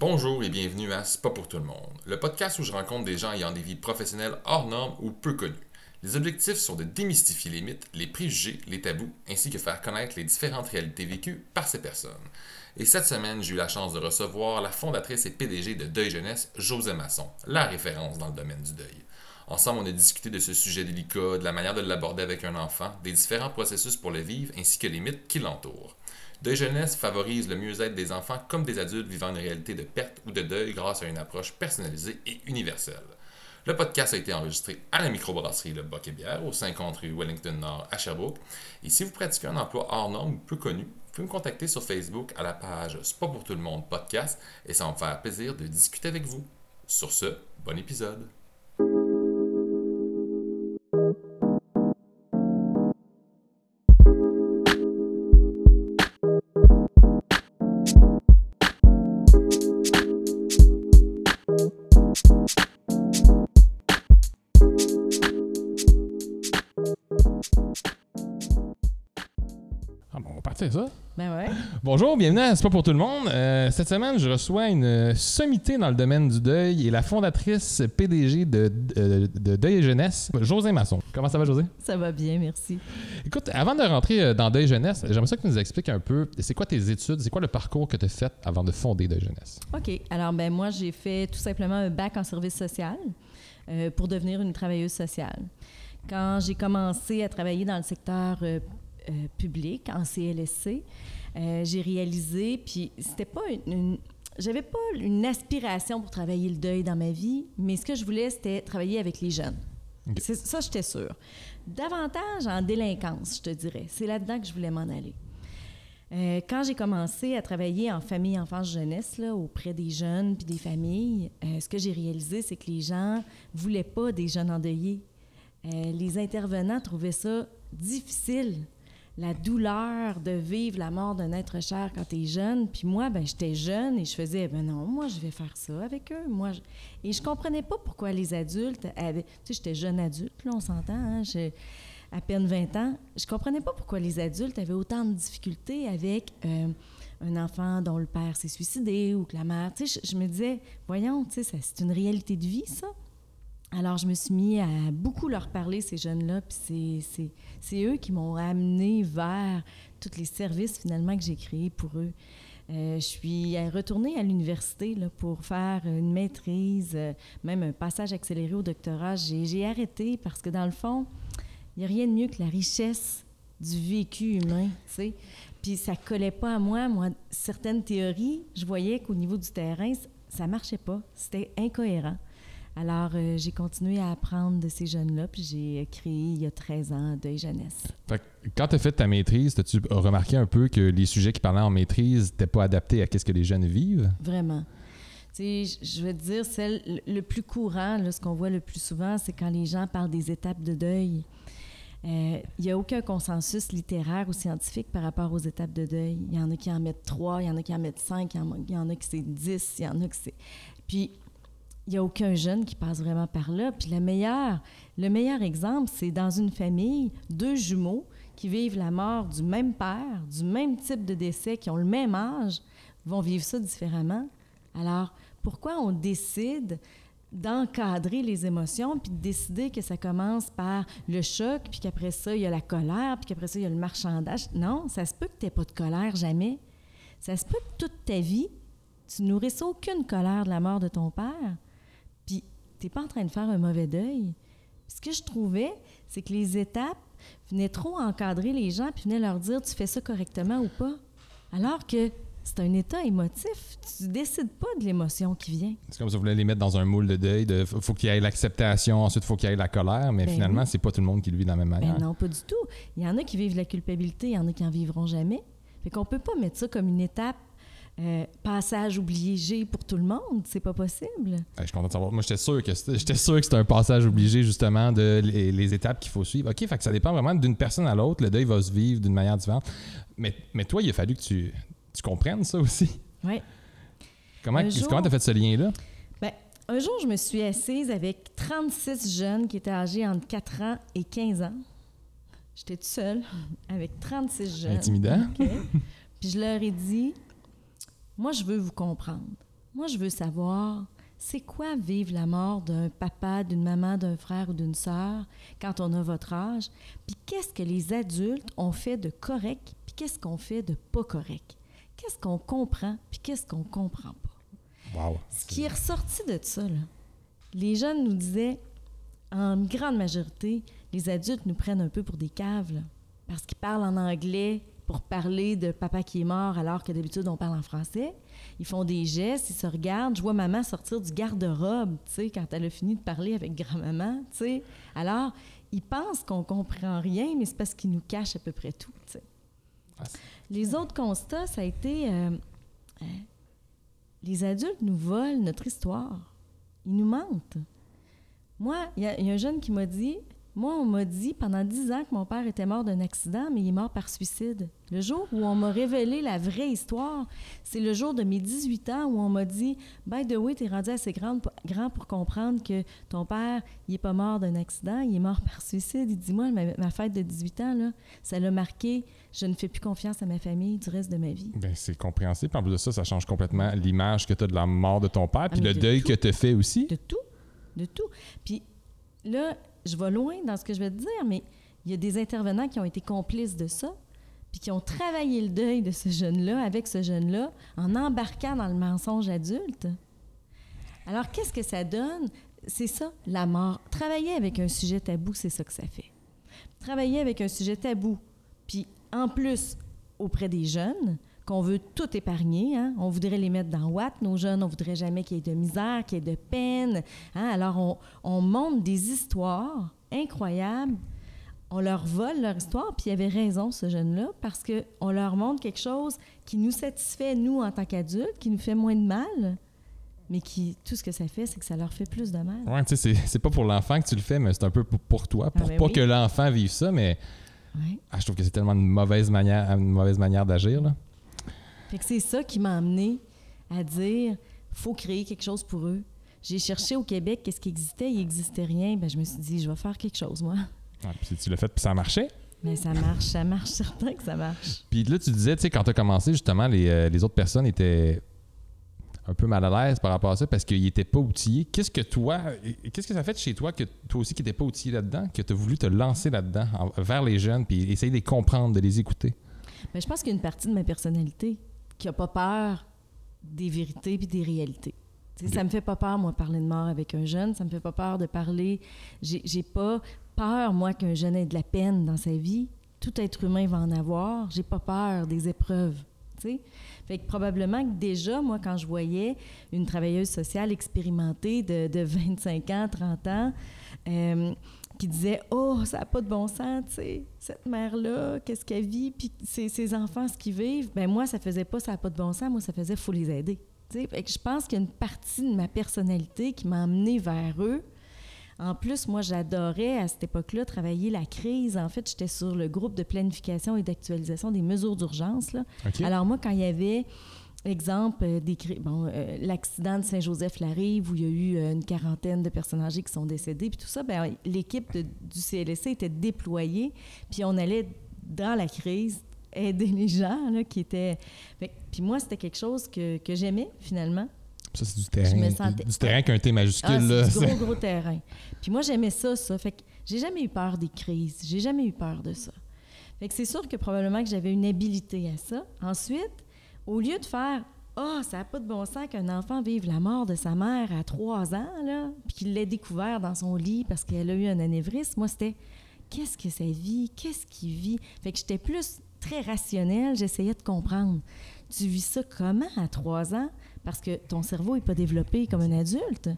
Bonjour et bienvenue à C'est pas pour tout le monde, le podcast où je rencontre des gens ayant des vies professionnelles hors normes ou peu connues. Les objectifs sont de démystifier les mythes, les préjugés, les tabous, ainsi que faire connaître les différentes réalités vécues par ces personnes. Et cette semaine, j'ai eu la chance de recevoir la fondatrice et PDG de Deuil Jeunesse, José Masson, la référence dans le domaine du deuil. Ensemble, on a discuté de ce sujet délicat, de la manière de l'aborder avec un enfant, des différents processus pour le vivre, ainsi que les mythes qui l'entourent. Deuil Jeunesse favorise le mieux-être des enfants comme des adultes vivant une réalité de perte ou de deuil grâce à une approche personnalisée et universelle. Le podcast a été enregistré à la microbrasserie Le Boc et Bière au 50 rue Wellington Nord à Sherbrooke. Et si vous pratiquez un emploi hors norme ou peu connu, vous pouvez me contacter sur Facebook à la page C'est pour tout le monde podcast et ça va me faire plaisir de discuter avec vous. Sur ce, bon épisode. Ça? Ben ouais. Bonjour, bienvenue à C'est pas pour tout le monde. Euh, cette semaine, je reçois une sommité dans le domaine du deuil et la fondatrice PDG de, de, de Deuil et Jeunesse, José Masson. Comment ça va, José? Ça va bien, merci. Écoute, avant de rentrer euh, dans Deuil Jeunesse, j'aimerais ça que tu nous expliques un peu, c'est quoi tes études, c'est quoi le parcours que tu as fait avant de fonder Deuil Jeunesse? OK. Alors, ben moi, j'ai fait tout simplement un bac en service social euh, pour devenir une travailleuse sociale. Quand j'ai commencé à travailler dans le secteur euh, euh, public, en CLSC, euh, j'ai réalisé, puis c'était pas une, une- j'avais pas une aspiration pour travailler le deuil dans ma vie, mais ce que je voulais, c'était travailler avec les jeunes. Ça, j'étais sûre. Davantage en délinquance, je te dirais. C'est là-dedans que je voulais m'en aller. Euh, quand j'ai commencé à travailler en famille, enfance, jeunesse, là, auprès des jeunes puis des familles, euh, ce que j'ai réalisé, c'est que les gens voulaient pas des jeunes endeuillés. Euh, les intervenants trouvaient ça difficile, la douleur de vivre la mort d'un être cher quand tu es jeune. Puis moi, ben j'étais jeune et je faisais, ben non, moi, je vais faire ça avec eux. Moi, je- Et je comprenais pas pourquoi les adultes avaient... Tu sais, j'étais jeune adulte, là, on s'entend, hein, j'ai à peine 20 ans. Je comprenais pas pourquoi les adultes avaient autant de difficultés avec... euh, un enfant dont le père s'est suicidé ou que la mère. Tu sais, je, je me disais, voyons, tu sais, c'est une réalité de vie, ça. Alors, je me suis mis à beaucoup leur parler, ces jeunes-là, puis c'est- eux qui m'ont amené vers tous les services, finalement, que j'ai créés pour eux. Euh, je suis retournée à l'université pour faire une maîtrise, euh, même un passage accéléré au doctorat. J'ai arrêté parce que, dans le fond, il n'y a rien de mieux que la richesse du vécu humain, tu sais. Puis ça collait pas à moi. Moi, certaines théories, je voyais qu'au niveau du terrain, ça marchait pas. C'était incohérent. Alors, euh, j'ai continué à apprendre de ces jeunes-là, puis j'ai créé, il y a 13 ans, Deuil Jeunesse. Fait que quand tu as fait ta maîtrise, as-tu remarqué un peu que les sujets qui parlaient en maîtrise n'étaient pas adaptés à ce que les jeunes vivent? Vraiment. Tu sais, je- veux te dire, celle, le- plus courant, là, ce qu'on voit le plus souvent, c'est quand les gens parlent des étapes de deuil. Euh, Il n'y a aucun consensus littéraire ou scientifique par rapport aux étapes de deuil. Il y en a qui en mettent trois, il y en a qui en mettent cinq, il y en a, il y en a qui c'est dix, il y en a qui c'est... Puis, il n'y a aucun jeune qui passe vraiment par là. Puis le meilleur, le meilleur exemple, c'est dans une famille, deux jumeaux qui vivent la mort du même père, du même type de décès, qui ont le même âge, vont vivre ça différemment. Alors, pourquoi on décide d'encadrer les émotions, puis de décider que ça commence par le choc, puis qu'après ça, il y a la colère, puis qu'après ça, il y a le marchandage? Non, ça se peut que tu n'aies pas de colère jamais. Ça se peut que toute ta vie, tu nourrisses aucune colère de la mort de ton père, n'es pas en train de faire un mauvais deuil. Ce que je trouvais, c'est que les étapes venaient trop encadrer les gens, puis venaient leur dire tu fais ça correctement ou pas. Alors que c'est un état émotif. Tu décides pas de l'émotion qui vient. C'est comme si vous voulez les mettre dans un moule de deuil. De, faut qu'il y ait l'acceptation, ensuite faut qu'il y ait la colère, mais Ben finalement, oui. c'est pas tout le monde qui le vit de la même manière. Ben non, pas du tout. Il y en a qui vivent la culpabilité, il y en a qui en vivront jamais. Fait qu'on peut pas mettre ça comme une étape euh, passage obligé pour tout le monde. C'est pas possible. Je suis content de savoir. Moi, j'étais sûr que c'était, j'étais sûr que c'était un passage obligé, justement, de les, les étapes qu'il faut suivre. OK, fait que ça dépend vraiment d'une personne à l'autre. Le deuil va se vivre d'une manière différente. Mais, mais toi, il a fallu que tu, tu comprennes ça aussi. Oui. Comment tu as fait ce lien-là? Ben, un jour, je me suis assise avec 36 jeunes qui étaient âgés entre 4 ans et 15 ans. J'étais toute seule avec 36 jeunes. Intimidant. Puis je leur ai dit, moi, je veux vous comprendre. Moi, je veux savoir, c'est quoi vivre la mort d'un papa, d'une maman, d'un frère ou d'une sœur quand on a votre âge? Puis qu'est-ce que les adultes ont fait de correct, puis qu'est-ce qu'on fait de pas correct? Qu'est-ce qu'on comprend, puis qu'est-ce qu'on comprend pas? Wow. Ce qui est ressorti de ça, là, les jeunes nous disaient, en grande majorité, les adultes nous prennent un peu pour des caves, là, parce qu'ils parlent en anglais pour parler de papa qui est mort alors que d'habitude on parle en français. Ils font des gestes, ils se regardent. Je vois maman sortir du garde-robe, tu sais, quand elle a fini de parler avec grand-maman, tu sais. Alors, ils pensent qu'on comprend rien, mais c'est parce qu'ils nous cachent à peu près tout, tu sais. Ah, Les autres constats, ça a été... euh, euh, les adultes nous volent notre histoire. Ils nous mentent. Moi, il y, y a un jeune qui m'a dit, moi, on m'a dit pendant dix ans que mon père était mort d'un accident, mais il est mort par suicide. Le jour où on m'a révélé la vraie histoire, c'est le jour de mes 18 ans où on m'a dit, by the way, t'es rendu assez grande- grand pour comprendre que ton père, il est pas mort d'un accident, il est mort par suicide. Il dit, moi, ma, ma fête de 18 ans, là, ça l'a marqué. Je ne fais plus confiance à ma famille du reste de ma vie. Ben, c'est compréhensible. En plus de ça, ça change complètement l'image que tu as de la mort de ton père, puis Ah, mais le de deuil tout. que tu as fait aussi. De tout. De tout. Puis là, je vais loin dans ce que je vais te dire, mais il y a des intervenants qui ont été complices de ça, puis qui ont travaillé le deuil de ce jeune-là avec ce jeune-là en embarquant dans le mensonge adulte. Alors, qu'est-ce que ça donne? C'est ça, la mort. Travailler avec un sujet tabou, c'est ça que ça fait. Travailler avec un sujet tabou, puis en plus, auprès des jeunes, qu'on veut tout épargner. hein. On voudrait les mettre dans Watt, nos jeunes. On voudrait jamais qu'il y ait de misère, qu'il y ait de peine. hein. Alors, on, on monte des histoires incroyables. On leur vole leur histoire, puis il avait raison, ce jeune-là, parce qu'on leur montre quelque chose qui nous satisfait, nous, en tant qu'adultes, qui nous fait moins de mal, mais qui, tout ce que ça fait, c'est que ça leur fait plus de mal. Ouais, tu sais, c'est- pas pour l'enfant que tu le fais, mais c'est un peu pour, pour toi, pour ben pas oui. que l'enfant vive ça, mais Ouais. ah, je trouve que c'est tellement une mauvaise manière, une mauvaise manière d'agir. là. Fait que c'est ça qui m'a amené à dire faut créer quelque chose pour eux. J'ai cherché au Québec qu'est-ce qui existait, il n'existait rien. Ben, je me suis dit, je vais faire quelque chose, moi. Ouais, puis tu l'as fait, puis ça marchait. Mais ça marche, ça marche, certain que ça marche. Puis là, tu disais, tu sais, quand tu as commencé, justement, les, euh, les autres personnes étaient un peu mal à l'aise par rapport à ça parce qu'ils n'étaient pas outillés. Qu'est-ce que toi, qu'est-ce que ça fait de chez toi que toi aussi qui n'étais pas outillé là-dedans, que tu as voulu te lancer là-dedans, vers les jeunes, puis essayer de les comprendre, de les écouter? Ben, je pense qu'il y a une partie de ma personnalité qui n'a pas peur des vérités puis des réalités. Sais, Ça me fait pas peur, moi, parler de mort avec un jeune. Ça me fait pas peur de parler. J'ai pas peur, moi, qu'un jeune ait de la peine dans sa vie. Tout être humain va en avoir. J'ai pas peur des épreuves. tu sais. Fait que probablement que déjà, moi, quand je voyais une travailleuse sociale expérimentée de, de 25 ans, 30 ans, euh, qui disait Oh, ça n'a pas de bon sens, tu sais, cette mère-là, qu'est-ce qu'elle vit, puis ses, ses enfants, ce qu'ils vivent. Ben moi, ça faisait pas ça n'a pas de bon sens, moi, ça faisait faut les aider. Tu sais, fait que je pense qu'il y a une partie de ma personnalité qui m'a amenée vers eux. En plus, moi, j'adorais à cette époque-là travailler la crise. En fait, j'étais sur le groupe de planification et d'actualisation des mesures d'urgence. Alors moi, quand il y avait, exemple, euh, des bon, euh, l'accident de Saint-Joseph-Larive où il y a eu euh, une quarantaine de personnes âgées qui sont décédées, puis tout ça, ben, l'équipe du CLSC était déployée, puis on allait dans la crise aider les gens là, qui étaient... Fait que- puis moi, c'était quelque chose que, que j'aimais, finalement. Ça, c'est du terrain. sentais- Du terrain qu'un T majuscule. Ah, là. du gros, gros terrain. Puis moi, j'aimais ça, ça. Fait que j'ai jamais eu peur des crises. J'ai jamais eu peur de ça. Fait que c'est sûr que probablement que j'avais une habilité à ça. Ensuite, au lieu de faire Ah, ça n'a pas de bon sens qu'un enfant vive la mort de sa mère à trois ans, là, puis qu'il l'ait découvert dans son lit parce qu'elle a eu un anévrisme, moi, c'était Qu'est-ce que ça vit? Qu'est-ce qu'il vit? Fait que j'étais plus très rationnelle, j'essayais de comprendre. Tu vis ça comment à trois ans? Parce que ton cerveau n'est pas développé comme un adulte.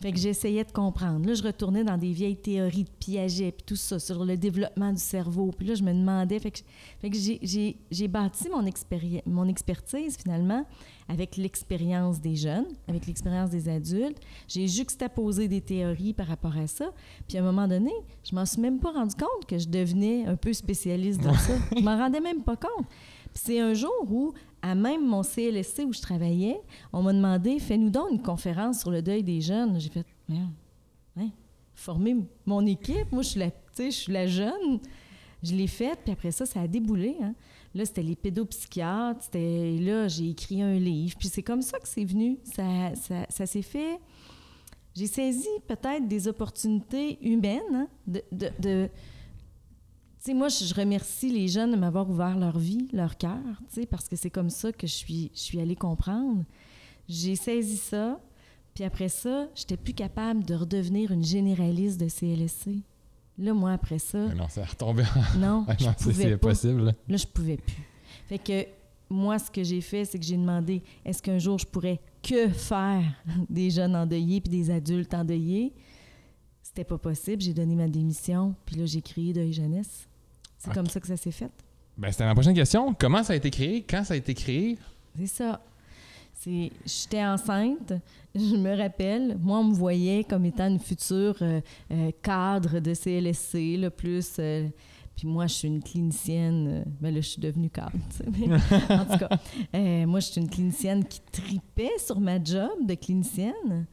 Fait que j'essayais de comprendre. Là, je retournais dans des vieilles théories de Piaget, puis tout ça, sur le développement du cerveau. Puis là, je me demandais... Fait que, fait que j'ai- bâti mon, expéri- mon expertise, finalement, avec l'expérience des jeunes, avec l'expérience des adultes. J'ai juxtaposé des théories par rapport à ça. Puis à un moment donné, je m'en suis même pas rendu compte que je devenais un peu spécialiste dans ça. Je m'en rendais même pas compte. Puis c'est un jour où, à même mon CLSC où je travaillais, on m'a demandé fais-nous donc une conférence sur le deuil des jeunes. J'ai fait Merde, hein, former mon équipe. Moi, je suis la, je suis la jeune. Je l'ai faite, puis après ça, ça a déboulé. hein. Là, c'était les pédopsychiatres. C'était, là, j'ai écrit un livre. Puis c'est comme ça que c'est venu. Ça, ça, s'est fait. J'ai saisi peut-être des opportunités humaines hein, de. Sais, moi, je remercie les jeunes de m'avoir ouvert leur vie, leur cœur, tu sais, parce que c'est comme ça que je suis, je suis allée comprendre. J'ai saisi ça, puis après ça, j'étais plus capable de redevenir une généraliste de CLSC. Là, moi, après ça, Mais non, ça a retombé. non, Ah je non, c'est pouvais c'est pas. impossible. là. Là, je pouvais plus. Fait que moi, ce que j'ai fait, c'est que j'ai demandé est-ce qu'un jour je pourrais que faire des jeunes endeuillés puis des adultes endeuillés? C'était pas possible. J'ai donné ma démission, puis là, j'ai créé Deuil Jeunesse. C'est comme ça que ça s'est fait. Ben, c'était ma prochaine question. Comment ça a été créé? Quand ça a été créé? C'est ça. C'est, j'étais enceinte, je me rappelle. Moi, on me voyait comme étant une future euh, euh, cadre de CLSC, le plus. euh, puis moi, je suis une clinicienne. euh, ben là, je suis devenue cadre. mais en tout cas, moi, je suis une clinicienne qui tripait sur ma job de clinicienne.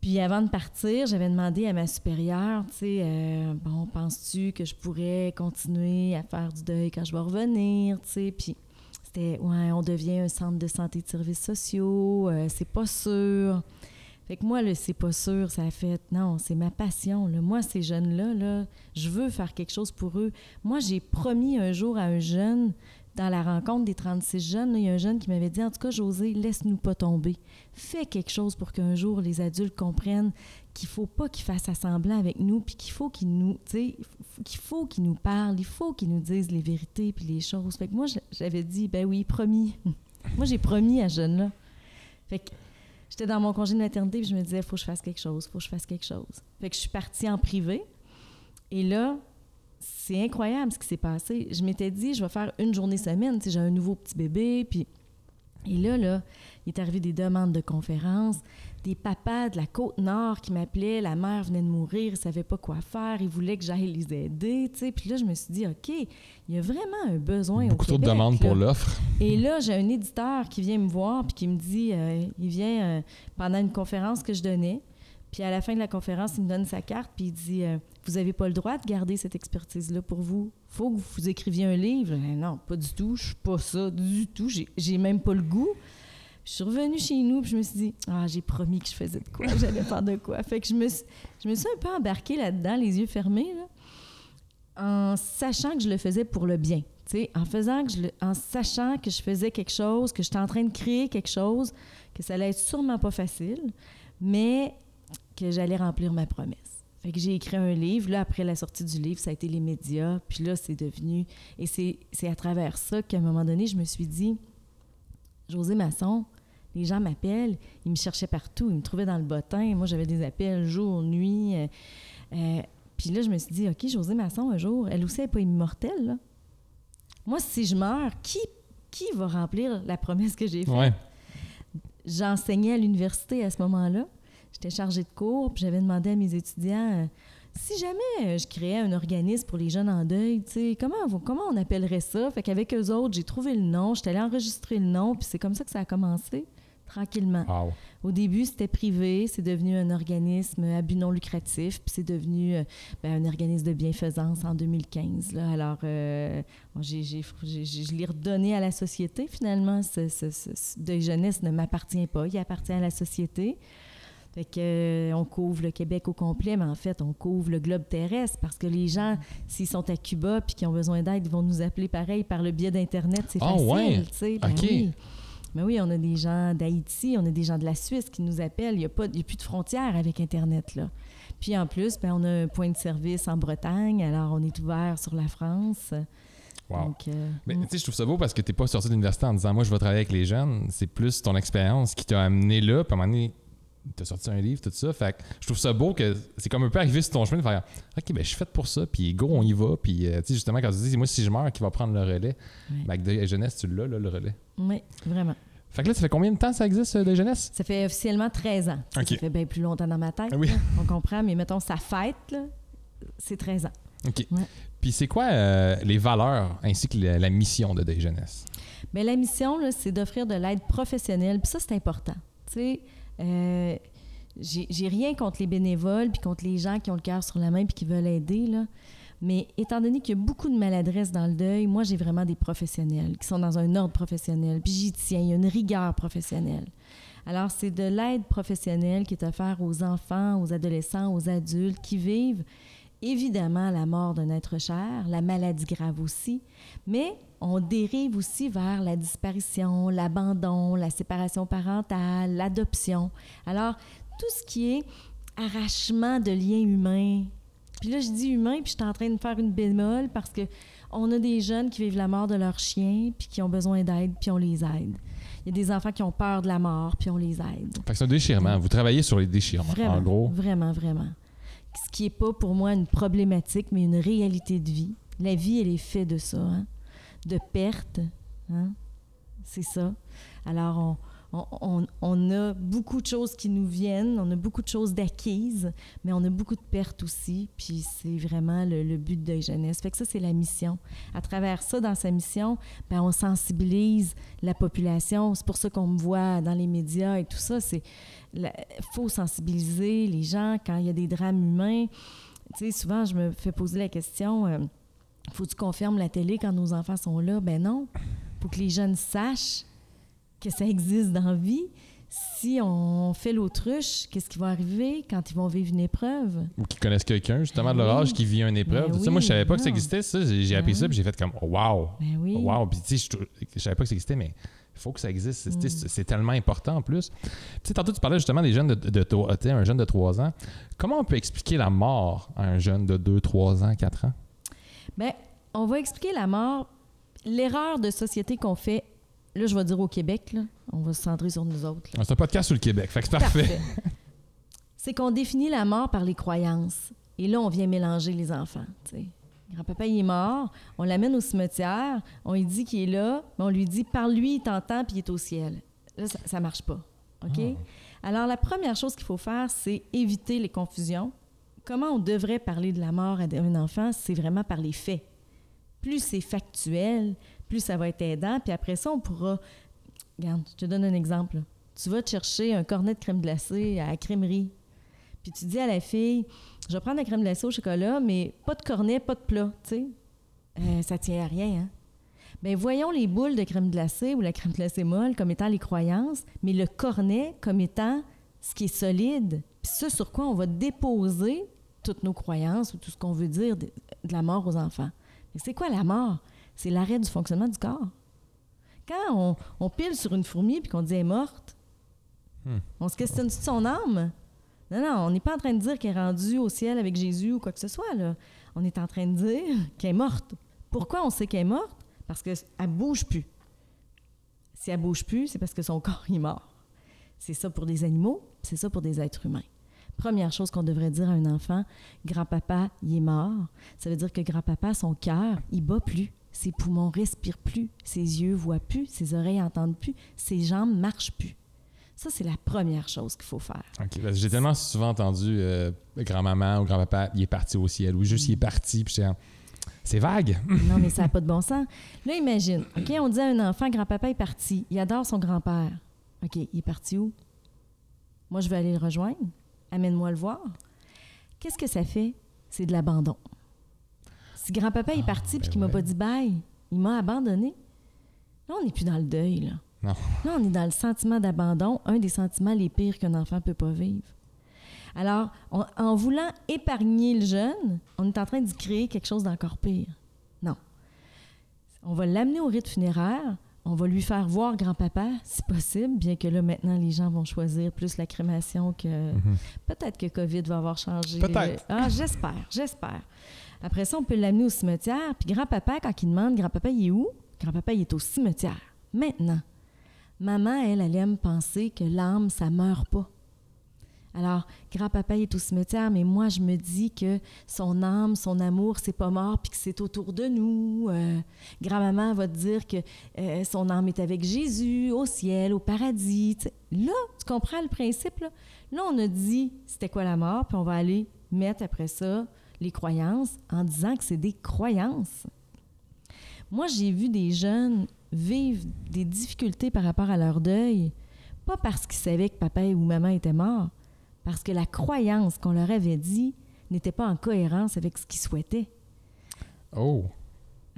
Puis avant de partir, j'avais demandé à ma supérieure, tu sais, euh, bon, penses-tu que je pourrais continuer à faire du deuil quand je vais revenir, tu sais, puis c'était, ouais, on devient un centre de santé de services sociaux, euh, c'est pas sûr. Fait que moi, le c'est pas sûr, ça a fait, non, c'est ma passion. Moi, ces jeunes-là, là, je veux faire quelque chose pour eux. Moi, j'ai promis un jour à un jeune, dans la rencontre des 36 jeunes, il y a un jeune qui m'avait dit, en tout cas, José, laisse-nous pas tomber. Fais quelque chose pour qu'un jour, les adultes comprennent qu'il faut pas qu'ils fassent semblant avec nous, puis qu'il faut qu'ils nous, qu'il nous parlent, il faut qu'ils nous disent les vérités puis les choses. Fait que moi, j'avais dit, ben oui, promis. moi, j'ai promis à ce jeune-là. Fait que j'étais dans mon congé de maternité, puis je me disais, faut que je fasse quelque chose, faut que je fasse quelque chose. Fait que je suis partie en privé. Et là, c'est incroyable ce qui s'est passé. Je m'étais dit, je vais faire une journée semaine. Tu sais, j'ai un nouveau petit bébé, puis... Et là, là, il est arrivé des demandes de conférences, des papas de la Côte-Nord qui m'appelaient, la mère venait de mourir, ils ne savaient pas quoi faire, ils voulaient que j'aille les aider, tu sais. Puis là, je me suis dit, OK, il y a vraiment un besoin Beaucoup au trop de demandes là. pour l'offre. Et là, j'ai un éditeur qui vient me voir puis qui me dit, euh, il vient euh, pendant une conférence que je donnais, puis à la fin de la conférence, il me donne sa carte puis il dit, euh, vous n'avez pas le droit de garder cette expertise-là pour vous. faut que vous écriviez un livre. Eh non, pas du tout. Je suis pas ça du tout. J'ai- même pas le goût. Je suis revenue chez nous puis je me suis dit, ah, j'ai promis que je faisais de quoi, j'allais faire de quoi. Fait que je me suis, je me suis un peu embarquée là-dedans, les yeux fermés, en sachant que je le faisais pour le bien. En faisant que je le- en sachant que je faisais quelque chose, que j'étais en train de créer quelque chose, que ça allait être sûrement pas facile, mais que j'allais remplir ma promesse. Fait que j'ai écrit un livre. Là, après la sortie du livre, ça a été les médias. Puis là, c'est devenu... Et c'est à travers ça qu'à un moment donné, je me suis dit, José Masson, les gens m'appellent, ils me cherchaient partout, ils me trouvaient dans le bottin. Moi, j'avais des appels jour, nuit. euh, euh, puis là, je me suis dit, OK, José Masson, un jour, elle aussi, elle n'est pas immortelle. Là. Moi, si je meurs, qui, qui va remplir la promesse que j'ai faite? Ouais. J'enseignais à l'université à ce moment-là. J'étais chargée de cours, puis j'avais demandé à mes étudiants euh, si jamais euh, je créais un organisme pour les jeunes en deuil, tu sais, comment, comment on appellerait ça? Fait qu'avec eux autres, j'ai trouvé le nom, j'étais allée enregistrer le nom, puis c'est comme ça que ça a commencé, tranquillement. Wow. Au début, c'était privé, c'est devenu un organisme à but non lucratif, puis c'est devenu euh, ben, un organisme de bienfaisance en 2015. Là. Alors, euh, bon, j'ai- j'ai- j'ai- j'ai- je l'ai redonné à la société, finalement. Ce, ce, ce- ce deuil jeunesse ne m'appartient pas, il appartient à la société. Fait que, euh, on couvre le Québec au complet, mais en fait, on couvre le globe terrestre parce que les gens, s'ils sont à Cuba puis qu'ils ont besoin d'aide, ils vont nous appeler pareil par le biais d'Internet. C'est Ah, facile, ouais? tu sais. Ben OK. oui. Mais oui, on a des gens d'Haïti, on a des gens de la Suisse qui nous appellent. Il n'y a, pas- il y a plus de frontières avec Internet, là. Puis en plus, ben, on a un point de service en Bretagne, alors on est ouvert sur la France. Wow. Donc, euh, Mais mm. tu sais, je trouve ça beau parce que t'es pas sorti de l'université en disant moi je vais travailler avec les jeunes. C'est plus ton expérience qui t'a amené là. Puis à un moment donné, t'as sorti un livre, tout ça. Fait que je trouve ça beau que c'est comme un peu arrivé sur ton chemin de faire OK, ben je suis fait pour ça. Puis go, on y va. Puis euh, tu sais, justement, quand tu dis moi si je meurs, qui va prendre le relais? Ouais. Ben, de jeunesse, tu l'as, là, le relais. oui, vraiment. Fait que là, ça fait combien de temps ça existe, euh, de jeunesse? Ça fait officiellement 13 ans. Ça, fait bien plus longtemps dans ma tête. Oui. là. On comprend, mais mettons, sa fête, là, c'est 13 ans. OK. Ouais. Puis c'est quoi euh, les valeurs ainsi que la, la mission de Deuil Jeunesse? Bien, la mission, là, c'est d'offrir de l'aide professionnelle. Puis ça, c'est important. Tu sais, euh, j'ai rien contre les bénévoles puis contre les gens qui ont le cœur sur la main puis qui veulent aider, là. Mais étant donné qu'il y a beaucoup de maladresse dans le deuil, moi, j'ai vraiment des professionnels qui sont dans un ordre professionnel. Puis j'y tiens, il y a une rigueur professionnelle. Alors, c'est de l'aide professionnelle qui est offerte aux enfants, aux adolescents, aux adultes qui vivent évidemment la mort d'un être cher, la maladie grave aussi, mais on dérive aussi vers la disparition, l'abandon, la séparation parentale, l'adoption. Alors, tout ce qui est arrachement de liens humains. Puis là, je dis humain, puis je suis en train de faire une bémol parce que on a des jeunes qui vivent la mort de leur chien, puis qui ont besoin d'aide, puis on les aide. Il y a des enfants qui ont peur de la mort, puis on les aide. Fait que c'est un déchirement. Vous travaillez sur les déchirements, Vraiment, en gros. Vraiment, vraiment. Ce qui n'est pas pour moi une problématique, mais une réalité de vie. La vie, elle est faite de ça, hein? De pertes. Hein? C'est ça. Alors, on, on, on- a beaucoup de choses qui nous viennent, on a beaucoup de choses d'acquises, mais on a beaucoup de pertes aussi. Puis c'est vraiment le, but de Jeunesse. Fait que ça, c'est la mission. À travers ça, dans sa mission, ben, on sensibilise la population. C'est pour ça qu'on me voit dans les médias et tout ça. C'est faut sensibiliser les gens quand il y a des drames humains. Tu sais, souvent, je me fais poser la question euh, faut-tu qu'on ferme la télé quand nos enfants sont là? Ben non. faut que les jeunes sachent que ça existe dans la vie. Si on fait l'autruche, qu'est-ce qui va arriver quand ils vont vivre une épreuve? Ou qui connaissent quelqu'un, justement, de Ben leur oui. âge, qui vit une épreuve. Ben Tu moi, je savais pas que ça existait, ça. J'ai appris Ben ça, oui. puis j'ai fait comme, wow. Ben oui. Wow. Puis, tu sais, je, savais pas que ça existait, mais il faut que ça existe. C'est- C'est tellement important en plus. Tu sais, tantôt, tu parlais justement des jeunes de, de, tu un jeune de 3 ans. Comment on peut expliquer la mort à un jeune de 2, 3 ans, 4 ans? Bien, on va expliquer la mort. L'erreur de société qu'on fait, là, je vais dire au Québec, là, on va se centrer sur nous autres. là. C'est un podcast sur le Québec, fait que c'est parfait. C'est qu'on définit la mort par les croyances. Et là, on vient mélanger les enfants. Grand-papa, il est mort, on l'amène au cimetière, on lui dit qu'il est là, mais on lui dit par lui, il t'entend, puis il est au ciel. Là, ça ne marche pas. OK? Alors, la première chose qu'il faut faire, c'est éviter les confusions. Comment on devrait parler de la mort à un enfant? C'est vraiment par les faits. Plus c'est factuel, plus ça va être aidant, puis après ça, on pourra. Regarde, je te donne un exemple. Tu vas te chercher un cornet de crème glacée à la crèmerie. Puis tu dis à la fille, je vais prendre la crème glacée au chocolat, mais pas de cornet, pas de plat, tu sais. Euh, ça tient à rien, hein? Bien, voyons les boules de crème glacée ou la crème glacée molle comme étant les croyances, mais le cornet comme étant ce qui est solide, puis ce sur quoi on va déposer toutes nos croyances ou tout ce qu'on veut dire de, de la mort aux enfants. Mais C'est quoi la mort? C'est l'arrêt du fonctionnement du corps. Quand on, on pile sur une fourmi puis qu'on dit elle est morte, Hmm. on se questionne de son âme? Non, non, on n'est pas en train de dire qu'elle est rendue au ciel avec Jésus ou quoi que ce soit. Là. On est en train de dire qu'elle est morte. Pourquoi on sait qu'elle est morte? Parce qu'elle ne bouge plus. Si elle bouge plus, c'est parce que son corps est mort. C'est ça pour des animaux, c'est ça pour des êtres humains. Première chose qu'on devrait dire à un enfant, grand-papa, il est mort. Ça veut dire que grand-papa, son cœur, il bat plus. Ses poumons respirent plus. Ses yeux voient plus. Ses oreilles entendent plus. Ses jambes marchent plus. Ça, c'est la première chose qu'il faut faire. OK, parce que J'ai tellement souvent entendu euh, grand-maman ou grand-papa, il est parti au ciel, ou juste il est parti, puis c'est vague. Non, mais ça n'a pas de bon sens. Là, imagine, OK, on dit à un enfant, grand-papa est parti. Il adore son grand-père. OK, il est parti où? Moi, je vais aller le rejoindre. Amène-moi le voir. Qu'est-ce que ça fait? C'est de l'abandon. Si grand-papa est parti puis ben qu'il m'a ouais. pas dit bye, il m'a abandonné. Là, on n'est plus dans le deuil, là. Non. Là, on est dans le sentiment d'abandon, un des sentiments les pires qu'un enfant peut pas vivre. Alors, on- en voulant épargner le jeune, on est en train d'y créer quelque chose d'encore pire. Non. On va l'amener au rite funéraire, on va lui faire voir grand-papa, si possible, bien que là, maintenant, les gens vont choisir plus la crémation que... Peut-être que COVID va avoir changé. Peut-être. Ah, j'espère, j'espère. Après ça, on peut l'amener au cimetière, puis grand-papa, quand il demande, grand-papa, il est où? Grand-papa, il est au cimetière. Maintenant, maman, elle, elle aime penser que l'âme, ça meurt pas. Alors, grand-papa est au cimetière, mais moi, je me dis que son âme, son amour, c'est pas mort, puis que c'est autour de nous. Euh, grand-maman va te dire que euh, son âme est avec Jésus, au ciel, au paradis. Là, tu comprends le principe? Là, là on a dit c'était quoi la mort, puis on va aller mettre après ça les croyances en disant que c'est des croyances. Moi, j'ai vu des jeunes vivre des difficultés par rapport à leur deuil, pas parce qu'ils savaient que papa ou maman étaient morts, parce que la croyance qu'on leur avait dit n'était pas en cohérence avec ce qu'ils souhaitaient. Oh.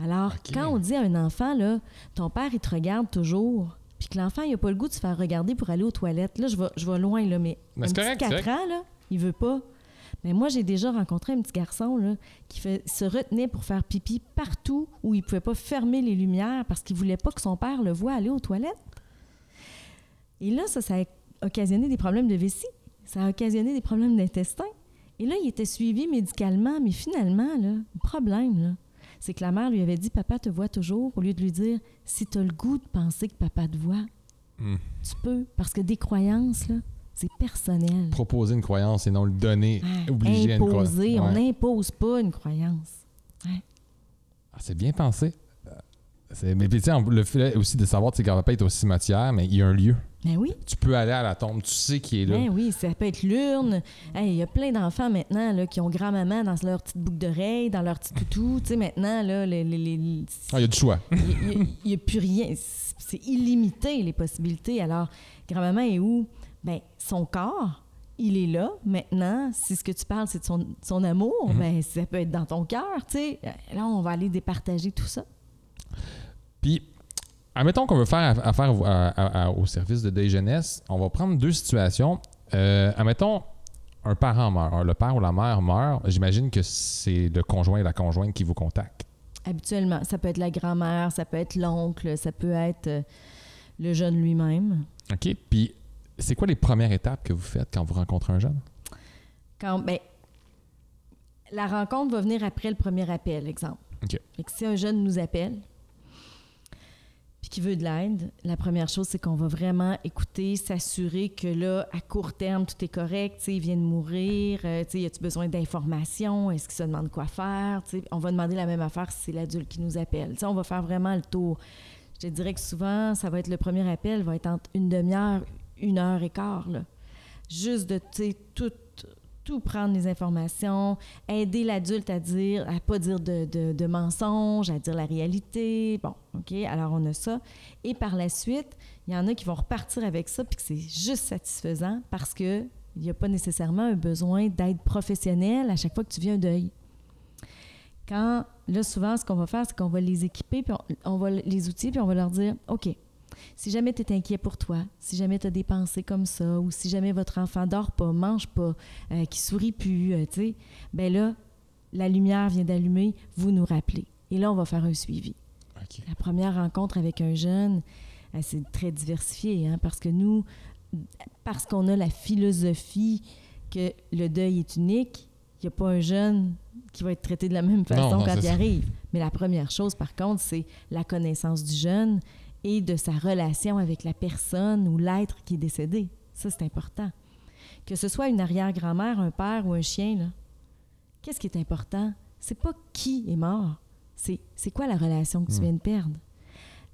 Alors, quand on dit à un enfant, là, ton père, il te regarde toujours, puis que l'enfant, il n'a pas le goût de se faire regarder pour aller aux toilettes, là, je vais, je vais loin, là, mais, Mais un c'est petit correct, 4 c'est ans, là, il veut pas. Mais moi, j'ai déjà rencontré un petit garçon là, qui fait, se retenait pour faire pipi partout où il pouvait pas fermer les lumières parce qu'il voulait pas que son père le voie aller aux toilettes. Et là, ça, ça a occasionné des problèmes de vessie. Ça a occasionné des problèmes d'intestin. Et là, il était suivi médicalement, mais finalement, là, le problème, là, c'est que la mère lui avait dit Papa te voit toujours, au lieu de lui dire Si tu as le goût de penser que papa te voit, Hmm. tu peux. Parce que des croyances, là, c'est personnel. Proposer une croyance et non le donner. Obliger à une croyance. On Ouais. n'impose pas une croyance. Ah, c'est bien pensé. Mais puis, tu sais, le fait aussi de savoir que grand-papa est au cimetière, mais il y a un lieu. Ben oui. Tu peux aller à la tombe, tu sais qui est là. Ben oui, ça peut être l'urne. Hey, Il y a plein d'enfants maintenant là, qui ont grand-maman dans leur petite boucle d'oreille, dans leur petit toutou. Tu sais, maintenant, là, les, Ah, il y a du choix. il n'y a, plus rien. C'est illimité, les possibilités. Alors, grand-maman est où? Ben, son corps, il est là. Maintenant, si ce que tu parles, c'est de son, son amour, Mhm. ben, ça peut être dans ton cœur, tu sais. Là, on va aller départager tout ça. Puis, admettons qu'on veut faire affaire à- à- à- au service de deuil jeunesse, on va prendre deux situations. Euh, admettons, un parent meurt, le père ou la mère meurt, j'imagine que c'est le conjoint et la conjointe qui vous contactent. Habituellement, ça peut être la grand-mère, ça peut être l'oncle, ça peut être euh, le jeune lui-même. OK? Puis, c'est quoi les premières étapes que vous faites quand vous rencontrez un jeune? Quand, ben, la rencontre va venir après le premier appel, exemple. OK. Fait que si un jeune nous appelle, qui veut de l'aide, la première chose, c'est qu'on va vraiment écouter, s'assurer que là, à court terme, tout est correct. Tu il vient de mourir. euh, tu y a-tu besoin d'informations? Est-ce qu'il se demande quoi faire? Tu on va demander la même affaire si c'est l'adulte qui nous appelle. Tu on va faire vraiment le tour. Je te dirais que souvent, ça va être le premier appel, va être entre une demi-heure, une heure et quart. Là. Juste de, tu tout, tout prendre les informations, aider l'adulte à dire, à pas dire de, de, mensonges, à dire la réalité. Bon, OK, alors on a ça. Et par la suite, il y en a qui vont repartir avec ça, puis que c'est juste satisfaisant parce que il n'y a pas nécessairement un besoin d'aide professionnelle à chaque fois que tu viens deuil. Quand, là, souvent, ce qu'on va faire, c'est qu'on va les équiper, puis on, on va les outiller, puis on va leur dire, OK, si jamais tu es inquiet pour toi, si jamais tu as des pensées comme ça, ou si jamais votre enfant dort pas, mange pas, euh, qui sourit plus, euh, tu sais, ben là, la lumière vient d'allumer, vous nous rappelez. Et là, on va faire un suivi. La première rencontre avec un jeune, euh, c'est très diversifié, hein, parce que nous, parce qu'on a la philosophie que le deuil est unique, il n'y a pas un jeune qui va être traité de la même façon non, quand il ça. arrive. Mais la première chose, par contre, c'est la connaissance du jeune et de sa relation avec la personne ou l'être qui est décédé. Ça, c'est important. Que ce soit une arrière-grand-mère, un père ou un chien, qu'est-ce qui est important? C'est pas qui est mort, c'est c'est quoi la relation que tu Hmm. viens de perdre.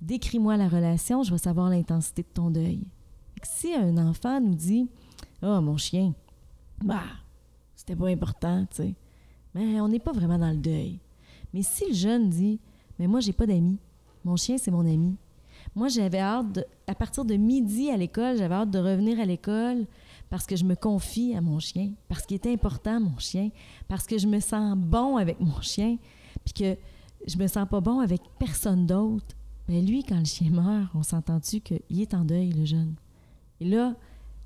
Décris-moi la relation, je vais savoir l'intensité de ton deuil. Si un enfant nous dit Ah, mon chien, bah, c'était pas important, tu sais. Mais on n'est pas vraiment dans le deuil. Mais si le jeune dit Mais moi, j'ai pas d'amis, mon chien, c'est mon ami. Moi, j'avais hâte, à partir de midi à l'école, j'avais hâte de revenir à l'école parce que je me confie à mon chien, parce qu'il est important, mon chien, parce que je me sens bon avec mon chien, puis que je me sens pas bon avec personne d'autre. Mais lui, quand le chien meurt, on s'entend-tu qu'il est en deuil, le jeune? Et là,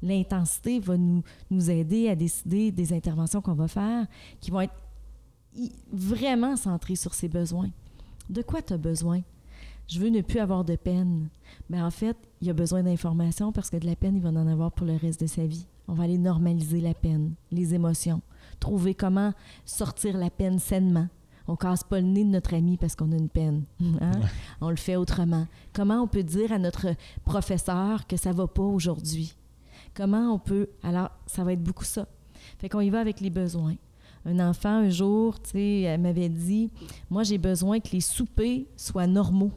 l'intensité va nous, nous aider à décider des interventions qu'on va faire qui vont être vraiment centrées sur ses besoins. De quoi tu as besoin? Je veux ne plus avoir de peine. Mais en fait, il a besoin d'informations parce que de la peine, il va en avoir pour le reste de sa vie. On va aller normaliser la peine, les émotions, trouver comment sortir la peine sainement. On casse pas le nez de notre ami parce qu'on a une peine. hein? On le fait autrement. Comment on peut dire à notre professeur que ça va pas aujourd'hui? Comment on peut... Alors, ça va être beaucoup ça. Fait qu'on y va avec les besoins. Un enfant, un jour, tu sais, elle m'avait dit, moi, j'ai besoin que les soupers soient normaux,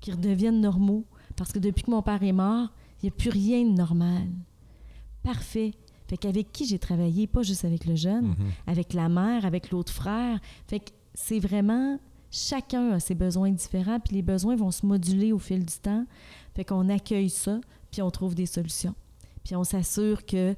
qu'ils redeviennent normaux. Parce que depuis que mon père est mort, il n'y a plus rien de normal. Parfait. Fait qu'avec qui j'ai travaillé, pas juste avec le jeune, Mhm. avec la mère, avec l'autre frère. Fait que c'est vraiment chacun a ses besoins différents, puis les besoins vont se moduler au fil du temps. Fait qu'on accueille ça, puis on trouve des solutions. Puis on s'assure que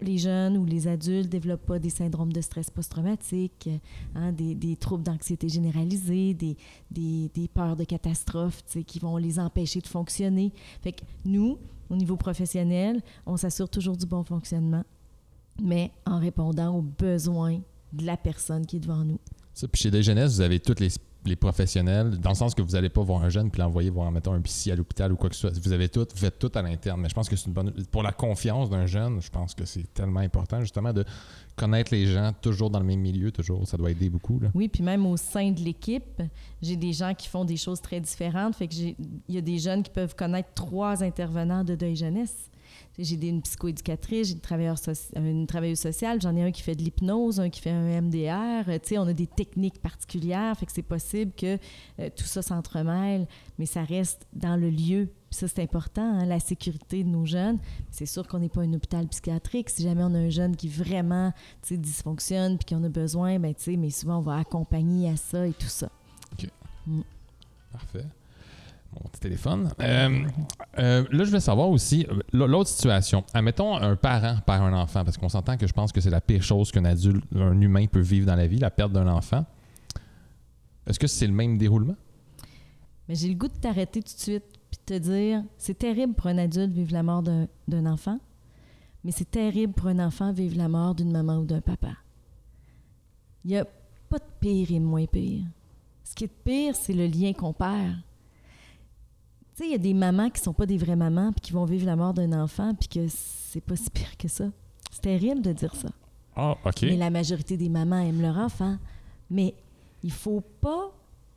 les jeunes ou les adultes développent pas des syndromes de stress post-traumatique, hein, des, troubles d'anxiété généralisée, des, des, peurs de catastrophe tu sais, qui vont les empêcher de fonctionner. Fait que nous, au niveau professionnel, on s'assure toujours du bon fonctionnement, mais en répondant aux besoins de la personne qui est devant nous. Ça, puis chez des vous avez tous les, les professionnels, dans le sens que vous n'allez pas voir un jeune puis l'envoyer voir, mettons, un psy à l'hôpital ou quoi que ce soit. Vous avez tout, vous faites tout à l'interne. Mais je pense que c'est une bonne. Pour la confiance d'un jeune, je pense que c'est tellement important, justement, de connaître les gens toujours dans le même milieu, toujours. Ça doit aider beaucoup. Oui, puis même au sein de l'équipe, j'ai des gens qui font des choses très différentes. Fait que il y a des jeunes qui peuvent connaître trois intervenants de deuil jeunesse. J'ai une psychoéducatrice, j'ai une, euh, une travailleuse sociale, j'en ai un qui fait de l'hypnose, un qui fait un MDR. Euh, on a des techniques particulières, fait que c'est possible que euh, tout ça s'entremêle, mais ça reste dans le lieu. Puis ça, c'est important, hein, la sécurité de nos jeunes. C'est sûr qu'on n'est pas un hôpital psychiatrique. Si jamais on a un jeune qui vraiment dysfonctionne puis qu'on a besoin, ben, mais souvent on va accompagner à ça et tout ça. Parfait. Mon petit téléphone. Euh, euh, là, je voulais savoir aussi, euh, l'autre situation. Admettons un parent perd un enfant, parce qu'on s'entend que je pense que c'est la pire chose qu'un adulte, un humain peut vivre dans la vie, la perte d'un enfant. Est-ce que c'est le même déroulement? Mais j'ai le goût de t'arrêter tout de suite puis de te dire c'est terrible pour un adulte vivre la mort d'un enfant, mais c'est terrible pour un enfant vivre la mort d'une maman ou d'un papa. Il n'y a pas de pire et de moins pire. Ce qui est de pire, c'est le lien qu'on perd. Tu sais, il y a des mamans qui sont pas des vraies mamans puis qui vont vivre la mort d'un enfant puis que c'est pas si pire que ça. C'est terrible de dire ça. Ah, OK. Mais la majorité des mamans aiment leur enfant. Mais il faut pas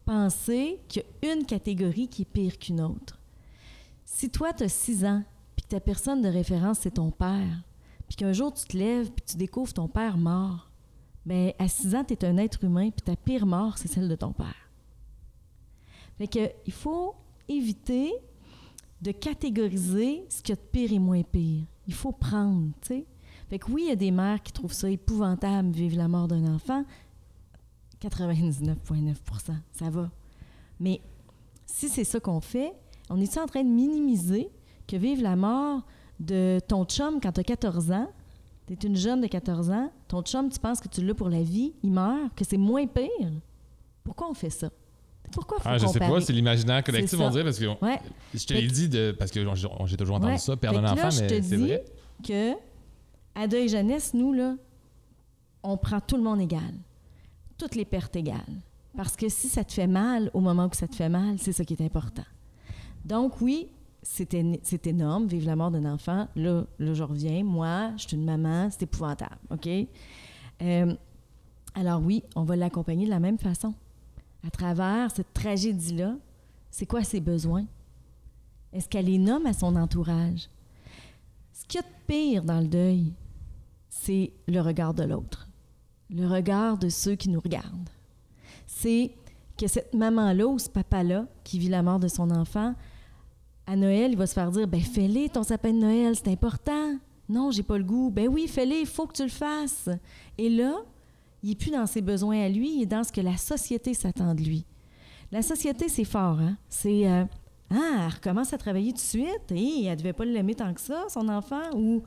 penser qu'il y a une catégorie qui est pire qu'une autre. Si toi, tu as 6 ans, puis que ta personne de référence, c'est ton père, puis qu'un jour, tu te lèves, puis tu découvres ton père mort, bien, à 6 ans, tu es un être humain, puis ta pire mort, c'est celle de ton père. Fait que, il faut éviter de catégoriser ce qu'il y a de pire et moins pire. Il faut prendre, tu sais. Fait que oui, il y a des mères qui trouvent ça épouvantable, vivre la mort d'un enfant. 99,9% ça va. Mais si c'est ça qu'on fait, on est en train de minimiser que vivre la mort de ton chum quand tu as 14 ans? Tu es une jeune de 14 ans, ton chum, tu penses que tu l'as pour la vie, il meurt, que c'est moins pire? Pourquoi on fait ça? Pourquoi faut Ah, je sais comparer? pas, c'est l'imaginaire collectif, on dirait, parce que on- Ouais. je te l'ai dit de, parce que j'ai toujours entendu Ouais. ça, perdre un là, enfant, je mais c'est vrai. que à Deuil Jeunesse, nous, là, on prend tout le monde égal. Toutes les pertes égales. Parce que si ça te fait mal au moment où ça te fait mal, c'est ça qui est important. Donc, oui, c'est énorme, vivre la mort d'un enfant. Là, là, je reviens. Moi, je suis une maman, c'est épouvantable, OK? Euh, alors oui, on va l'accompagner de la même façon. À travers cette tragédie-là, c'est quoi ses besoins? Est-ce qu'elle les nomme à son entourage? Ce qu'il y a de pire dans le deuil, c'est le regard de l'autre, le regard de ceux qui nous regardent. C'est que cette maman-là ou ce papa-là qui vit la mort de son enfant, à Noël, il va se faire dire ben fais-le ton sapin de Noël, c'est important. Non, j'ai pas le goût. Ben oui, fais-le, il faut que tu le fasses. Et là, il n'est plus dans ses besoins à lui, il est dans ce que la société s'attend de lui. La société, c'est fort, hein? C'est euh, Ah, elle recommence à travailler tout de suite. Et elle devait pas l'aimer tant que ça, son enfant. Ou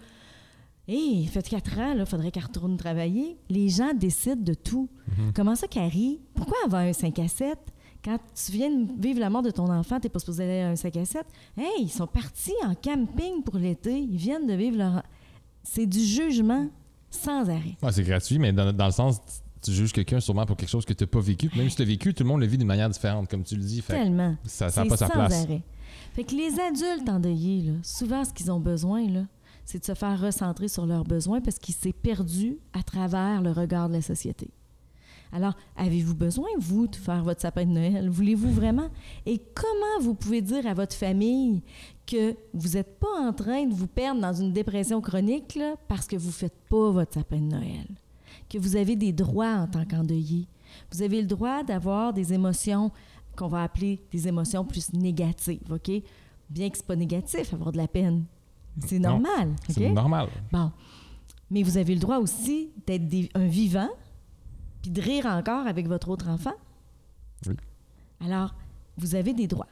Hé, il fait 4 ans, il faudrait qu'elle retourne travailler. Les gens décident de tout. Comment ça, Carrie? Pourquoi avoir un 5 à 7? Quand tu viens de vivre la mort de ton enfant, tu n'es pas supposé aller à un 5 à 7. Hey, ils sont partis en camping pour l'été. Ils viennent de vivre leur. C'est du jugement sans arrêt. Ouais, c'est gratuit, mais dans, dans le sens, tu juges quelqu'un sûrement pour quelque chose que tu n'as pas vécu. Même si tu as vécu, tout le monde le vit d'une manière différente, comme tu le dis. Fait Tellement. ça n'a C'est pas sa sans place. arrêt. Fait que les adultes endeuillés, là, souvent, ce qu'ils ont besoin, là, c'est de se faire recentrer sur leurs besoins parce qu'ils s'est perdu à travers le regard de la société. Alors, avez-vous besoin, vous, de faire votre sapin de Noël? Voulez-vous vraiment? Et comment vous pouvez dire à votre famille que vous n'êtes pas en train de vous perdre dans une dépression chronique là, parce que vous ne faites pas votre sapin de Noël? Que vous avez des droits en tant qu'endeuillé. Vous avez le droit d'avoir des émotions qu'on va appeler des émotions plus négatives, OK? Bien que ce pas négatif, avoir de la peine. C'est normal? C'est normal. Bon. Mais vous avez le droit aussi d'être un vivant, puis de rire encore avec votre autre enfant? Oui. Alors, vous avez des droits.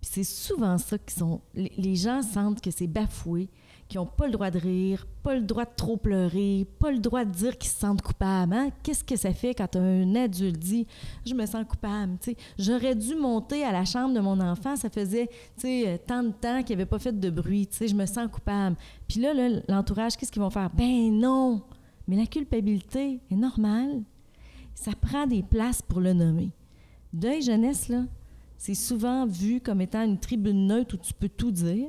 Puis c'est souvent ça qui sont... Les, gens sentent que c'est bafoué qui n'ont pas le droit de rire, pas le droit de trop pleurer, pas le droit de dire qu'ils se sentent coupables. Hein? Qu'est-ce que ça fait quand un adulte dit Je me sens coupable J'aurais dû monter à la chambre de mon enfant, ça faisait euh, tant de temps qu'il n'avait pas fait de bruit, je me sens coupable. Puis là, l'entourage, qu'est-ce qu'ils vont faire? Ben non Mais la culpabilité est normale. Ça prend des places pour le nommer. Deuil jeunesse, là, c'est souvent vu comme étant une tribune neutre où tu peux tout dire.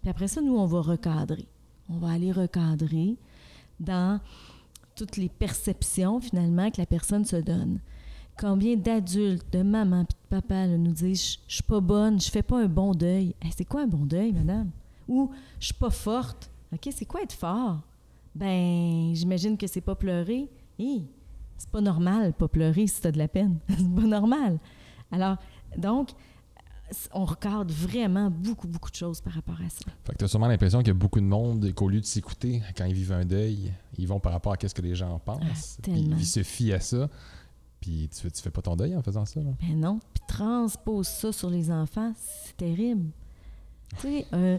Puis après ça, nous, on va recadrer. On va aller recadrer dans toutes les perceptions, finalement, que la personne se donne. Combien d'adultes, de mamans et de papa nous disent Je suis pas bonne, je fais pas un bon deuil. c'est quoi un bon deuil, madame? Ou Je suis pas forte. OK, c'est quoi être fort? Ben, j'imagine que c'est pas pleurer. C'est pas normal, pas pleurer si tu as de la peine. c'est pas normal. Alors, donc, on regarde vraiment beaucoup, beaucoup de choses par rapport à ça. Fait que tu as sûrement l'impression qu'il y a beaucoup de monde qu'au lieu de s'écouter quand ils vivent un deuil, ils vont par rapport à ce que les gens pensent. Ah, ils se fient à ça. Puis tu, tu fais pas ton deuil en faisant ça. Là. Ben non. Puis transpose ça sur les enfants, c'est terrible. tu sais, euh,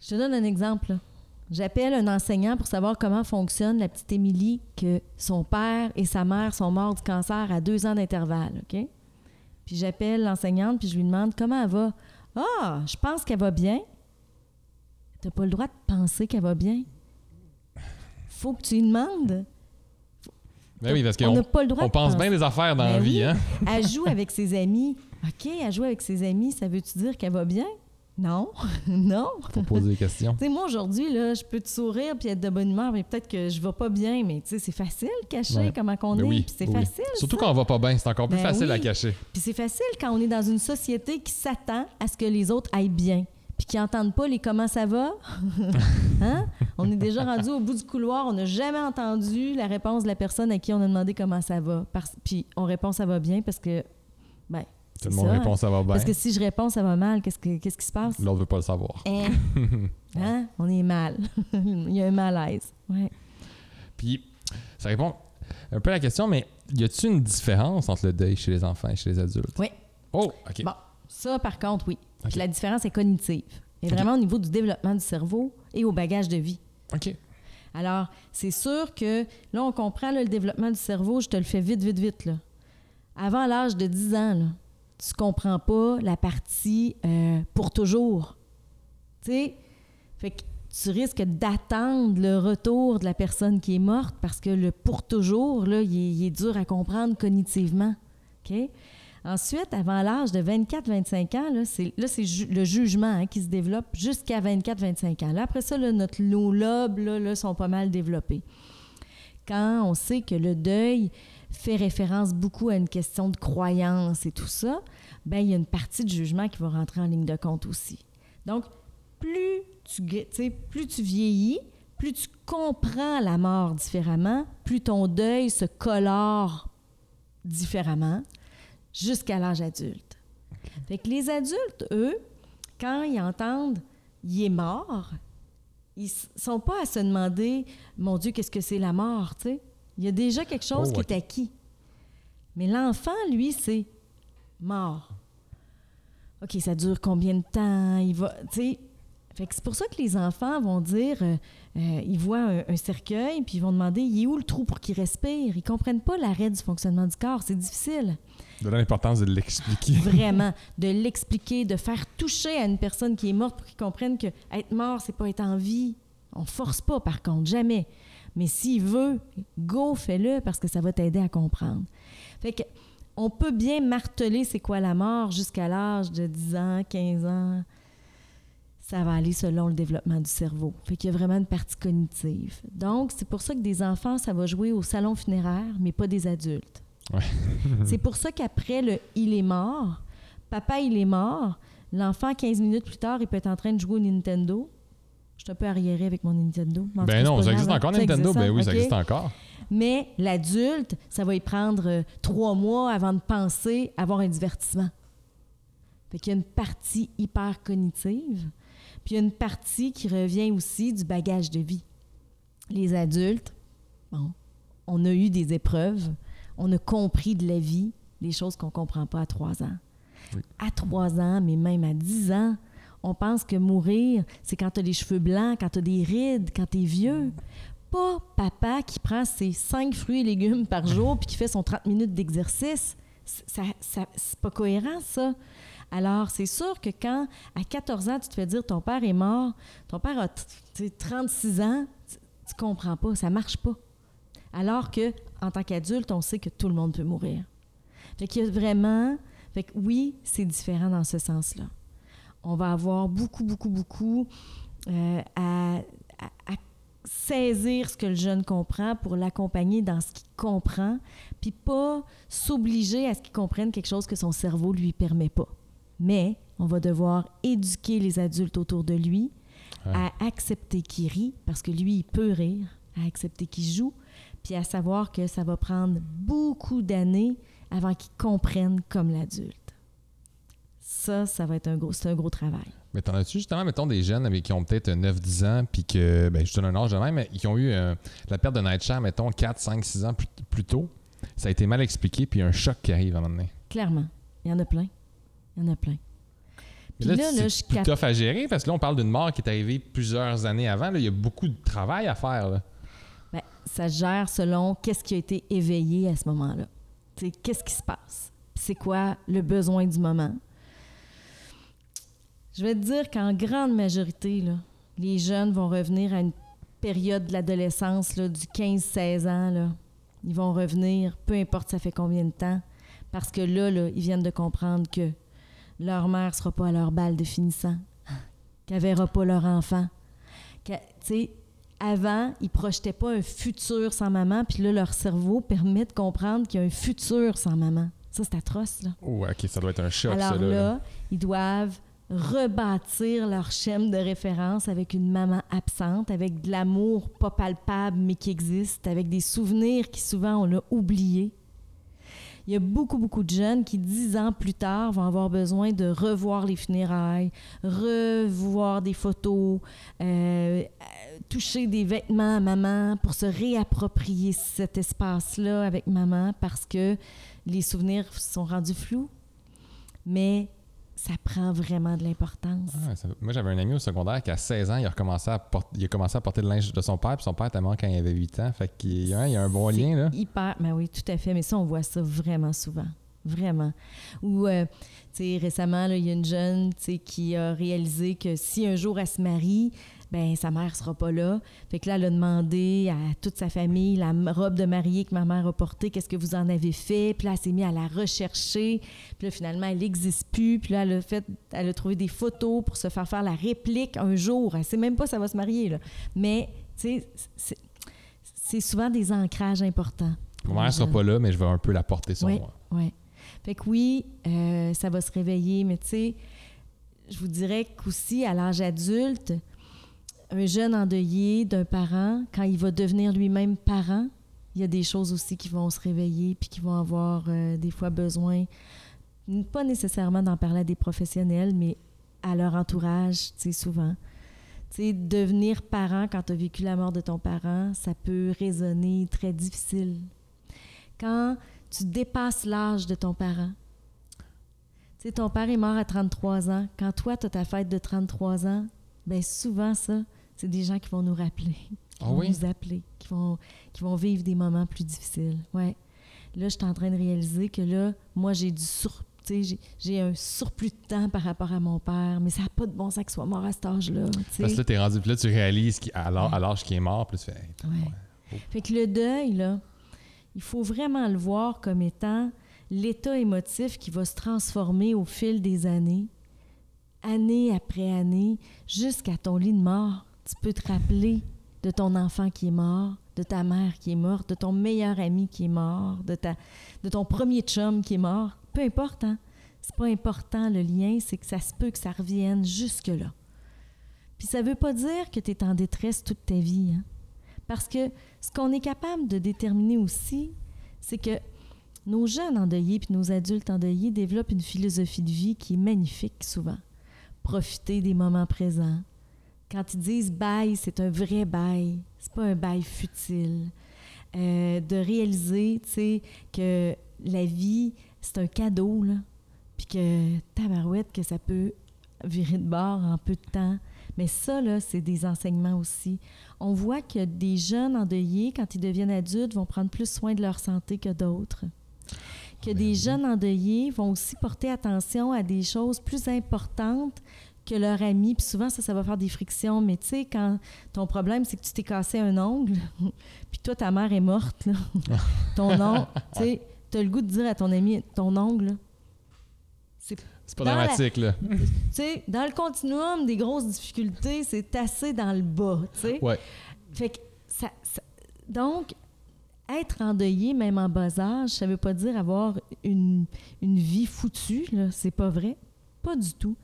je te donne un exemple. J'appelle un enseignant pour savoir comment fonctionne la petite Émilie, que son père et sa mère sont morts du cancer à deux ans d'intervalle. OK? Puis j'appelle l'enseignante, puis je lui demande comment elle va. Ah, je pense qu'elle va bien. Tu n'as pas le droit de penser qu'elle va bien. faut que tu lui demandes. Ben oui, parce qu'on on pense bien des affaires dans la ben vie. Hein? elle joue avec ses amis. OK, elle joue avec ses amis, ça veut-tu dire qu'elle va bien? Non, non? Faut poser des questions. tu sais, moi, aujourd'hui, là, je peux te sourire puis être de bonne humeur, mais peut-être que je vais pas bien, mais tu sais, c'est facile cacher comment qu'on ben est, puis c'est facile. Surtout quand on va pas bien, c'est encore plus ben facile à cacher. Puis c'est facile quand on est dans une société qui s'attend à ce que les autres aillent bien, puis qui n'entendent pas les comment ça va. hein? On est déjà rendu au bout du couloir, on n'a jamais entendu la réponse de la personne à qui on a demandé comment ça va. Puis on répond ça va bien parce que, ben, tout le monde répond ça va bien. Parce que si je réponds ça va mal, qu'est-ce, qu'est-ce qui se passe? L'autre veut pas le savoir. Hein? hein? On est mal. Il y a un malaise. Ouais. Puis, ça répond un peu à la question, mais y a-t-il une différence entre le deuil chez les enfants et chez les adultes? Oui. Oh, OK. Bon, ça, par contre, oui. La différence est cognitive. Et vraiment au niveau du développement du cerveau et au bagage de vie. OK. Alors, c'est sûr que là, on comprend le développement du cerveau, je te le fais vite, vite, vite. Là. Avant l'âge de 10 ans, là, tu comprends pas la partie euh, pour toujours. Tu? Fait que tu risques d'attendre le retour de la personne qui est morte parce que le pour toujours, là, il est, dur à comprendre cognitivement. OK? Ensuite, avant l'âge de 24-25 ans, là, c'est, le jugement hein, qui se développe jusqu'à 24-25 ans. Après ça, notre, nos lobes là, sont pas mal développés. Quand on sait que le deuil, fait référence beaucoup à une question de croyance et tout ça, ben il y a une partie de jugement qui va rentrer en ligne de compte aussi. Donc, plus tu, plus tu vieillis, plus tu comprends la mort différemment, plus ton deuil se colore différemment jusqu'à l'âge adulte. Fait que les adultes, eux, quand ils entendent « il est mort », ils sont pas à se demander « mon Dieu, qu'est-ce que c'est la mort », tu sais il y a déjà quelque chose oh, qui est acquis. Mais l'enfant, lui, c'est mort. OK, ça dure combien de temps? Il va. Tu sais. c'est pour ça que les enfants vont dire, euh, euh, ils voient un, cercueil, puis ils vont demander, il est où le trou pour qu'il respire? Ils comprennent pas l'arrêt du fonctionnement du corps, c'est difficile. De l'importance de l'expliquer. Vraiment, de l'expliquer, de faire toucher à une personne qui est morte pour qu'ils comprennent que être mort, c'est pas être en vie. On force pas, par contre, jamais. Mais s'il veut, go, fais-le parce que ça va t'aider à comprendre. Fait que, on peut bien marteler c'est quoi la mort jusqu'à l'âge de 10 ans, 15 ans. Ça va aller selon le développement du cerveau. Fait qu'il y a vraiment une partie cognitive. Donc, c'est pour ça que des enfants, ça va jouer au salon funéraire, mais pas des adultes. c'est pour ça qu'après le il est mort, papa il est mort, l'enfant 15 minutes plus tard, il peut être en train de jouer au Nintendo, je suis un peu arriéré avec mon Nintendo. ben non, ça existe encore Nintendo. ben oui, ça existe encore. Mais l'adulte, ça va y prendre euh, trois mois avant de penser avoir un divertissement. Fait qu'il y a une partie hyper cognitive, puis il y a une partie qui revient aussi du bagage de vie. Les adultes, bon, on a eu des épreuves, on a compris de la vie les choses qu'on ne comprend pas à trois ans. À trois ans, mais même à dix ans, on pense que mourir, c'est quand tu as les cheveux blancs, quand tu as des rides, quand tu es vieux. Pas papa qui prend ses cinq fruits et légumes par jour puis qui fait son 30 minutes d'exercice. Ça, ça, pas cohérent, ça. Alors, c'est sûr que quand, à 14 ans, tu te fais dire ton père est mort, ton père a 36 ans, tu, tu comprends pas, ça marche pas. Alors que, en tant qu'adulte, on sait que tout le monde peut mourir. Fait qu'il y a vraiment. Fait que oui, c'est différent dans ce sens-là. On va avoir beaucoup, beaucoup, beaucoup euh, à, à- à saisir ce que le jeune comprend pour l'accompagner dans ce qu'il comprend, puis pas s'obliger à ce qu'il comprenne quelque chose que son cerveau lui permet pas. Mais on va devoir éduquer les adultes autour de lui à accepter qu'il rit, parce que lui, il peut rire, à accepter qu'il joue, puis à savoir que ça va prendre beaucoup d'années avant qu'il comprenne comme l'adulte. Ça, ça va être un gros, c'est un gros travail. Mais t'en as-tu justement, mettons, des jeunes avec qui ont peut-être 9-10 ans, puis que, ben, je donne un âge de même, mais qui ont eu euh, la perte de Nightshare, mettons, 4, 5, 6 ans plus, plus tôt. Ça a été mal expliqué, puis il y a un choc qui arrive à un moment donné. Clairement. Il y en a plein. Il y en a plein. Puis là, là, là, c'est plus tough à gérer, parce que là, on parle d'une mort qui est arrivée plusieurs années avant. Là, il y a beaucoup de travail à faire. Là. Ben, ça se gère selon qu'est-ce qui a été éveillé à ce moment-là. Tu sais, Qu'est-ce qui se passe? C'est quoi le besoin du moment? Je vais te dire qu'en grande majorité, là, les jeunes vont revenir à une période de l'adolescence du 15-16 ans. Là. Ils vont revenir, peu importe ça fait combien de temps, parce que là, là ils viennent de comprendre que leur mère ne sera pas à leur balle de finissant, qu'elle verra pas leur enfant. Sais, avant, ils projetaient pas un futur sans maman, puis là, leur cerveau permet de comprendre qu'il y a un futur sans maman. Ça, c'est atroce, là. Oh, ok, ça doit être un choc, Alors ça. là, Là, ils doivent rebâtir leur schème de référence avec une maman absente, avec de l'amour pas palpable mais qui existe, avec des souvenirs qui souvent on a oubliés. Il y a beaucoup, beaucoup de jeunes qui, dix ans plus tard, vont avoir besoin de revoir les funérailles, revoir des photos, euh, toucher des vêtements à maman pour se réapproprier cet espace-là avec maman parce que les souvenirs sont rendus flous. Mais ça prend vraiment de l'importance. Ah, ça- moi, j'avais un ami au secondaire qui, à 16 ans, il a, recommencé à porter, il a commencé à porter le linge de son père, puis son père était mort quand il avait 8 ans. Fait qu'il y a, il y a un bon lien, là. Hyper, ben oui, tout à fait. Mais ça, on voit ça vraiment souvent. Vraiment. Ou, euh, tu sais, récemment, il y a une jeune, tu sais, qui a réalisé que si un jour elle se marie, ben sa mère sera pas là. Fait que là, elle a demandé à toute sa famille la robe de mariée que ma mère a portée, qu'est-ce que vous en avez fait? Puis là, elle s'est mise à la rechercher. Puis là, finalement, elle n'existe plus. Puis là, elle a, fait, elle a trouvé des photos pour se faire faire la réplique un jour. Elle sait même pas si ça va se marier, là. Mais, tu sais, c'est- c'est souvent des ancrages importants. Ma mère sera pas là, mais je vais un peu la porter sur Oui, moi. oui. Fait que oui, euh, ça va se réveiller, mais tu sais, je vous dirais qu'aussi, à l'âge adulte, un jeune endeuillé d'un parent, quand il va devenir lui-même parent, il y a des choses aussi qui vont se réveiller puis qui vont avoir euh, des fois besoin, pas nécessairement d'en parler à des professionnels, mais à leur entourage, tu sais, souvent. Tu sais, devenir parent quand tu as vécu la mort de ton parent, ça peut résonner très difficile. Quand tu dépasses l'âge de ton parent. Tu sais, ton père est mort à 33 ans. Quand toi, tu as ta fête de 33 ans, bien souvent, ça, c'est des gens qui vont nous rappeler, qui Ah vont oui? nous appeler, qui vont, qui vont vivre des moments plus difficiles. Ouais. Là, je suis en train de réaliser que là, moi, j'ai du sur... J'ai, un surplus de temps par rapport à mon père, mais ça n'a pas de bon sens qu'il soit mort à cet âge-là. Parce que là, t'es rendu, puis là, tu réalises qu'il- à l'âge qu'il est mort, puis tu fais. Hey, Ouais. Fait que le deuil, là, il faut vraiment le voir comme étant l'état émotif qui va se transformer au fil des années, année après année, jusqu'à ton lit de mort. Tu peux te rappeler de ton enfant qui est mort, de ta mère qui est morte, de ton meilleur ami qui est mort, de, ton premier chum qui est mort. Peu importe, hein? C'est pas important le lien, c'est que ça se peut que ça revienne jusque-là. Puis ça veut pas dire que tu es en détresse toute ta vie, hein? Parce que ce qu'on est capable de déterminer aussi, c'est que nos jeunes endeuillés puis nos adultes endeuillés développent une philosophie de vie qui est magnifique souvent. Profiter des moments présents. Quand ils disent bye, c'est un vrai bye. C'est pas un bye futile. Euh, de réaliser, tu sais, que la vie, c'est un cadeau, là. Puis que, tabarouette, que ça peut virer de bord en peu de temps. Mais ça, là, c'est des enseignements aussi. On voit que des jeunes endeuillés, quand ils deviennent adultes, vont prendre plus soin de leur santé que d'autres. Que Ben des oui. jeunes endeuillés vont aussi porter attention à des choses plus importantes que leur ami. Puis souvent, ça, ça va faire des frictions. Mais tu sais, quand ton problème, c'est que tu t'es cassé un ongle, puis toi, ta mère est morte, là. ton ongle, tu sais, tu as le goût de dire à ton ami, ton ongle, c'est C'est pas la- dramatique, là. tu sais, dans le continuum des grosses difficultés, c'est assez dans le bas, tu sais. Ouais. Fait que ça, ça- donc être endeuillé même en bas âge, ça veut pas dire avoir une, une vie foutue là, c'est pas vrai, pas du tout.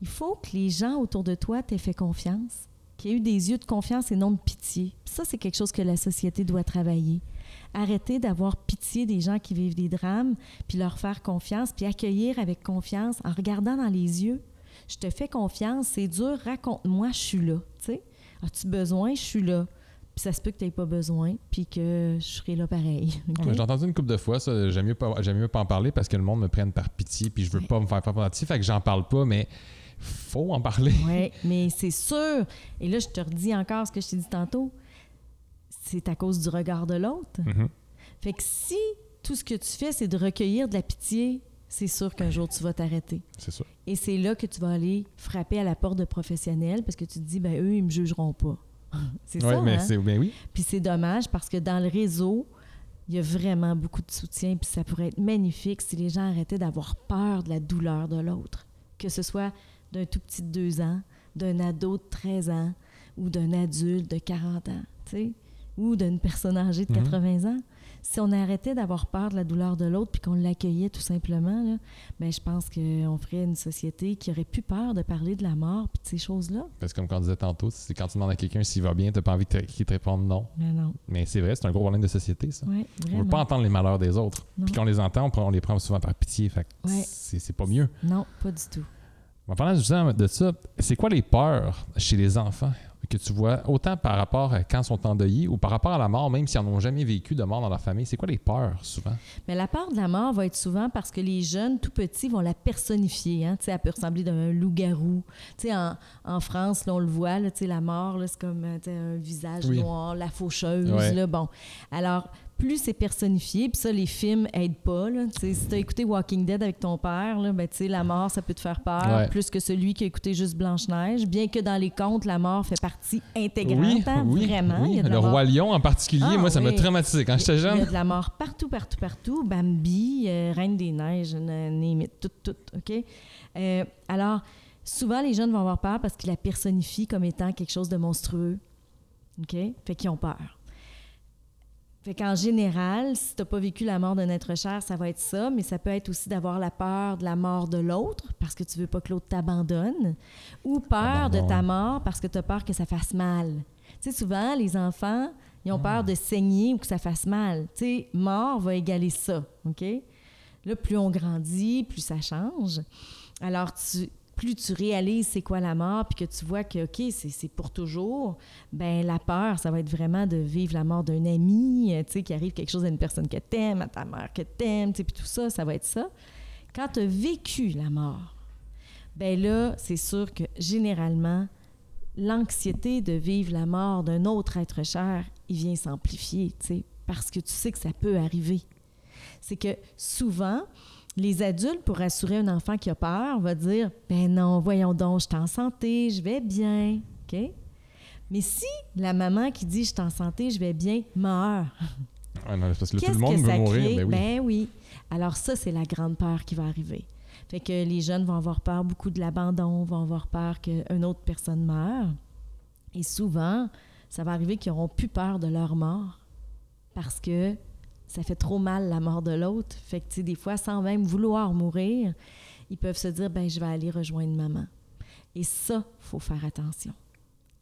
Il faut que les gens autour de toi t'aient fait confiance, qu'il y ait eu des yeux de confiance et non de pitié. Ça c'est quelque chose que la société doit travailler. Arrêter d'avoir pitié des gens qui vivent des drames, puis leur faire confiance, puis accueillir avec confiance en regardant dans les yeux. Je te fais confiance, c'est dur, raconte-moi, je suis là. As-tu besoin, je suis là. Puis ça se peut que tu n'aies pas besoin, puis que je serai là pareil. OK? Ouais, mais J'ai entendu une couple de fois, ça. J'aime mieux, pas- j'aime mieux pas en parler parce que le monde me prenne par pitié puis je veux Ouais. pas me faire faire fait que j'en parle pas, mais faut en parler. Oui, mais c'est sûr. Et là, je te redis encore ce que je t'ai dit tantôt. C'est à cause du regard de l'autre. Mhm. Fait que si tout ce que tu fais, c'est de recueillir de la pitié, c'est sûr qu'un jour, tu vas t'arrêter. C'est ça. Et c'est là que tu vas aller frapper à la porte de professionnels parce que tu te dis, ben eux, ils me jugeront pas. c'est Ouais, ça, mais hein? c'est ben oui. Puis c'est dommage parce que dans le réseau, il y a vraiment beaucoup de soutien. Puis ça pourrait être magnifique si les gens arrêtaient d'avoir peur de la douleur de l'autre. Que ce soit d'un tout petit de 2 ans, d'un ado de 13 ans ou d'un adulte de 40 ans, tu sais, ou d'une personne âgée de Mhm. 80 ans. Si on arrêtait d'avoir peur de la douleur de l'autre puis qu'on l'accueillait tout simplement, là, ben, je pense qu'on ferait une société qui aurait plus peur de parler de la mort puis de ces choses-là. Parce que comme on disait tantôt, c'est quand tu demandes à quelqu'un s'il va bien, t'as pas envie qu'il te réponde non. Mais non, Mais c'est vrai, c'est un gros problème de société, ça. oui, On vraiment. veut pas entendre les malheurs des autres. Puis quand on les entend, on, les prend souvent par pitié. Fait Ouais. c'est pas mieux. Non, pas du tout. En parlant justement de ça, c'est quoi les peurs chez les enfants que tu vois, autant par rapport à quand ils sont endeuillés ou par rapport à la mort, même s'ils n'ont jamais vécu de mort dans leur famille? C'est quoi les peurs souvent? Mais la peur de la mort va être souvent parce que les jeunes, tout petits, vont la personnifier. Hein? Tu sais, Elle peut ressembler d'un loup-garou. Tu sais, En, en France, là, on le voit, là, tu sais, la mort, c'est comme euh, un visage Oui. noir, la faucheuse. Ouais. Là, bon. Alors, plus c'est personnifié, puis ça, les films aident pas. Là. Si tu as écouté Walking Dead avec ton père, là, ben, tu sais, la mort, ça peut te faire peur, Ouais. plus que celui qui a écouté juste Blanche-Neige, bien que dans les contes, la mort fait partie intégrante. oui, hein, oui, vraiment. oui. Il y a de la Le mort roi lion en particulier, Ah, moi, ça m'a traumatisé quand j'étais il y a jeune. de la mort partout, partout, partout. Bambi, euh, Reine des Neiges, it, tout, tout, OK? Euh, alors, souvent, les jeunes vont avoir peur parce qu'ils la personnifient comme étant quelque chose de monstrueux. OK? Fait qu'ils ont peur. Fait qu'en général, si tu n'as pas vécu la mort d'un être cher, ça va être ça, mais ça peut être aussi d'avoir la peur de la mort de l'autre parce que tu veux pas que l'autre t'abandonne, ou peur de ta mort parce que tu as peur que ça fasse mal. Tu sais, souvent, les enfants, ils ont peur de saigner ou que ça fasse mal. Tu sais, mort va égaler ça, OK? Là, plus on grandit, plus ça change. Alors, tu, plus tu réalises c'est quoi la mort, puis que tu vois que, OK, c'est pour toujours, ben la peur, ça va être vraiment de vivre la mort d'un ami, euh, tu sais, qui arrive quelque chose à une personne que t'aimes, à ta mère que t'aimes, tu sais, puis tout ça, ça va être ça. Quand tu as vécu la mort, ben là, c'est sûr que généralement, l'anxiété de vivre la mort d'un autre être cher, il vient s'amplifier, tu sais, parce que tu sais que ça peut arriver. C'est que souvent, les adultes, pour rassurer un enfant qui a peur, va dire Ben non, voyons donc, je suis en santé, je vais bien. OK? Mais si la maman qui dit Je suis en santé, je vais bien, meurt, Ouais, non, parce que là, tout qu'est-ce le monde que veut ça mourir. crée? Ben oui. oui. Alors, ça, c'est la grande peur qui va arriver. Fait que les jeunes vont avoir peur beaucoup de l'abandon, vont avoir peur qu'une autre personne meure. Et souvent, ça va arriver qu'ils n'auront plus peur de leur mort parce que ça fait trop mal la mort de l'autre. Fait que, des fois, sans même vouloir mourir, ils peuvent se dire, ben je vais aller rejoindre maman. Et ça, faut faire attention.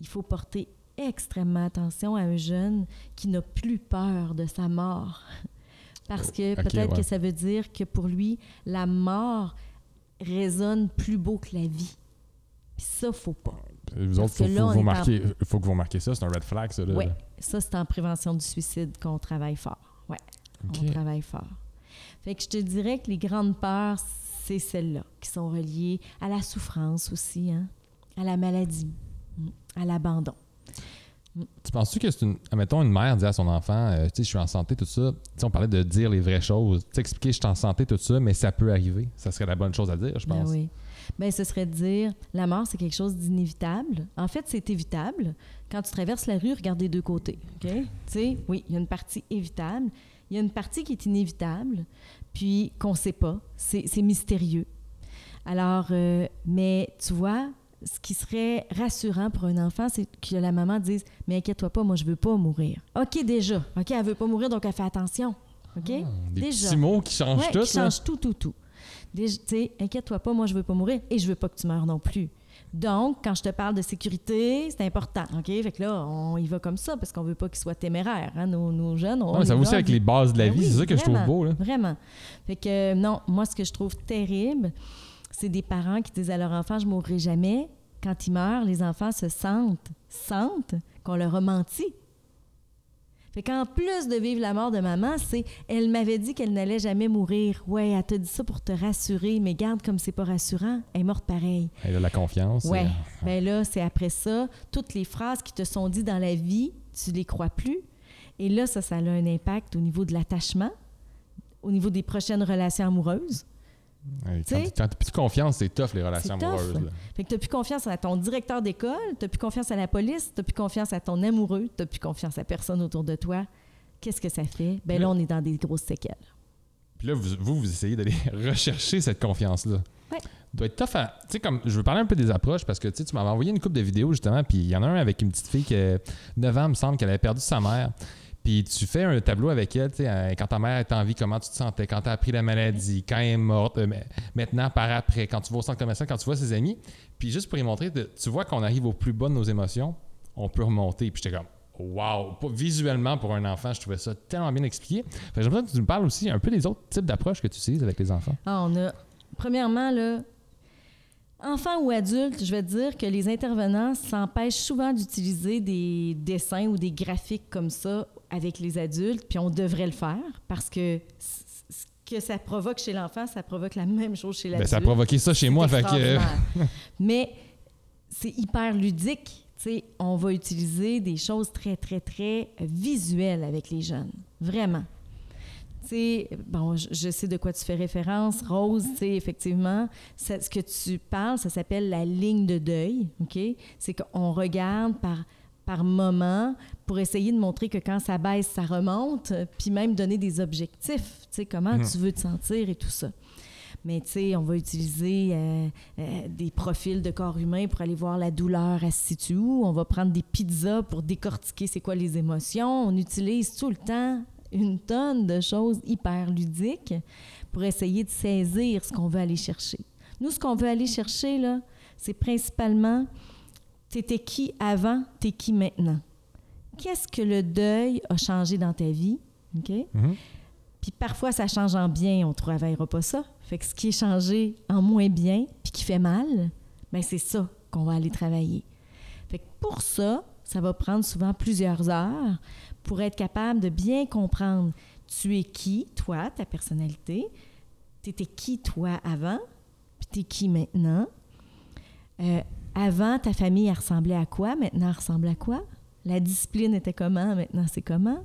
Il faut porter extrêmement attention à un jeune qui n'a plus peur de sa mort. Parce que peut-être ouais. que ça veut dire que pour lui, la mort résonne plus beau que la vie. Puis ça, faut pas. Vous autres, que faut, en- que vous remarquiez ça. C'est un red flag, ça. Oui, ça, c'est en prévention du suicide qu'on travaille fort. On travaille fort. Fait que je te dirais que les grandes peurs, c'est celles-là qui sont reliées à la souffrance aussi, hein, à la maladie, à l'abandon. Tu penses-tu que c'est une. Mettons, une mère dit à son enfant, euh, tu sais, je suis en santé, tout ça. Tu on parlait de dire les vraies choses. Tu expliquer, je suis en santé, tout ça, mais ça peut arriver. Ça serait la bonne chose à dire, je Ben pense. oui. Ben, ce serait de dire la mort, c'est quelque chose d'inévitable. En fait, c'est évitable. Quand tu traverses la rue, regarde des deux côtés. OK? Tu sais, oui, il y a une partie évitable. Il y a une partie qui est inévitable, puis qu'on ne sait pas. C'est mystérieux. Alors, euh, mais tu vois, ce qui serait rassurant pour un enfant, c'est que la maman dise Mais inquiète-toi pas, moi, je veux pas mourir. OK, déjà. OK, elle veut pas mourir, donc elle fait attention. OK? Des Déjà. petits mots qui changent Ouais, tout. qui là. change tout, tout, tout. Tu sais, inquiète-toi pas, moi, je veux pas mourir et je veux pas que tu meurs non plus. Donc, quand je te parle de sécurité, c'est important, OK? Fait que là, on y va comme ça parce qu'on veut pas qu'ils soient téméraires, hein, nos, nos jeunes. On ça va aussi avec les bases de la Ben vie. oui, c'est ça que je trouve beau. Là. Vraiment. Fait que euh, non, moi, ce que je trouve terrible, c'est des parents qui disent à leur enfant, je mourrai jamais. Quand ils meurent, les enfants se sentent, sentent qu'on leur a menti. Fait qu'en plus de vivre la mort de maman, c'est elle m'avait dit qu'elle n'allait jamais mourir. Ouais, elle t'a dit ça pour te rassurer, mais garde comme c'est pas rassurant, elle est morte pareil. Elle a la confiance. Ouais. euh, Ben là, c'est après ça, toutes les phrases qui te sont dites dans la vie, tu les crois plus. Et là, ça, ça a un impact au niveau de l'attachement, au niveau des prochaines relations amoureuses. Tu quand t'as plus de confiance, c'est tough les relations tough. amoureuses. là. Fait que tu plus confiance à ton directeur d'école, tu plus confiance à la police, tu plus confiance à ton amoureux, tu plus confiance à personne autour de toi. Qu'est-ce que ça fait? Ben là, Là- on est dans des grosses séquelles. Puis là, vous, vous, vous essayez d'aller rechercher cette confiance-là. Ouais. doit être tough à. Tu sais, comme. Je veux parler un peu des approches parce que tu m'avais envoyé une couple de vidéos justement, puis il y en a un avec une petite fille qui a 9 ans, me semble, qu'elle avait perdu sa mère. Puis tu fais un tableau avec elle, tu sais, euh, quand ta mère est en vie, comment tu te sentais, quand tu as appris la maladie, quand elle est morte, euh, maintenant, par après, quand tu vas au centre commercial, quand tu vois ses amis. Puis juste pour y montrer, tu vois qu'on arrive au plus bas de nos émotions, on peut remonter. Puis j'étais comme, wow! Visuellement, pour un enfant, je trouvais ça tellement bien expliqué. Que J'aimerais que tu nous parles aussi un peu des autres types d'approches que tu utilises avec les enfants. Ah, on a, premièrement, là, enfants ou adultes, je vais dire que les intervenants s'empêchent souvent d'utiliser des dessins ou des graphiques comme ça avec les adultes, puis on devrait le faire parce que ce que ça provoque chez l'enfant, ça provoque la même chose chez Ben, l'adulte. ça a provoqué ça chez moi. Fait que. Mais c'est hyper ludique. Tu sais, on va utiliser des choses très, très, très visuelles avec les jeunes. Vraiment. Tu sais, bon, je, je sais de quoi tu fais référence. Rose, tu sais, effectivement, ça- ce que tu parles, ça s'appelle la ligne de deuil, OK? C'est qu'on regarde par, par moment pour essayer de montrer que quand ça baisse, ça remonte, puis même donner des objectifs, tu sais, comment Mhm. tu veux te sentir et tout ça. Mais tu sais, on va utiliser euh, euh, des profils de corps humain pour aller voir la douleur, elle se situe où. On va prendre des pizzas pour décortiquer c'est quoi les émotions. On utilise tout le temps une tonne de choses hyper ludiques pour essayer de saisir ce qu'on veut aller chercher. Nous, ce qu'on veut aller chercher, là, c'est principalement t'étais qui avant, t'es qui maintenant? Qu'est-ce que le deuil a changé dans ta vie? OK? Mhm. Puis parfois, ça change en bien, on ne travaillera pas ça. Fait que ce qui est changé en moins bien, puis qui fait mal, ben c'est ça qu'on va aller travailler. Fait que pour ça, ça va prendre souvent plusieurs heures pour être capable de bien comprendre tu es qui, toi, ta personnalité, tu étais qui, toi, avant, puis tu es qui maintenant? Euh, avant, ta famille, elle ressemblait à quoi, maintenant, elle ressemble à quoi? La discipline était comment, maintenant, c'est comment?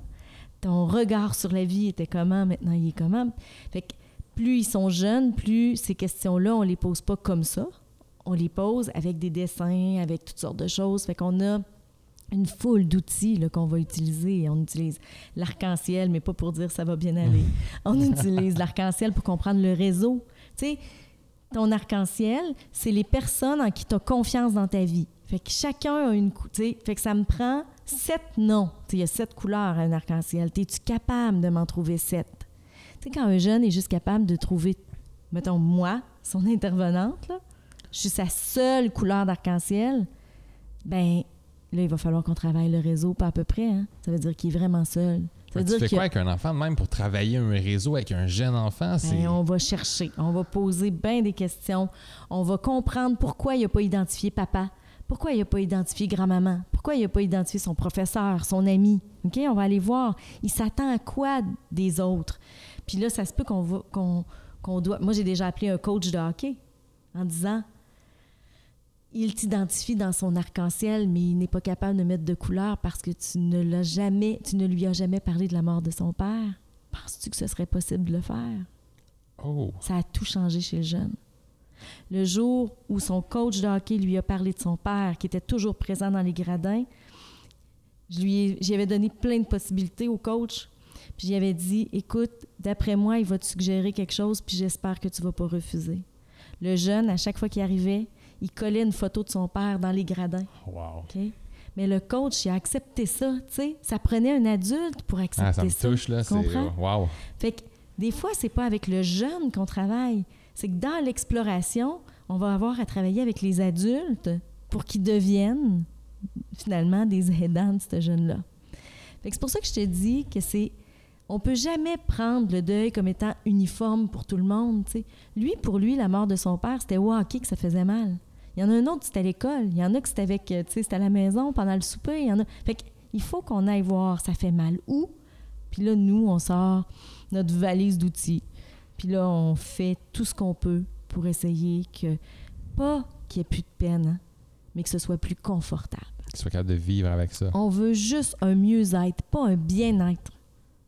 Ton regard sur la vie était comment, maintenant, il est comment? Fait que plus ils sont jeunes, plus ces questions-là, on les pose pas comme ça. On les pose avec des dessins, avec toutes sortes de choses. Fait qu'on a une foule d'outils qu'on va utiliser. On utilise l'arc-en-ciel, mais pas pour dire ça va bien aller. On utilise l'arc-en-ciel pour comprendre le réseau. Tu sais, ton arc-en-ciel, c'est les personnes en qui tu as confiance dans ta vie. Fait que chacun a une... tu sais, Fait que ça me prend sept sais, Il y a sept couleurs à un arc-en-ciel. Es-tu capable de m'en trouver sept? Tu sais, quand un jeune est juste capable de trouver, mettons, moi, son intervenante, là, je suis sa seule couleur d'arc-en-ciel, ben là, il va falloir qu'on travaille le réseau, pas à peu près. Hein? Ça veut dire qu'il est vraiment seul. Ça veut tu dire fais quoi avec un enfant? Même pour travailler un réseau avec un jeune enfant? Ben, on va chercher, on va poser bien des questions, on va comprendre pourquoi il n'a pas identifié papa, pourquoi il n'a pas identifié grand-maman, pourquoi il n'a pas identifié son professeur, son ami? OK? On va aller voir, il s'attend à quoi des autres? Puis là, ça se peut qu'on va, qu'on, qu'on doit. Moi, j'ai déjà appelé un coach de hockey en disant il t'identifie dans son arc-en-ciel, mais il n'est pas capable de mettre de couleur parce que tu ne l'as jamais, tu ne lui as jamais parlé de la mort de son père. Penses-tu que ce serait possible de le faire? Oh. Ça a tout changé chez le jeune. Le jour où son coach de hockey lui a parlé de son père, qui était toujours présent dans les gradins, je lui j'y avais donné plein de possibilités au coach. Puis j'y avais dit, écoute, d'après moi, il va te suggérer quelque chose, puis j'espère que tu vas pas refuser. Le jeune, à chaque fois qu'il arrivait, il collait une photo de son père dans les gradins. Wow. Mais le coach, il a accepté ça, tu sais. Ça prenait un adulte pour accepter Ah, ça me ça. touche, là. Comprends? Wow. Fait que des fois, c'est pas avec le jeune qu'on travaille. C'est que dans l'exploration, on va avoir à travailler avec les adultes pour qu'ils deviennent finalement des aidants de ce jeune-là. C'est pour ça que je te dis que c'est. On peut jamais prendre le deuil comme étant uniforme pour tout le monde. Lui, pour lui, la mort de son père, c'était au hockey que ça faisait mal. Il y en a un autre, c'était à l'école. Il y en a que c'était avec, c'était à la maison pendant le souper. Il il faut qu'on aille voir, ça fait mal où? Puis là, nous, on sort notre valise d'outils. Puis là, on fait tout ce qu'on peut pour essayer que, pas qu'il n'y ait plus de peine, hein, mais que ce soit plus confortable. Qu'il soit capable de vivre avec ça. On veut juste un mieux-être, pas un bien-être.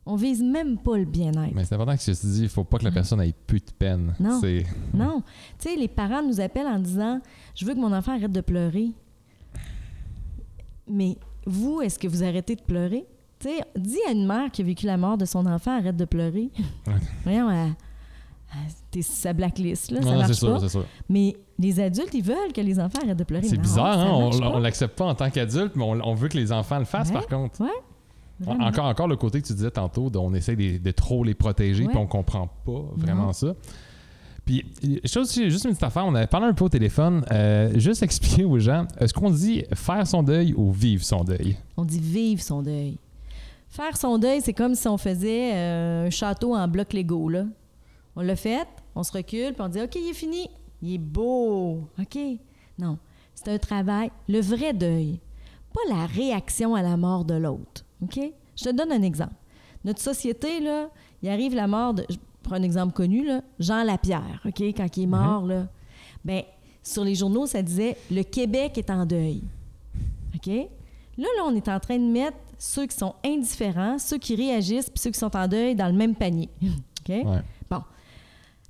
On vise même pas le bien-être. Mais c'est important que tu te dis, il faut pas que la personne ait plus de peine. Non. C'est. Non. Tu sais, les parents nous appellent en disant Je veux que mon enfant arrête de pleurer. Mais vous, est-ce que vous arrêtez de pleurer? Tu sais, dis à une mère qui a vécu la mort de son enfant arrête de pleurer. Voyons, elle- t'es sur sa blacklist, là. Ça Non, marche sûr, pas. sûr. Mais les adultes, ils veulent que les enfants arrêtent de pleurer. C'est bizarre, hein? On, l'accepte pas en tant qu'adulte, mais on, on veut que les enfants le fassent Ouais. par contre. Ouais. Encore, encore le côté que tu disais tantôt, on essaie de, de trop les protéger, puis on comprend pas vraiment Non. ça. Puis, chose juste une petite affaire, on avait parlé un peu au téléphone, euh, juste expliquer aux gens, est-ce qu'on dit faire son deuil ou vivre son deuil? On dit vivre son deuil. Faire son deuil, c'est comme si on faisait euh, un château en bloc Lego. Là. On l'a fait, on se recule, puis on dit OK, il est fini. Il est beau. OK? Non. C'est un travail. Le vrai deuil, pas la réaction à la mort de l'autre. OK? Je te donne un exemple. Notre société, là, il arrive la mort de. Je prends un exemple connu, là, Jean Lapierre, OK, quand il est mort, là. Ben, sur les journaux, ça disait Le Québec est en deuil. OK? Là, là, on est en train de mettre ceux qui sont indifférents, ceux qui réagissent, puis ceux qui sont en deuil dans le même panier. OK? Ouais.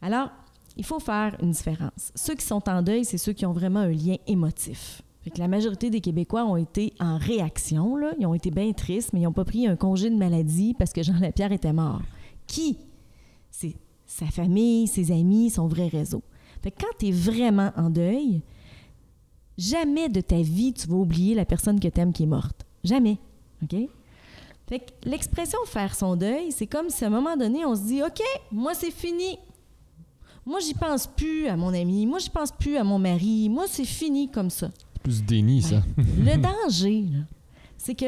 Alors, il faut faire une différence. Ceux qui sont en deuil, c'est ceux qui ont vraiment un lien émotif. La majorité des Québécois ont été en réaction. Ils ont été bien tristes, mais ils n'ont pas pris un congé de maladie parce que Jean Lapierre était mort. Qui? C'est sa famille, ses amis, son vrai réseau. Quand tu es vraiment en deuil, jamais de ta vie tu vas oublier la personne que tu aimes qui est morte. Jamais. OK? L'expression faire son deuil, c'est comme si à un moment donné, on se dit OK, moi c'est fini. Moi, j'y pense plus à mon ami. Moi, j'y pense plus à mon mari. Moi, c'est fini comme ça. C'est plus déni, ça. Le danger, c'est que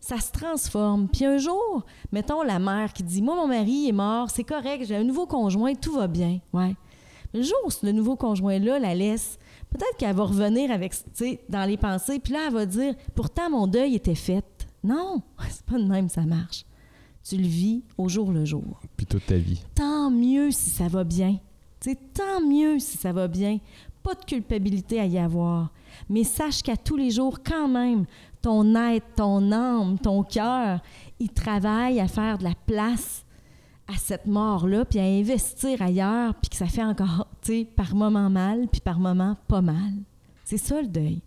ça se transforme. Puis un jour, mettons la mère qui dit Moi, mon mari est mort, c'est correct, j'ai un nouveau conjoint, tout va bien. Ouais. Mais le jour où le nouveau conjoint-là la laisse, peut-être qu'elle va revenir avec, tu sais, dans les pensées, puis là, elle va dire Pourtant, mon deuil était fait. Non, c'est pas de même, ça marche. Tu le vis au jour le jour Puis toute ta vie. tant mieux si ça va bien. Tu sais, tant mieux si ça va bien. Pas de culpabilité à y avoir. Mais sache qu'à tous les jours, quand même, ton être, ton âme, ton cœur, il travaille à faire de la place à cette mort-là, puis à investir ailleurs, puis que ça fait encore, tu sais, par moment mal, puis par moment pas mal. C'est ça le deuil.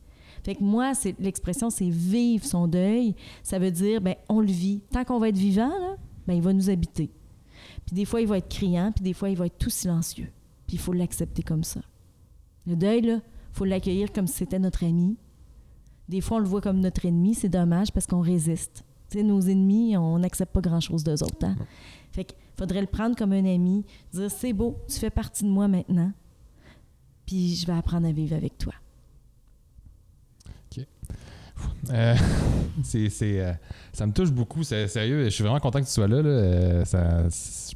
Fait que moi, l'expression, c'est vivre son deuil. Ça veut dire, ben on le vit. Tant qu'on va être vivant, ben il va nous habiter. Puis des fois, il va être criant, puis des fois, il va être tout silencieux. Puis il faut l'accepter comme ça. Le deuil, là, il faut l'accueillir comme si c'était notre ami. Des fois, on le voit comme notre ennemi, c'est dommage parce qu'on résiste. Tu sais, nos ennemis, on n'accepte pas grand-chose d'eux autres. hein. Fait qu'il faudrait le prendre comme un ami, dire c'est beau, tu fais partie de moi maintenant, puis je vais apprendre à vivre avec toi. Euh, c'est, c'est, euh, ça me touche beaucoup, c'est sérieux. Je suis vraiment content que tu sois là. là. Euh, ça,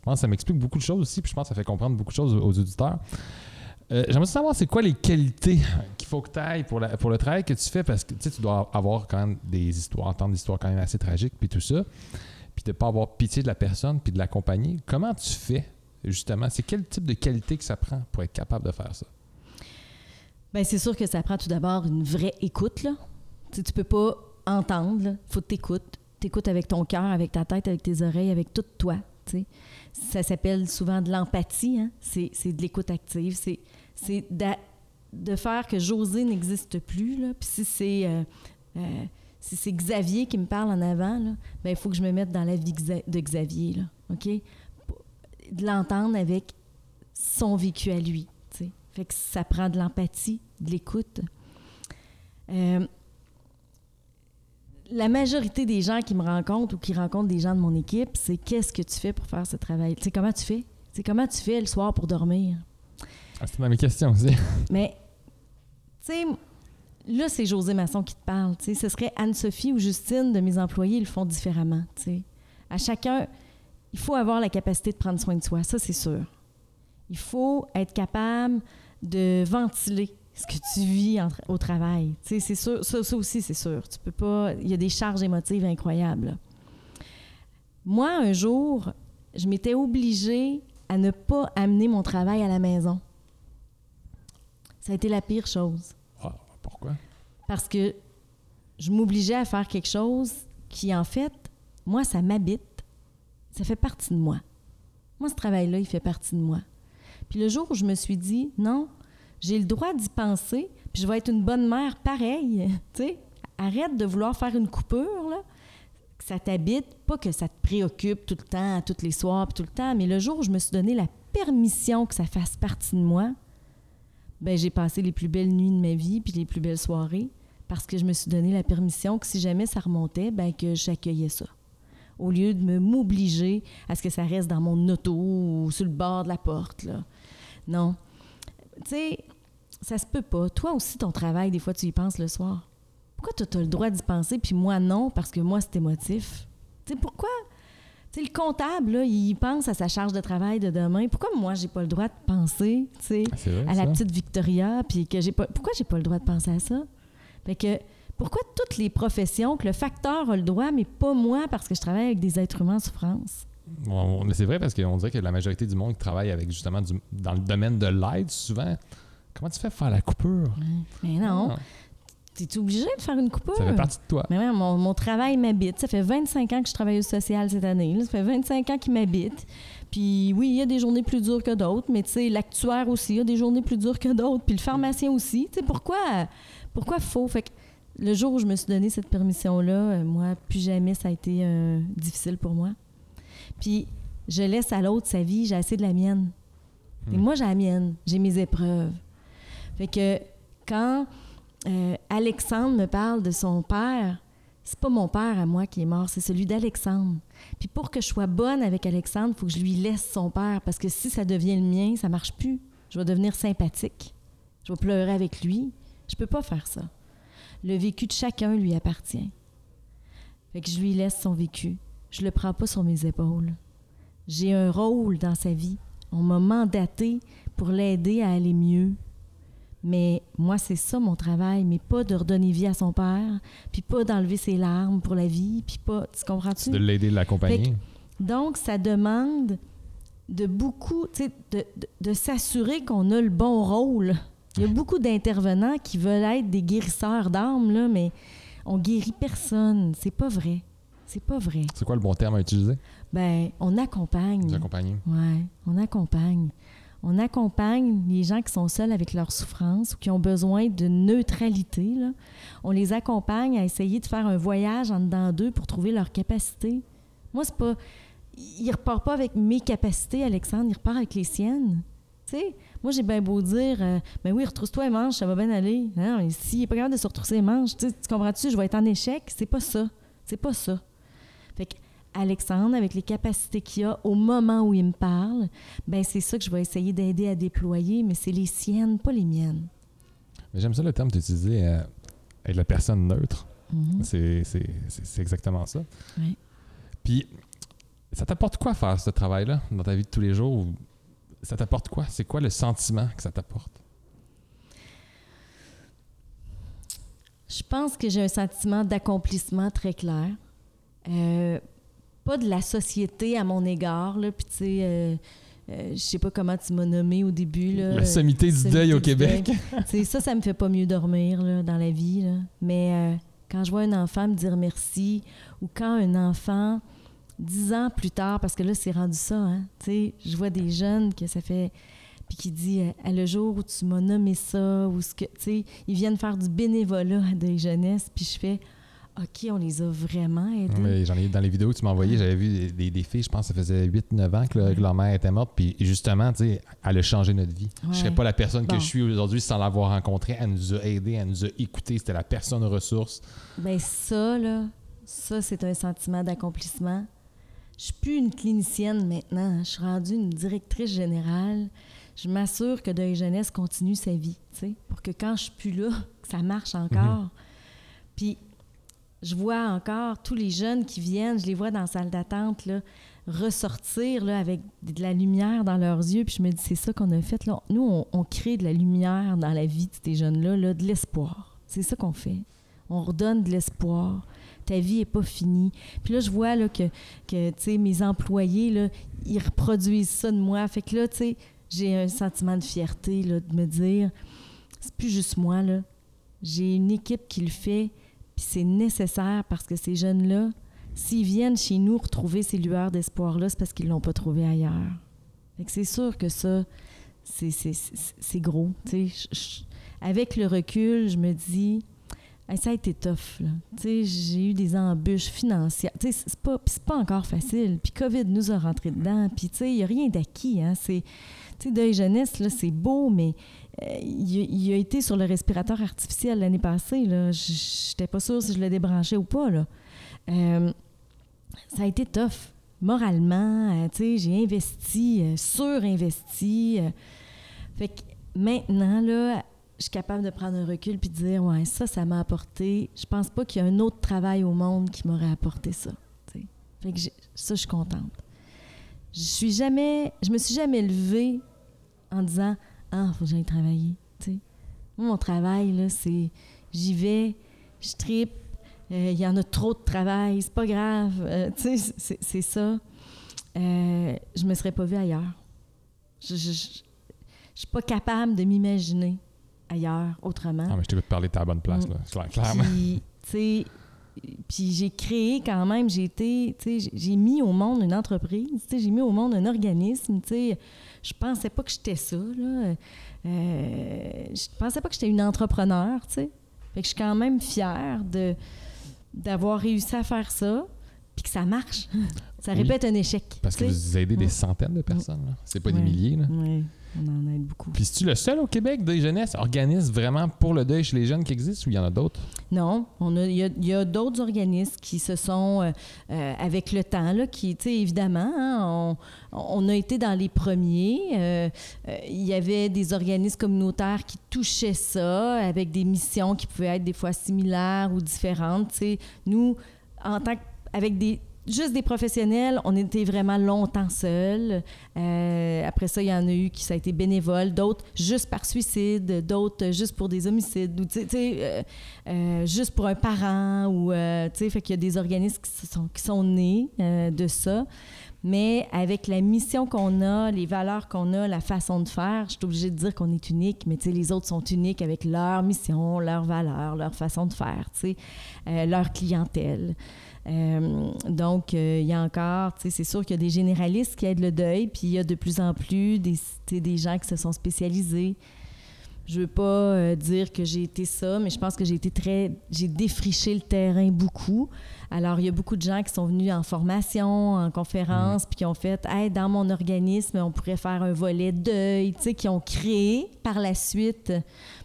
pense que ça m'explique beaucoup de choses aussi, puis je pense que ça fait comprendre beaucoup de choses aux, auditeurs. Euh, j'aimerais savoir, c'est quoi les qualités qu'il faut que tu ailles pour, la- pour le travail que tu fais, parce que tu dois avoir quand même des histoires, entendre des histoires quand même assez tragiques, puis tout ça, puis de pas avoir pitié de la personne, puis de l'accompagner. Comment tu fais justement, c'est quel type de qualité que ça prend pour être capable de faire ça? Bien, c'est sûr que ça prend tout d'abord une vraie écoute. Là. Tu sais, tu peux pas entendre. Il faut que tu écoutes. Tu écoutes avec ton cœur, avec ta tête, avec tes oreilles, avec tout toi. Ça s'appelle souvent de l'empathie. Hein? C'est, de l'écoute active. C'est, de faire que José n'existe plus. Là. Puis si c'est, euh, euh, si Xavier qui me parle en avant, ben, il faut que je me mette dans la vie de Xavier. OK? De l'entendre avec son vécu à lui. Fait que ça prend de l'empathie, de l'écoute. Euh, la majorité des gens qui me rencontrent ou qui rencontrent des gens de mon équipe, c'est qu'est-ce que tu fais pour faire ce travail? Tu sais, comment tu fais? C'est comment tu fais le soir pour dormir? Ah, C'était dans mes questions aussi. Mais, tu sais, là, c'est José Masson qui te parle. Tu sais, ce serait Anne-Sophie ou Justine de mes employés, ils le font différemment. Tu sais. À chacun, il faut avoir la capacité de prendre soin de soi, ça, c'est sûr. Il faut être capable de ventiler ce que tu vis en au travail. Tu sais, c'est sûr, ça, ça aussi, c'est sûr. Tu peux pas. Il y a des charges émotives incroyables. Moi, un jour, je m'étais obligée à ne pas amener mon travail à la maison. Ça a été la pire chose. Ah, pourquoi? Parce que je m'obligeais à faire quelque chose qui, en fait, moi, ça m'habite. Ça fait partie de moi. Moi, ce travail-là, il fait partie de moi. Puis le jour où je me suis dit, non, j'ai le droit d'y penser, puis je vais être une bonne mère pareil, tu sais, arrête de vouloir faire une coupure, là, que ça t'habite, pas que ça te préoccupe tout le temps, tous les soirs, puis tout le temps, mais le jour où je me suis donné la permission que ça fasse partie de moi, ben j'ai passé les plus belles nuits de ma vie, puis les plus belles soirées, parce que je me suis donné la permission que si jamais ça remontait, ben que j'accueillais ça. Au lieu de me m'obliger à ce que ça reste dans mon auto ou sur le bord de la porte, là. Non. Tu sais, ça se peut pas. Toi aussi, ton travail, des fois, tu y penses le soir. Pourquoi tu as le droit d'y penser, puis moi, non, parce que moi, c'est émotif? Tu sais, pourquoi? Tu sais, le comptable, là, il pense à sa charge de travail de demain. Pourquoi moi, j'ai pas le droit de penser, tu sais, Ah, vrai, à la ça? petite Victoria, puis que j'ai pas... Pourquoi j'ai pas le droit de penser à ça? Fait que, pourquoi toutes les professions, que le facteur a le droit, mais pas moi, parce que je travaille avec des êtres humains en souffrance? C'est vrai parce qu'on dirait que la majorité du monde qui travaille avec justement du- dans le domaine de l'aide, souvent, comment tu fais pour faire la coupure? Mais non, Ah, t'es obligé de faire une coupure? ça fait partie de toi. Mais ouais, mon, mon travail m'habite. Ça fait 25 ans que je travaille au social cette année. là. Ça fait 25 ans qu'il m'habite. Puis oui, il y a des journées plus dures que d'autres, mais tu sais, l'actuaire aussi, il y a des journées plus dures que d'autres. Puis le pharmacien aussi. Tu sais, pourquoi, pourquoi faux? Fait que le jour où je me suis donné cette permission-là, euh, moi, plus jamais ça a été euh, difficile pour moi. Puis je laisse à l'autre sa vie, j'ai assez de la mienne. Et Hmm. moi, j'ai la mienne, j'ai mes épreuves. Fait que quand euh, Alexandre me parle de son père, c'est pas mon père à moi qui est mort, c'est celui d'Alexandre. Puis pour que je sois bonne avec Alexandre, il faut que je lui laisse son père, parce que si ça devient le mien, ça marche plus. Je vais devenir sympathique. Je vais pleurer avec lui. Je peux pas faire ça. Le vécu de chacun lui appartient. Fait que je lui laisse son vécu. Je le prends pas sur mes épaules. J'ai un rôle dans sa vie. On m'a mandaté pour l'aider à aller mieux. Mais moi, c'est ça mon travail, mais pas de redonner vie à son père, puis pas d'enlever ses larmes pour la vie, puis pas. Tu comprends-tu? De l'aider, de l'accompagner. Donc, ça demande de beaucoup, tu sais, de, de- de s'assurer qu'on a le bon rôle. Il y a beaucoup d'intervenants qui veulent être des guérisseurs d'âmes, là, mais on guérit personne. C'est pas vrai. C'est pas vrai. C'est quoi le bon terme à utiliser? Ben, on accompagne. Vous accompagner. Ouais, on accompagne. On accompagne les gens qui sont seuls avec leur souffrance ou qui ont besoin de neutralité. On les accompagne à essayer de faire un voyage en dedans d'eux pour trouver leur capacité. Moi, c'est pas. Il repart pas avec mes capacités, Alexandre, il repart avec les siennes. Tu sais, moi, j'ai bien beau dire, euh, ben oui, retrousse-toi les manches, ça va bien aller. Non, mais s'il n'est pas capable de se retrousser les manches, tu comprends-tu, je vais être en échec? C'est pas ça. C'est pas ça. Alexandre, avec les capacités qu'il a au moment où il me parle, ben c'est ça que je vais essayer d'aider à déployer, mais c'est les siennes, pas les miennes. Mais j'aime ça le terme que tu utilisais, euh, être la personne neutre. C'est- C'est c'est- c'est exactement ça. Oui. Puis, ça t'apporte quoi faire ce travail-là dans ta vie de tous les jours? Ça t'apporte quoi? C'est quoi le sentiment que ça t'apporte? Je pense que j'ai un sentiment d'accomplissement très clair. Euh, pas de la société à mon égard, là, puis tu sais, euh, euh, je sais pas comment tu m'as nommé au début. Là, La sommité du deuil au Québec. C'est ça, ça me fait pas mieux dormir là, dans la vie. là. Mais euh, quand je vois un enfant me dire merci, ou quand un enfant, dix ans plus tard, parce que là, c'est rendu ça, hein, tu sais, je vois des jeunes que ça fait. Puis qui dit, à le jour où tu m'as nommé ça, ou ce que, tu sais, ils viennent faire du bénévolat à des jeunesses, puis je fais, OK, on les a vraiment aidés. J'en ai dans les vidéos que tu m'as envoyées, j'avais vu des, filles, je pense que ça faisait 8-9 ans que, leur- que leur mère était morte. Puis justement, tu sais, elle a changé notre vie. Je serais Ouais. pas la personne que je suis aujourd'hui sans l'avoir rencontrée. Elle nous a aidés, elle nous a écoutés. C'était la personne ressource. Ben ça, là, ça, c'est un sentiment d'accomplissement. Je suis plus une clinicienne maintenant. hein. Je suis rendue une directrice générale. Je m'assure que Deuil Jeunesse continue sa vie, tu sais, pour que quand je suis plus là, que ça marche encore. Puis je vois encore tous les jeunes qui viennent, je les vois dans la salle d'attente, ressortir avec de la lumière dans leurs yeux. Puis je me dis, c'est ça qu'on a fait. Là. Nous, on, crée de la lumière dans la vie de ces jeunes-là, là, de l'espoir. C'est ça qu'on fait. On redonne de l'espoir. Ta vie n'est pas finie. Puis là, je vois là, que, que mes employés, là, ils reproduisent ça de moi. Fait que là, j'ai un sentiment de fierté de me dire, c'est plus juste moi, là. J'ai une équipe qui le fait, puis c'est nécessaire parce que ces jeunes-là, s'ils viennent chez nous retrouver ces lueurs d'espoir-là, c'est parce qu'ils ne l'ont pas trouvé ailleurs. Fait c'est sûr que ça, c'est, c'est, c'est- gros. avec le recul, je me dis, ça a été tough. J'ai eu des embûches financières. C'est pas, c'est pas encore facile. Puis COVID nous a rentré dedans. Puis il n'y a rien d'acquis. Hein. C'est, Deuil Jeunesse, là, c'est beau, mais il, a- il a été sur le respirateur artificiel l'année passée. Là. J- J'étais pas sûre si je le débranchais ou pas. Euh, ça a été tough. Moralement, euh, j'ai investi, euh, surinvesti. euh. fait que maintenant, je suis capable de prendre un recul puis de dire, ouais, ça, ça m'a apporté. Je pense pas qu'il y a un autre travail au monde qui m'aurait apporté ça. Fait que ça, je suis contente. Je suis jamais, je me suis jamais levée en disant, ah, faut que j'aille travailler. Moi, mon travail, là, c'est, j'y vais, je tripe, euh, il y en a trop de travail, c'est pas grave. euh, tu sais, c'est, ça. Euh, je me serais pas vue ailleurs. Je, je, je- je suis pas capable de m'imaginer ailleurs, autrement. Ah, mais je t'écoute parler de ta bonne place, là. Claire- clairement. Puis, tu sais, puis j'ai créé quand même, j'ai été, tu sais, j'ai- j'ai mis au monde une entreprise, tu sais, j'ai mis au monde un organisme, tu sais. Je pensais pas que j'étais ça, là. Euh, je pensais pas que j'étais une entrepreneur, tu sais. Fait que je suis quand même fière de d'avoir réussi à faire ça, puis que ça marche. ça Oui. répète un échec. Parce que vous aidez des centaines de personnes. là. C'est pas des milliers. Là. Oui, on en aide beaucoup. Puis, es-tu le seul au Québec, Deuil Jeunesse, organisme vraiment pour le deuil chez les jeunes qui existe ou il y en a d'autres? Non, on a- il y a, il y a d'autres organismes qui se sont, euh, euh, avec le temps, là, qui, tu sais, évidemment, hein, on, on a été dans les premiers. Euh, il y avait des organismes communautaires qui touchaient ça, avec des missions qui pouvaient être des fois similaires ou différentes. tu sais. Nous, en tant que, avec des juste des professionnels, on était vraiment longtemps seuls. Euh, après ça, il y en a eu qui ça a été bénévole, d'autres juste par suicide, d'autres juste pour des homicides, ou euh, euh, juste pour un parent, ou tu fait qu'il y a des organismes qui, sont, qui sont nés de ça. Mais avec la mission qu'on a, les valeurs qu'on a, la façon de faire, je suis obligée de dire qu'on est unique, mais les autres sont uniques avec leur mission, leurs valeurs, leur façon de faire, leur clientèle. Euh, donc, euh, il y a encore, tu sais, c'est sûr qu'il y a des généralistes qui aident le deuil, puis il y a de plus en plus des, des gens qui se sont spécialisés. Je veux pas euh, dire que j'ai été ça, mais je pense que j'ai été très, j'ai défriché le terrain beaucoup. Alors, il y a beaucoup de gens qui sont venus en formation, en conférence, puis qui ont fait, hey, dans mon organisme, on pourrait faire un volet deuil, tu sais, qui ont créé par la suite.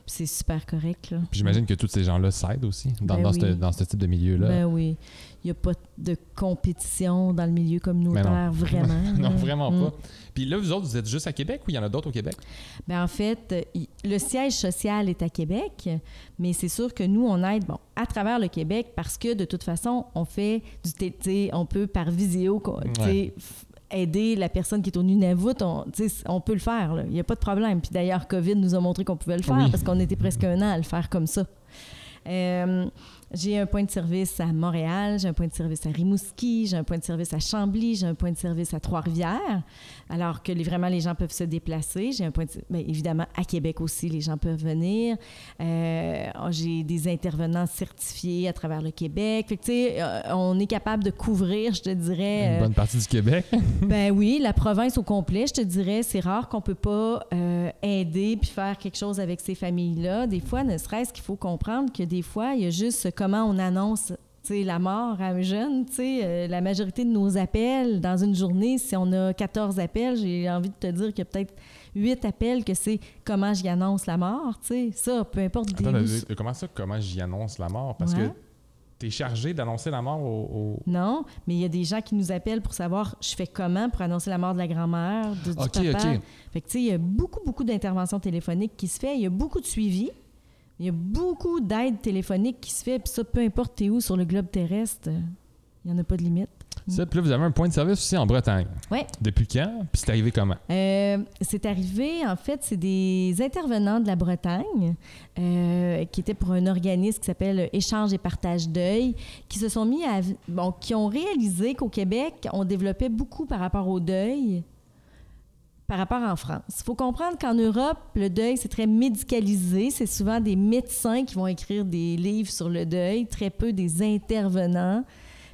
C'est super correct, là. Puis j'imagine que tous ces gens-là s'aident aussi dans, Ben dans, oui. ce, dans ce type de milieu-là. Ben oui. Il n'y a pas de compétition dans le milieu communautaire, vraiment. non, vraiment Mm. pas. Puis là, vous autres, vous êtes juste à Québec ou il y en a d'autres au Québec? Ben, en fait, le siège social est à Québec, mais c'est sûr que nous, on aide bon, à travers le Québec parce que de toute façon, on fait du TT, on peut par visio Ouais. aider la personne qui est au Nunavut, on, on peut le faire, il n'y a pas de problème. Puis d'ailleurs, COVID nous a montré qu'on pouvait le faire Oui. parce qu'on était presque un an à le faire comme ça. Euh, j'ai un point de service à Montréal, j'ai un point de service à Rimouski, j'ai un point de service à Chambly, j'ai un point de service à Trois-Rivières, alors que les, vraiment les gens peuvent se déplacer. J'ai un point de, bien, évidemment à Québec aussi, les gens peuvent venir. Euh, j'ai des intervenants certifiés à travers le Québec. Fait que, tu sais, euh, on est capable de couvrir, je te dirais. Une euh, bonne partie du Québec. ben oui, la province au complet, je te dirais, c'est rare qu'on peut pas euh, aider puis faire quelque chose avec ces familles-là. Des fois, ne serait-ce qu'il faut comprendre que des fois, il y a juste comment on annonce la mort à un jeune. euh, la majorité de nos appels dans une journée, si on a 14 appels, j'ai envie de te dire qu'il y a peut-être 8 appels que c'est comment j'y annonce la mort. tu sais. Ça, peu importe Attends, comment ça, comment j'y annonce la mort? Parce Ouais. que t'es chargé d'annoncer la mort au. au- Non, mais il y a des gens qui nous appellent pour savoir je fais comment pour annoncer la mort de la grand-mère, du, papa. ok. Fait que, tu sais, il y a beaucoup, beaucoup d'interventions téléphoniques qui se fait. Il y a beaucoup de suivi. Il y a beaucoup d'aide téléphonique qui se fait. Puis ça, peu importe t'es où sur le globe terrestre, il n'y en a pas de limite. Ça, puis là, vous avez un point de service aussi en Bretagne. Ouais. Depuis quand? Puis c'est arrivé comment? Euh, c'est arrivé, en fait, c'est des intervenants de la Bretagne euh, qui étaient pour un organisme qui s'appelle Échange et Partage Deuil, qui se sont mis à. Bon, qui ont réalisé qu'au Québec, on développait beaucoup par rapport au deuil par rapport en France. Il faut comprendre qu'en Europe, le deuil, c'est très médicalisé. C'est souvent des médecins qui vont écrire des livres sur le deuil, très peu des intervenants.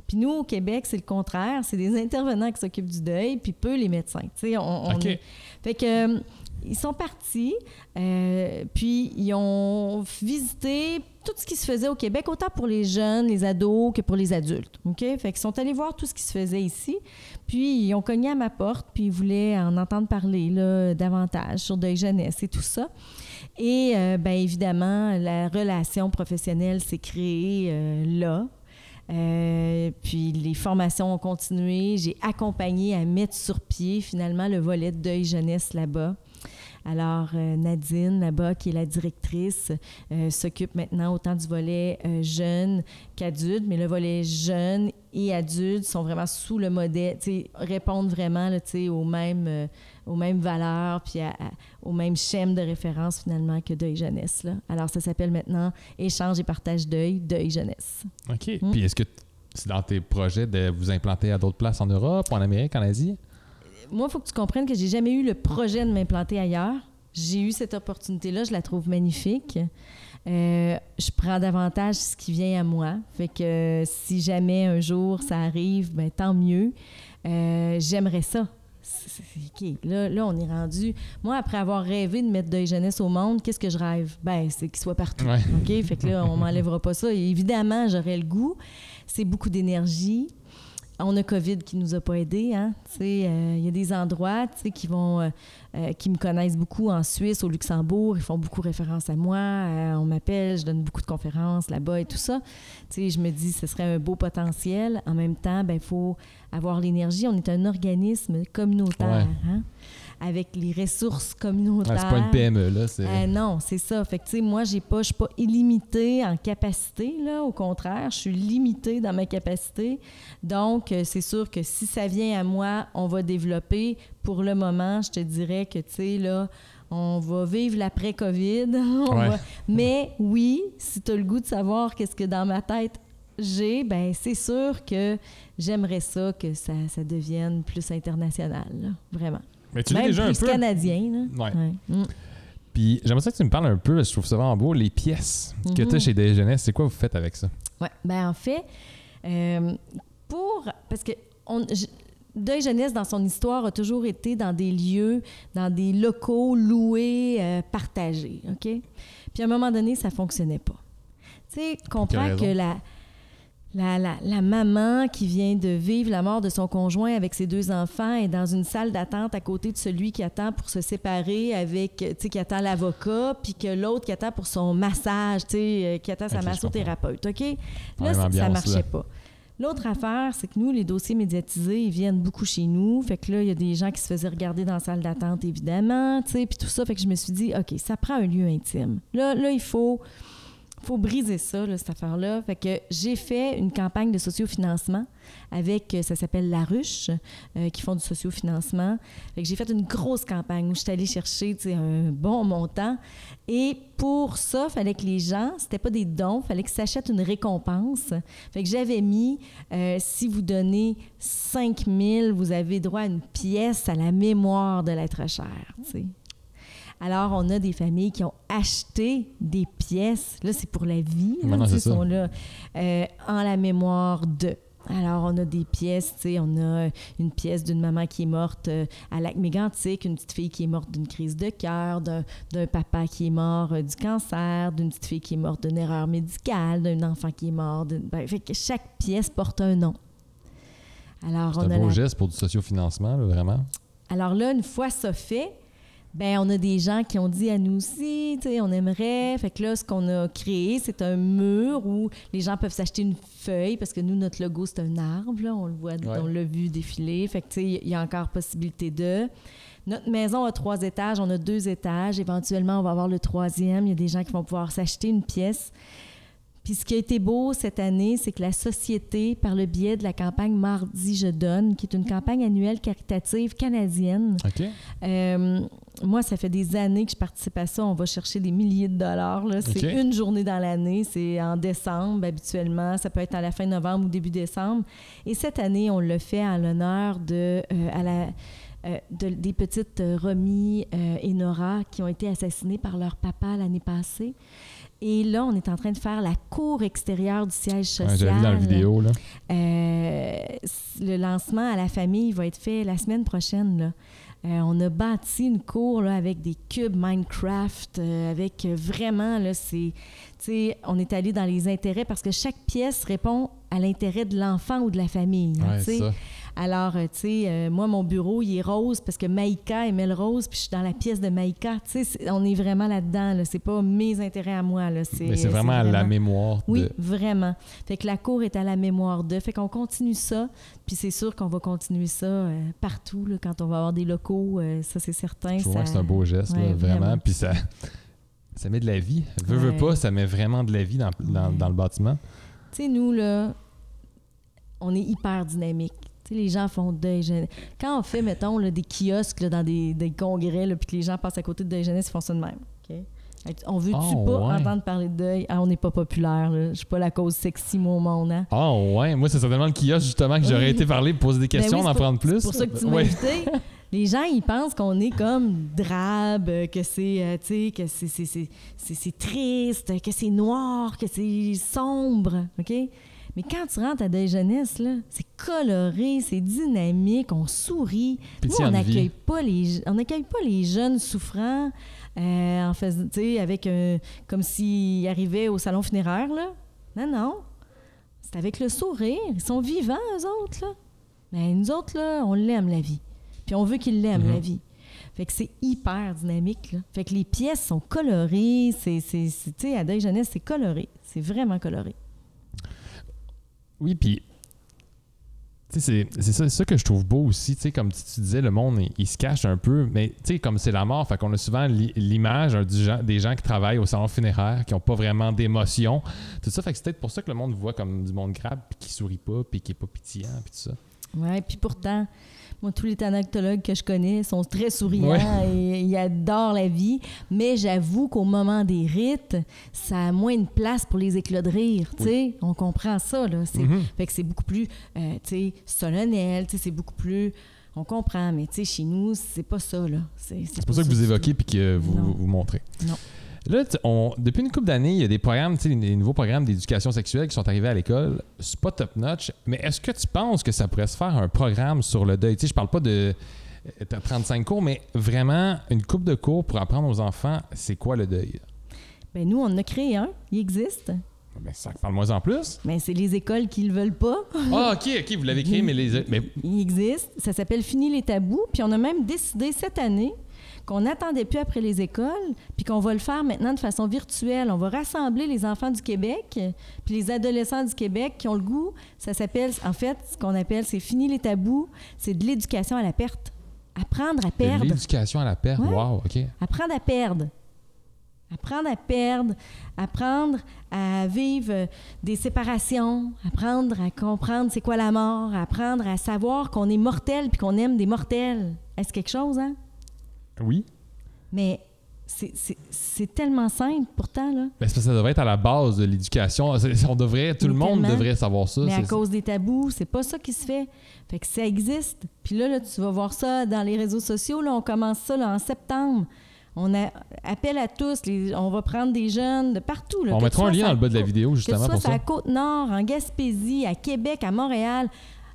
Puis nous, au Québec, c'est le contraire. C'est des intervenants qui s'occupent du deuil, puis peu les médecins. Tu sais, on, on OK. est- Fait que... ils sont partis, euh, puis ils ont visité tout ce qui se faisait au Québec, autant pour les jeunes, les ados que pour les adultes. OK? Fait qu'ils sont allés voir tout ce qui se faisait ici, puis ils ont cogné à ma porte, puis ils voulaient en entendre parler là, davantage sur Deuil Jeunesse et tout ça. Et euh, bien évidemment, la relation professionnelle s'est créée euh, là. Euh, puis les formations ont continué. J'ai accompagné à mettre sur pied finalement le volet de deuil jeunesse là-bas. Alors, euh, Nadine, là-bas, qui est la directrice, euh, s'occupe maintenant autant du volet euh, jeune qu'adulte, mais le volet jeune et adulte sont vraiment sous le modèle, tu sais, répondent vraiment là, aux, mêmes, euh, aux mêmes valeurs, puis à- à- au même schème de référence finalement que Deuil Jeunesse. Là. Alors, ça s'appelle maintenant Échange et partage deuil, Deuil Jeunesse. OK. Hmm. Puis est-ce que c'est dans tes projets de vous implanter à d'autres places en Europe, en Amérique, en Asie? Moi, il faut que tu comprennes que j'ai jamais eu le projet de m'implanter ailleurs. J'ai eu cette opportunité-là, je la trouve magnifique. Euh, je prends davantage ce qui vient à moi. Fait que euh, si jamais un jour ça arrive, ben tant mieux. Euh, J'aimerais ça. C'est- c'est- OK, là, là, on est rendu. Moi, après avoir rêvé de mettre Deuil Jeunesse au monde, qu'est-ce que je rêve? Ben, c'est qu'il soit partout. Ouais. OK? Fait que là, on m'enlèvera pas ça. Et évidemment, j'aurais le goût. C'est beaucoup d'énergie. On a COVID qui nous a pas aidés, hein. Euh, il y a des endroits, qui vont, euh, euh, qui me connaissent beaucoup en Suisse, au Luxembourg. Ils font beaucoup référence à moi. On m'appelle, je donne beaucoup de conférences là-bas et tout ça. Je me dis, ce serait un beau potentiel. En même temps, ben, il faut avoir l'énergie. On est un organisme communautaire, hein, avec les ressources communautaires. Ouais, c'est pas une PME, là. C'est... Euh, non, c'est ça. Fait que, tu sais, moi, j'ai pas, je suis pas illimitée en capacité, là. Au contraire, je suis limitée dans ma capacité. Donc, euh, c'est sûr que si ça vient à moi, on va développer. Pour le moment, je te dirais que, tu sais, là, on va vivre l'après-COVID. On Ouais. va- Mais oui, si tu as le goût de savoir qu'est-ce que dans ma tête j'ai, ben c'est sûr que j'aimerais ça que ça, ça devienne plus international, là. vraiment. Mais tu Même déjà un plus peu. canadien, là. Ouais. Ouais. Mm. Puis j'aimerais ça que tu me parles un peu, je trouve ça vraiment beau, les pièces que tu as chez Des Jeunesse. C'est quoi vous faites avec ça? Oui, ben en fait, euh, pour. Parce que on, je- Deuil Jeunesse, dans son histoire, a toujours été dans des lieux, dans des locaux loués, euh, partagés. OK? Puis à un moment donné, ça fonctionnait pas. Tu sais, comprends que la, la, la, la maman qui vient de vivre la mort de son conjoint avec ses deux enfants est dans une salle d'attente à côté de celui qui attend pour se séparer avec, tu sais, qui attend l'avocat, puis que l'autre qui attend pour son massage, tu sais, euh, qui attend sa massothérapeute, OK? Là, la ça, marchait là. pas. L'autre affaire, c'est que nous, les dossiers médiatisés, ils viennent beaucoup chez nous. Fait que là, il y a des gens qui se faisaient regarder dans la salle d'attente, évidemment, tu sais, puis tout ça. Fait que je me suis dit, OK, ça prend un lieu intime. Là, là il faut, faut briser ça, là, cette affaire-là. Fait que j'ai fait une campagne de sociofinancement avec, euh, ça s'appelle La Ruche, euh, qui font du sociofinancement. Fait que j'ai fait une grosse campagne où je suis allée chercher un bon montant. Et pour ça, fallait que les gens, c'était pas des dons, fallait qu'ils s'achètent une récompense. Fait que j'avais mis, euh, si vous donnez 5 000, vous avez droit à une pièce à la mémoire de l'être cher. Alors, on a des familles qui ont acheté des pièces. Là, c'est pour la vie. Là, c'est ça. sont là euh, en la mémoire de. Alors, on a des pièces, tu sais, on a une pièce d'une maman qui est morte euh, à lac mégantic, une petite fille qui est morte d'une crise de cœur, d'un papa qui est mort euh, du cancer, d'une petite fille qui est morte d'une erreur médicale, d'un enfant qui est mort. ben, fait que chaque pièce porte un nom. Alors, C'est un a beau la- geste pour du sociofinancement, là, vraiment. alors là, une fois ça fait, ben on a des gens qui ont dit à nous aussi, tu sais, on aimerait. Fait que là, ce qu'on a créé, c'est un mur où les gens peuvent s'acheter une feuille parce que nous, notre logo, c'est un arbre, là, on le voit, Ouais. on l'a vu défiler. Fait que tu sais, il y a encore possibilité de. Notre maison a trois étages, on a deux étages. Éventuellement, on va avoir le troisième. Il y a des gens qui vont pouvoir s'acheter une pièce. Puis ce qui a été beau cette année, c'est que la société, par le biais de la campagne Mardi Je donne, qui est une campagne annuelle caritative canadienne, OK. euh, moi, ça fait des années que je participe à ça. On va chercher des milliers de dollars. C'est une journée dans l'année. C'est en décembre, habituellement. Ça peut être à la fin novembre ou début décembre. Et cette année, on le fait en l'honneur de, euh, à la, euh, de- des petites euh, Romy euh, et Nora qui ont été assassinées par leur papa l'année passée. Et là, on est en train de faire la cour extérieure du siège social. Ouais, dans la vidéo, là. Euh, le lancement à la famille va être fait la semaine prochaine. là. Euh, on a bâti une cour là, avec des cubes Minecraft, euh, avec euh, vraiment, là, c'est, tu sais, on est allé dans les intérêts parce que chaque pièce répond à l'intérêt de l'enfant ou de la famille. hein, Ouais, Alors, euh, tu sais, euh, moi, mon bureau, il est rose parce que Maïka aimait le rose, puis je suis dans la pièce de Maïka. Tu sais, on est vraiment là-dedans. Là. C'est pas mes intérêts à moi. Là. C'est, Mais c'est vraiment à la mémoire oui, vraiment. Fait que la cour est à la mémoire de. Fait qu'on continue ça. Puis c'est sûr qu'on va continuer ça euh, partout là, quand on va avoir des locaux. euh, ça, c'est certain. Je ça- que c'est un beau geste, là, vraiment. vraiment. Puis ça, ça met de la vie. Veux, veux pas, ça met vraiment de la vie dans, dans, Ouais. dans le bâtiment. Tu sais, nous, là, on est hyper dynamique. Les gens font deuil jeunesse. Quand on fait, mettons, là, des kiosques là, dans des, des congrès, puis que les gens passent à côté de deuil jeunesse, ils font ça de même. OK? Fait que On veut-tu Oh, pas ouais. entendre parler de deuil? Ah, on n'est pas populaire. Je suis pas la cause sexy, moi, au monde. Hein? Ah ouais, moi c'est certainement le kiosque justement que j'aurais Oui. été parler, poser des Ben questions, oui, c'est d'en pour- prendre plus. C'est pour ça que tu m'as Ouais. invité. Les gens, ils pensent qu'on est comme drabe, que c'est, euh, tu sais, que c'est triste, que c'est noir, que c'est sombre, OK? Mais quand tu rentres à des jeunesse, là, c'est coloré, c'est dynamique, on sourit. Nous, on n'accueille pas les, on n'accueille pas les jeunes souffrants euh, en faisant, avec un, comme s'ils arrivaient au salon funéraire, là. Non, non. C'est avec le sourire. Ils sont vivants, eux autres, là. Mais nous autres, là, on l'aime, la vie. Puis on veut qu'ils l'aiment, Mhm. la vie. Fait que c'est hyper dynamique, là. Fait que les pièces sont colorées. C'est, c'est, c'est- tu sais, à Deuil Jeunesse, c'est coloré. C'est vraiment coloré. Oui, puis c'est ça, ça que je trouve beau aussi, tu sais, comme tu, disais, le monde, il, se cache un peu, mais tu sais, comme c'est la mort, fait qu'on a souvent l'i- l'image des gens qui travaillent au salon funéraire, qui n'ont pas vraiment d'émotion, tout ça, fait que c'est peut-être pour ça que le monde voit comme du monde grave, puis qui sourit pas, puis qui est pas pétillant, puis tout ça. Ouais, puis pourtant, moi, tous les thanatologues que je connais sont très souriants Ouais. et ils adorent la vie. Mais j'avoue qu'au moment des rites, ça a moins de place pour les éclats de rire. On comprend ça, là. C'est- Mhm. Fait que c'est beaucoup plus, euh, solennel, c'est beaucoup plus... On comprend, mais tu sais, chez nous, c'est pas ça, là. C'est C'est pour ça que vous évoquez puis que vous, Non. vous montrez. Non. Là, on- depuis une couple d'années, il y a des programmes, tu sais, des nouveaux programmes d'éducation sexuelle qui sont arrivés à l'école. C'est pas top notch, mais est-ce que tu penses que ça pourrait se faire un programme sur le deuil? Tu sais, je parle pas de euh, t'as 35 cours, mais vraiment une coupe de cours pour apprendre aux enfants c'est quoi le deuil? Ben nous, on en a créé un. Il existe. Ben, ça, parle-moi en plus. Mais c'est les écoles qui le veulent pas. Ah, ok, ok, vous l'avez créé, mais les. Mais, Il existe. Ça s'appelle Fini les tabous. Puis on a même décidé cette année qu'on n'attendait plus après les écoles, puis qu'on va le faire maintenant de façon virtuelle. On va rassembler les enfants du Québec, puis les adolescents du Québec qui ont le goût. Ça s'appelle, en fait, ce qu'on appelle, c'est Fini les tabous. C'est de l'éducation à la perte. Apprendre à perdre. l'éducation à la perte, Ouais. wow, ok. Apprendre à perdre. apprendre à perdre, apprendre à vivre des séparations, apprendre à comprendre c'est quoi la mort, apprendre à savoir qu'on est mortel puis qu'on aime des mortels. Est-ce quelque chose, hein? Oui. Mais c'est- tellement simple pourtant, là. Ben, parce que ça devrait être à la base de l'éducation. On devrait, tout le Mais monde devrait savoir ça. Mais à cause des tabous, c'est pas ça qui se fait. Fait que ça existe. Puis là, là, tu vas voir ça dans les réseaux sociaux. Là, on commence ça là, en septembre. On a, appelle à tous. les- on va prendre des jeunes de partout. Là, On que mettra un lien dans le bas de la côte- vidéo, Que justement, pour sur la ça. Côte-Nord, en Gaspésie, à Québec, à Montréal.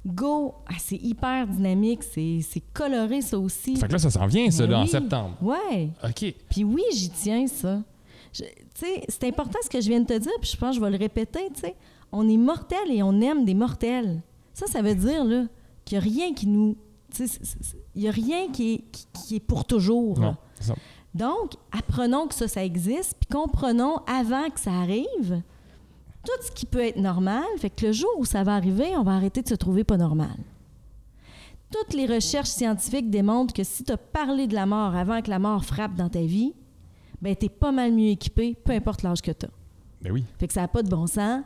Go! Ah, c'est hyper dynamique. C'est c'est coloré, ça aussi. Fait que là, ça s'en vient, ça, là, en septembre. Ouais. OK. Puis oui, j'y tiens, ça. Tu sais, c'est important ce que je viens de te dire, puis je pense que je vais le répéter, tu sais. On est mortels et on aime des mortels. Ça, ça veut dire, là, qu'il n'y a rien qui nous... tu sais, Il n'y a rien qui est, qui, qui est pour toujours. Non. ça. Donc, apprenons que ça, ça existe, puis comprenons avant que ça arrive tout ce qui peut être normal. Fait que le jour où ça va arriver, on va arrêter de se trouver pas normal. Toutes les recherches scientifiques démontrent que si tu as parlé de la mort avant que la mort frappe dans ta vie, ben tu es pas mal mieux équipé, peu importe l'âge que tu as. Ben oui. Fait que ça n'a pas de bon sens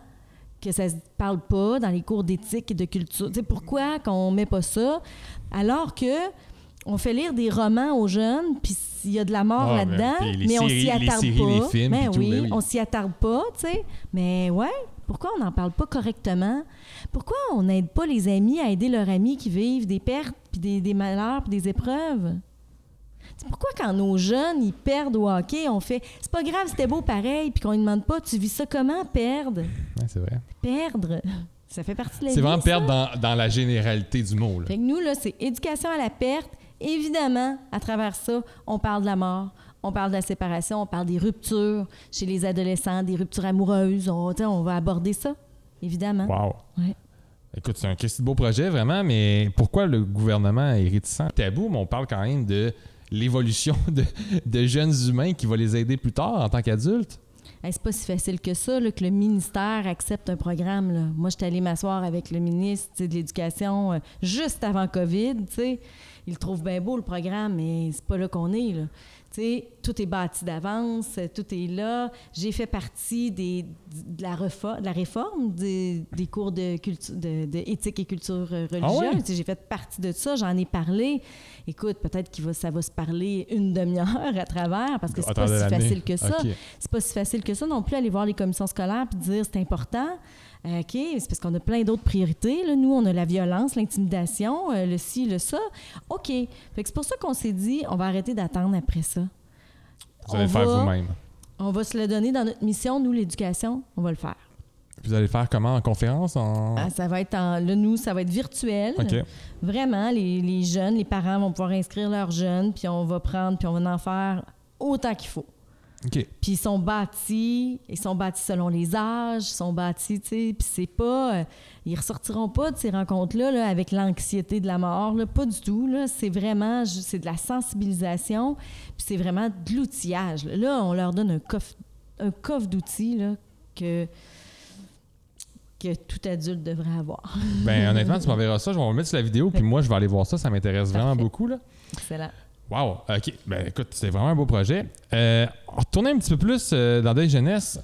que ça se parle pas dans les cours d'éthique et de culture. Tu sais, pourquoi qu'on met pas ça alors que on fait lire des romans aux jeunes, puis s'il y a de la mort Ah, là-dedans, ben, les mais on s'y les attarde séries, pas. les films, Ben puis tout, oui, ben oui. on s'y attarde pas, tu sais. Mais ouais, pourquoi on n'en parle pas correctement? Pourquoi on n'aide pas les amis à aider leurs amis qui vivent des pertes, puis des, des malheurs, puis des épreuves? C'est pourquoi quand nos jeunes, ils perdent au hockey, on fait « c'est pas grave, c'était beau pareil », puis qu'on ne demande pas « tu vis ça comment, perdre? Ouais, c'est vrai. » Perdre, ça fait partie de la vie, C'est vraiment perdre dans, dans la généralité du mot. Là. Fait que nous, là, c'est éducation à la perte. Évidemment, à travers ça, on parle de la mort, on parle de la séparation, on parle des ruptures chez les adolescents, des ruptures amoureuses. On, va aborder ça, évidemment. Wow. Ouais. Écoute, c'est un de beau projet, vraiment, mais pourquoi le gouvernement est réticent? Tabou, mais on parle quand même de l'évolution de, de jeunes humains qui va les aider plus tard en tant qu'adultes. Hey, c'est pas si facile que ça, là, que le ministère accepte un programme. là. Moi, j'étais allée m'asseoir avec le ministre de l'Éducation euh, juste avant COVID. tu sais. Il trouve bien beau le programme, mais c'est pas là qu'on est. Là. Tout est bâti d'avance, tout est là. J'ai fait partie des, de, la de la réforme des, des cours de, culture, de, de éthique et culture euh, religieuse. Ah ouais? Tu sais, J'ai fait partie de ça, j'en ai parlé. Écoute, peut-être que ça va se parler une demi-heure à travers, parce que c'est pas si facile que ça. OK. C'est pas si facile que ça non plus, aller voir les commissions scolaires puis dire c'est important. Euh, OK, c'est parce qu'on a plein d'autres priorités. Là. Nous, on a la violence, l'intimidation, euh, le ci, le ça. OK. Fait que c'est pour ça qu'on s'est dit, on va arrêter d'attendre après ça. Vous allez On le faire va- vous-même. On va se le donner dans notre mission, nous, l'éducation, on va le faire. Vous allez le faire comment? En conférence? En... Ah, ça va être en, là, nous, ça va être virtuel. OK. Vraiment, les, les jeunes, les parents vont pouvoir inscrire leurs jeunes, puis on va prendre, puis on va en faire autant qu'il faut. Puis ils sont bâtis, ils sont bâtis selon les âges, ils sont bâtis, tu sais, puis c'est pas... euh, ils ressortiront pas de ces rencontres-là là, avec l'anxiété de la mort, là, pas du tout, là. C'est vraiment... C'est de la sensibilisation, puis c'est vraiment de l'outillage. Là. Là, on leur donne un coffre, un coffre d'outils, là, que que tout adulte devrait avoir. Ben, honnêtement, tu m'enverras ça. Je vais me mettre sur la vidéo, puis moi, je vais aller voir ça. Ça m'intéresse vraiment beaucoup. Là. Excellent. Wow. OK. Ben, écoute, c'est vraiment un beau projet. Euh, un petit peu plus euh, dans Deuil Jeunesse.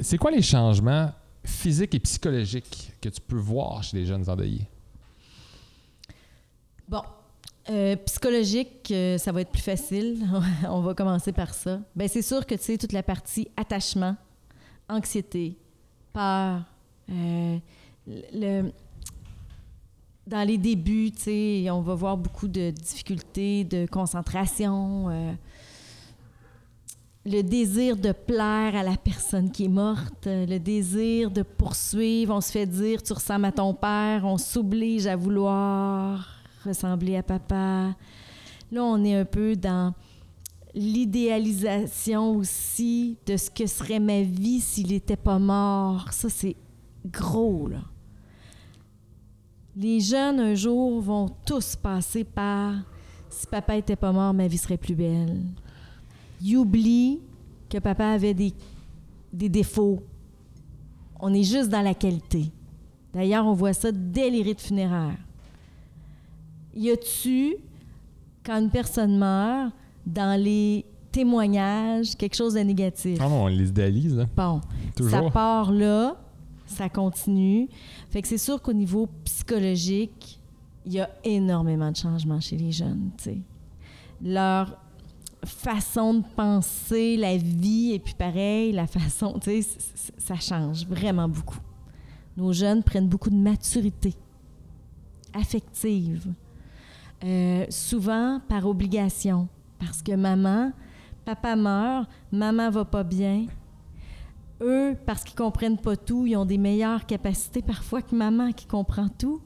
C'est quoi les changements physiques et psychologiques que tu peux voir chez les jeunes endeuillés? Bon. Euh, psychologique, euh, ça va être plus facile. On va commencer par ça. Ben c'est sûr que tu sais toute la partie attachement, anxiété, peur, euh, le, dans les débuts, on va voir beaucoup de difficultés de concentration, euh, le désir de plaire à la personne qui est morte, euh, le désir de poursuivre. On se fait dire tu ressembles à ton père, on s'oblige à vouloir ressembler à papa. Là, on est un peu dans l'idéalisation aussi de ce que serait ma vie s'il n'était pas mort. Ça, c'est gros, là. Les jeunes, un jour, vont tous passer par si papa était pas mort, ma vie serait plus belle. Ils oublient que papa avait des, des défauts. On est juste dans la qualité. D'ailleurs, on voit ça dès les rites funéraires. Y a-tu, quand une personne meurt, dans les témoignage, quelque chose de négatif? Ah non, on les idéalise, là. Bon, Toujours. ça part là, ça continue. Fait que c'est sûr qu'au niveau psychologique, il y a énormément de changements chez les jeunes. Leur façon de penser la vie et puis pareil, la façon, tu ça change vraiment beaucoup. Nos jeunes prennent beaucoup de maturité affective, Euh, souvent par obligation, parce que maman, papa meurt, maman va pas bien. Eux, parce qu'ils comprennent pas tout, ils ont des meilleures capacités parfois que maman qui comprend tout.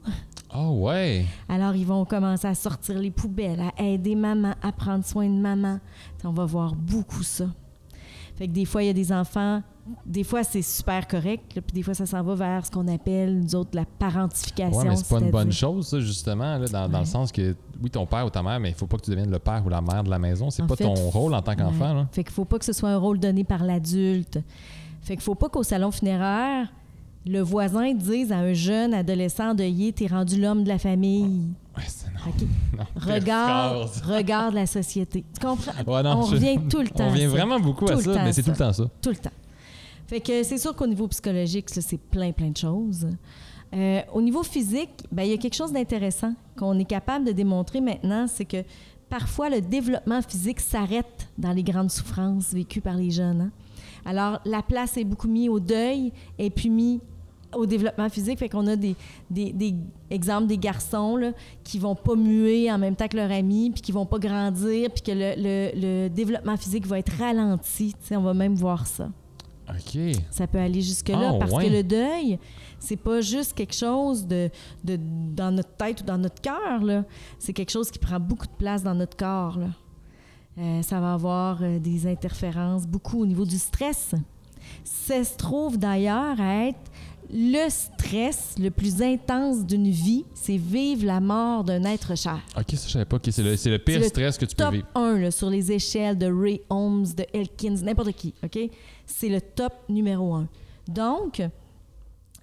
Ah ouais. Alors, ils vont commencer à sortir les poubelles, à aider maman, à prendre soin de maman. On va voir beaucoup ça. Fait que des fois, il y a des enfants, des fois, c'est super correct, là, puis des fois, ça s'en va vers ce qu'on appelle, nous autres, la parentification. Ouais, mais c'est pas une bonne chose, ça, justement, là, dans, dans le sens que, oui, ton père ou ta mère, mais il faut pas que tu deviennes le père ou la mère de la maison. C'est pas fait, ton rôle en tant qu'enfant, Ouais. Fait qu'il faut pas que ce soit un rôle donné par l'adulte. Fait qu'il faut pas qu'au salon funéraire, le voisin dise à un jeune adolescent endeuillé, t'es rendu l'homme de la famille. Ouais, c'est non. OK? non. Regarde, regarde la société. Tu comprends? Ouais, non, on je- revient tout le temps. On revient vraiment beaucoup à Tout ça, mais c'est tout le temps ça. Tout le temps. Fait que c'est sûr qu'au niveau psychologique, c'est plein, plein de choses. Euh, au niveau physique, ben, il y a quelque chose d'intéressant qu'on est capable de démontrer maintenant, c'est que parfois le développement physique s'arrête dans les grandes souffrances vécues par les jeunes. hein. Alors, la place est beaucoup mise au deuil et puis mis au développement physique. Fait qu'on a des, des, des exemples des garçons là, qui vont pas muer en même temps que leurs amis, puis qui vont pas grandir, puis que le, le- le développement physique va être ralenti. Tu sais, on va même voir ça. OK. Ça peut aller jusque-là Ah, parce ouais. que le deuil, c'est pas juste quelque chose de, de- dans notre tête ou dans notre cœur. C'est quelque chose qui prend beaucoup de place dans notre corps. là. Euh, ça va avoir euh, des interférences beaucoup au niveau du stress. Ça se trouve d'ailleurs à être le stress le plus intense d'une vie, c'est vivre la mort d'un être cher. OK, ça, je savais pas. OK, c'est le, c'est le pire le stress que tu peux top vivre. 1 là, sur les échelles de Ray Holmes, de Elkins, n'importe qui, OK? C'est le top numéro 1. Donc,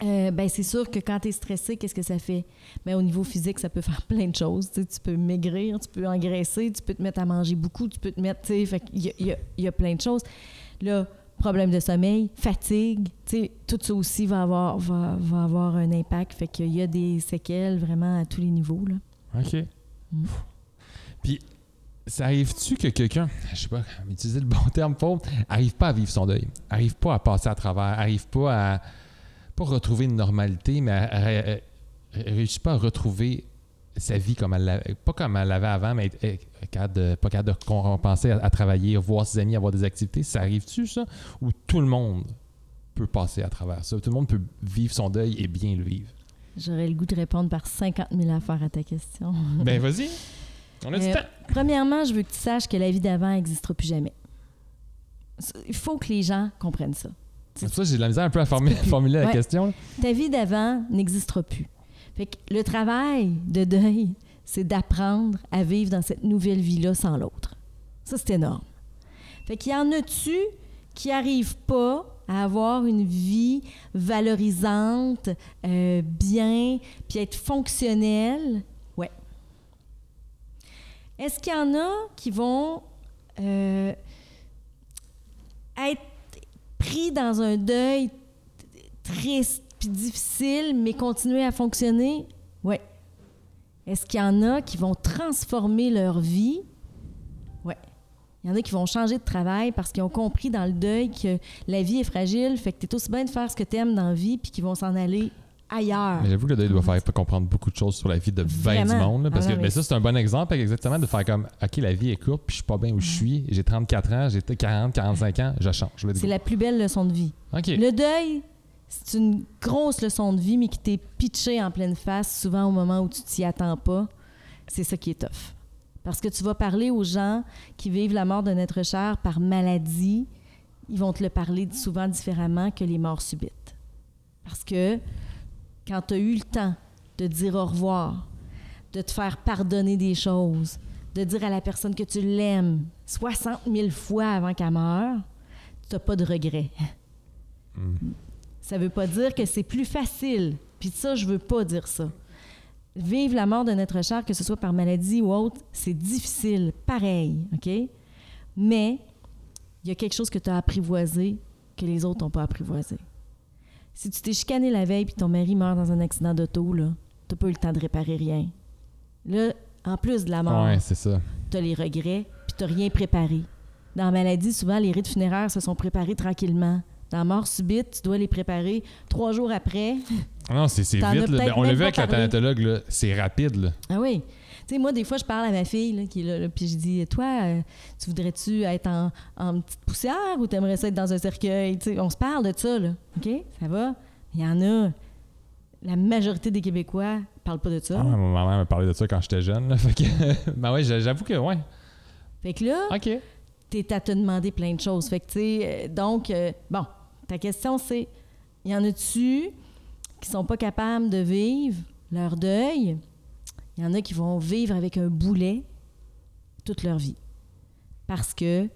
euh, ben, c'est sûr que quand tu es stressé, qu'est-ce que ça fait? Ben, au niveau physique, ça peut faire plein de choses. Tu peux maigrir, tu peux engraisser, tu peux te mettre à manger beaucoup, tu peux te mettre... tu sais, fait qu'il y a- il y, a, il y a plein de choses. Là, problème de sommeil, fatigue, tu sais, tout ça aussi va avoir, va, va avoir un impact. Fait qu'il y a des séquelles vraiment à tous les niveaux, là. OK. Mm. Puis, ça arrive-tu que quelqu'un, je sais pas, utiliser le bon terme pour, arrive pas à vivre son deuil, arrive pas à passer à travers, arrive pas à pas retrouver une normalité, mais à- à- réussit pas à retrouver sa vie comme elle l'avait, pas comme elle l'avait avant, mais être- être capable de- pas capable de compenser à, à travailler, voir ses amis, avoir des activités. Ça arrive-tu, ça? Ou tout le monde peut passer à travers ça? Tout le monde peut vivre son deuil et bien le vivre? J'aurais le goût de répondre par 50 000 affaires à ta question. ben, vas-y. On a du Euh, temps. Premièrement, je veux que tu saches que la vie d'avant n'existera plus jamais. Il faut que les gens comprennent ça. C'est pour ça que j'ai de la misère un peu à formuler, la question. là. Ta vie d'avant n'existera plus. Fait que le travail de deuil, c'est d'apprendre à vivre dans cette nouvelle vie-là sans l'autre. Ça, c'est énorme. Fait qu'il y en a-tu qui n'arrivent pas à avoir une vie valorisante, euh, bien, puis être fonctionnel? Ouais. Est-ce qu'il y en a qui vont euh, être pris dans un deuil triste puis difficile, mais continuer à fonctionner? Oui. Est-ce qu'il y en a qui vont transformer leur vie? Oui. Il y en a qui vont changer de travail parce qu'ils ont compris dans le deuil que la vie est fragile, fait que tu es aussi bien de faire ce que tu aimes dans la vie, puis qu'ils vont s'en aller ailleurs. Mais j'avoue que le deuil doit faire comprendre beaucoup de choses sur la vie de bien du Vraiment. monde. là, parce Ah non, que mais mais ça, c'est un bon exemple exactement de faire comme OK, la vie est courte, puis je suis pas bien où je suis. J'ai 34 ans, j'ai 40, 45 ans, je change. C'est la plus belle leçon de vie. OK. Le deuil, c'est une grosse leçon de vie, mais qui t'est pitchée en pleine face, souvent au moment où tu t'y attends pas. C'est ça qui est tough. Parce que tu vas parler aux gens qui vivent la mort d'un être cher par maladie. Ils vont te le parler souvent différemment que les morts subites. Parce que quand tu as eu le temps de dire au revoir, de te faire pardonner des choses, de dire à la personne que tu l'aimes 60 000 fois avant qu'elle meure, tu n'as pas de regrets. Ça veut pas dire que c'est plus facile. Puis ça, je veux pas dire ça. Vivre la mort d'un être cher, que ce soit par maladie ou autre, c'est difficile, pareil, OK? Mais il y a quelque chose que tu as apprivoisé que les autres n'ont pas apprivoisé. Si tu t'es chicané la veille puis ton mari meurt dans un accident d'auto, là, t'as pas eu le temps de réparer rien. Là, en plus de la mort, Ouais, c'est ça. t'as les regrets puis t'as rien préparé. Dans la maladie, souvent, les rites funéraires se sont préparés tranquillement. Dans la mort subite, tu dois les préparer trois jours après. Non, c'est vite. là. peut-être On l'a vu avec la thanatologue. C'est rapide, là. Ah oui. Tu sais, moi, des fois, je parle à ma fille là, qui est là, là, puis je dis Toi, euh, tu voudrais-tu être en, en petite poussière ou t'aimerais ça être dans un cercueil? On se parle de ça, là. OK? Ça va? Il y en a. La majorité des Québécois parlent pas de ça. Ah, ma mère m'a parlé de ça quand j'étais jeune, là. Fait que, ben ouais, j'avoue que, ouais. Fait que là, OK. t'es à te demander plein de choses. Fait que, tu sais, euh, donc, euh, bon, ta question, c'est y en a-tu qui sont pas capables de vivre leur deuil? Il y en a qui vont vivre avec un boulet toute leur vie. Parce que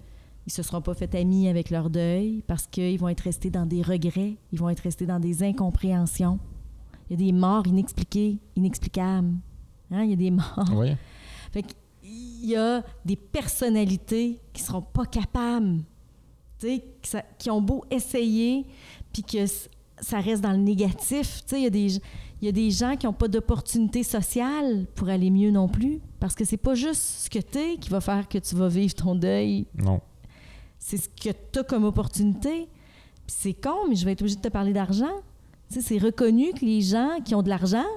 ils se seront pas fait amis avec leur deuil, parce qu'ils vont être restés dans des regrets, ils vont être restés dans des incompréhensions. Il y a des morts inexpliquées, inexplicables. Hein? Il y a des morts. Oui. Fait qu'il y a des personnalités qui seront pas capables, qui, ça- qui ont beau essayer, puis que ça reste dans le négatif. Il y a des, il y a des gens qui n'ont pas d'opportunité sociale pour aller mieux non plus, parce que c'est pas juste ce que tu es qui va faire que tu vas vivre ton deuil, Non. c'est ce que tu as comme opportunité. Puis c'est con, mais je vais être obligée de te parler d'argent. C'est reconnu que les gens qui ont de l'argent,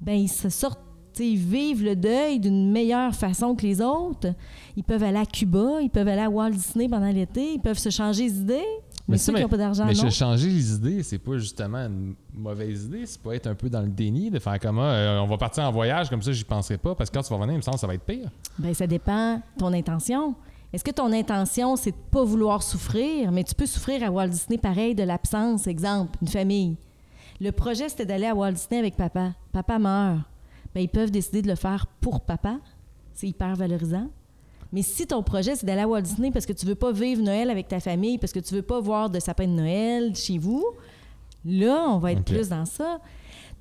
ben ils se sortent, ils vivent le deuil d'une meilleure façon que les autres. Ils peuvent aller à Cuba, ils peuvent aller à Walt Disney pendant l'été, ils peuvent se changer les Mais, ceux qui n'ont pas d'argent, mais non. changer les idées, c'est pas justement une mauvaise idée. C'est pas être un peu dans le déni, de faire comme ah, euh, on va partir en voyage, comme ça, j'y penserai pas, parce que quand tu vas revenir, il me semble que ça va être pire. Ben, ça dépend de ton intention. Est-ce que ton intention, c'est de pas vouloir souffrir, mais tu peux souffrir à Walt Disney pareil de l'absence, exemple, une famille. Le projet, c'était d'aller à Walt Disney avec papa. Papa meurt. Ben, ils peuvent décider de le faire pour papa. C'est hyper valorisant. Mais si ton projet, c'est d'aller à Walt Disney parce que tu veux pas vivre Noël avec ta famille, parce que tu veux pas voir de sapin de Noël chez vous, là, on va être plus dans ça.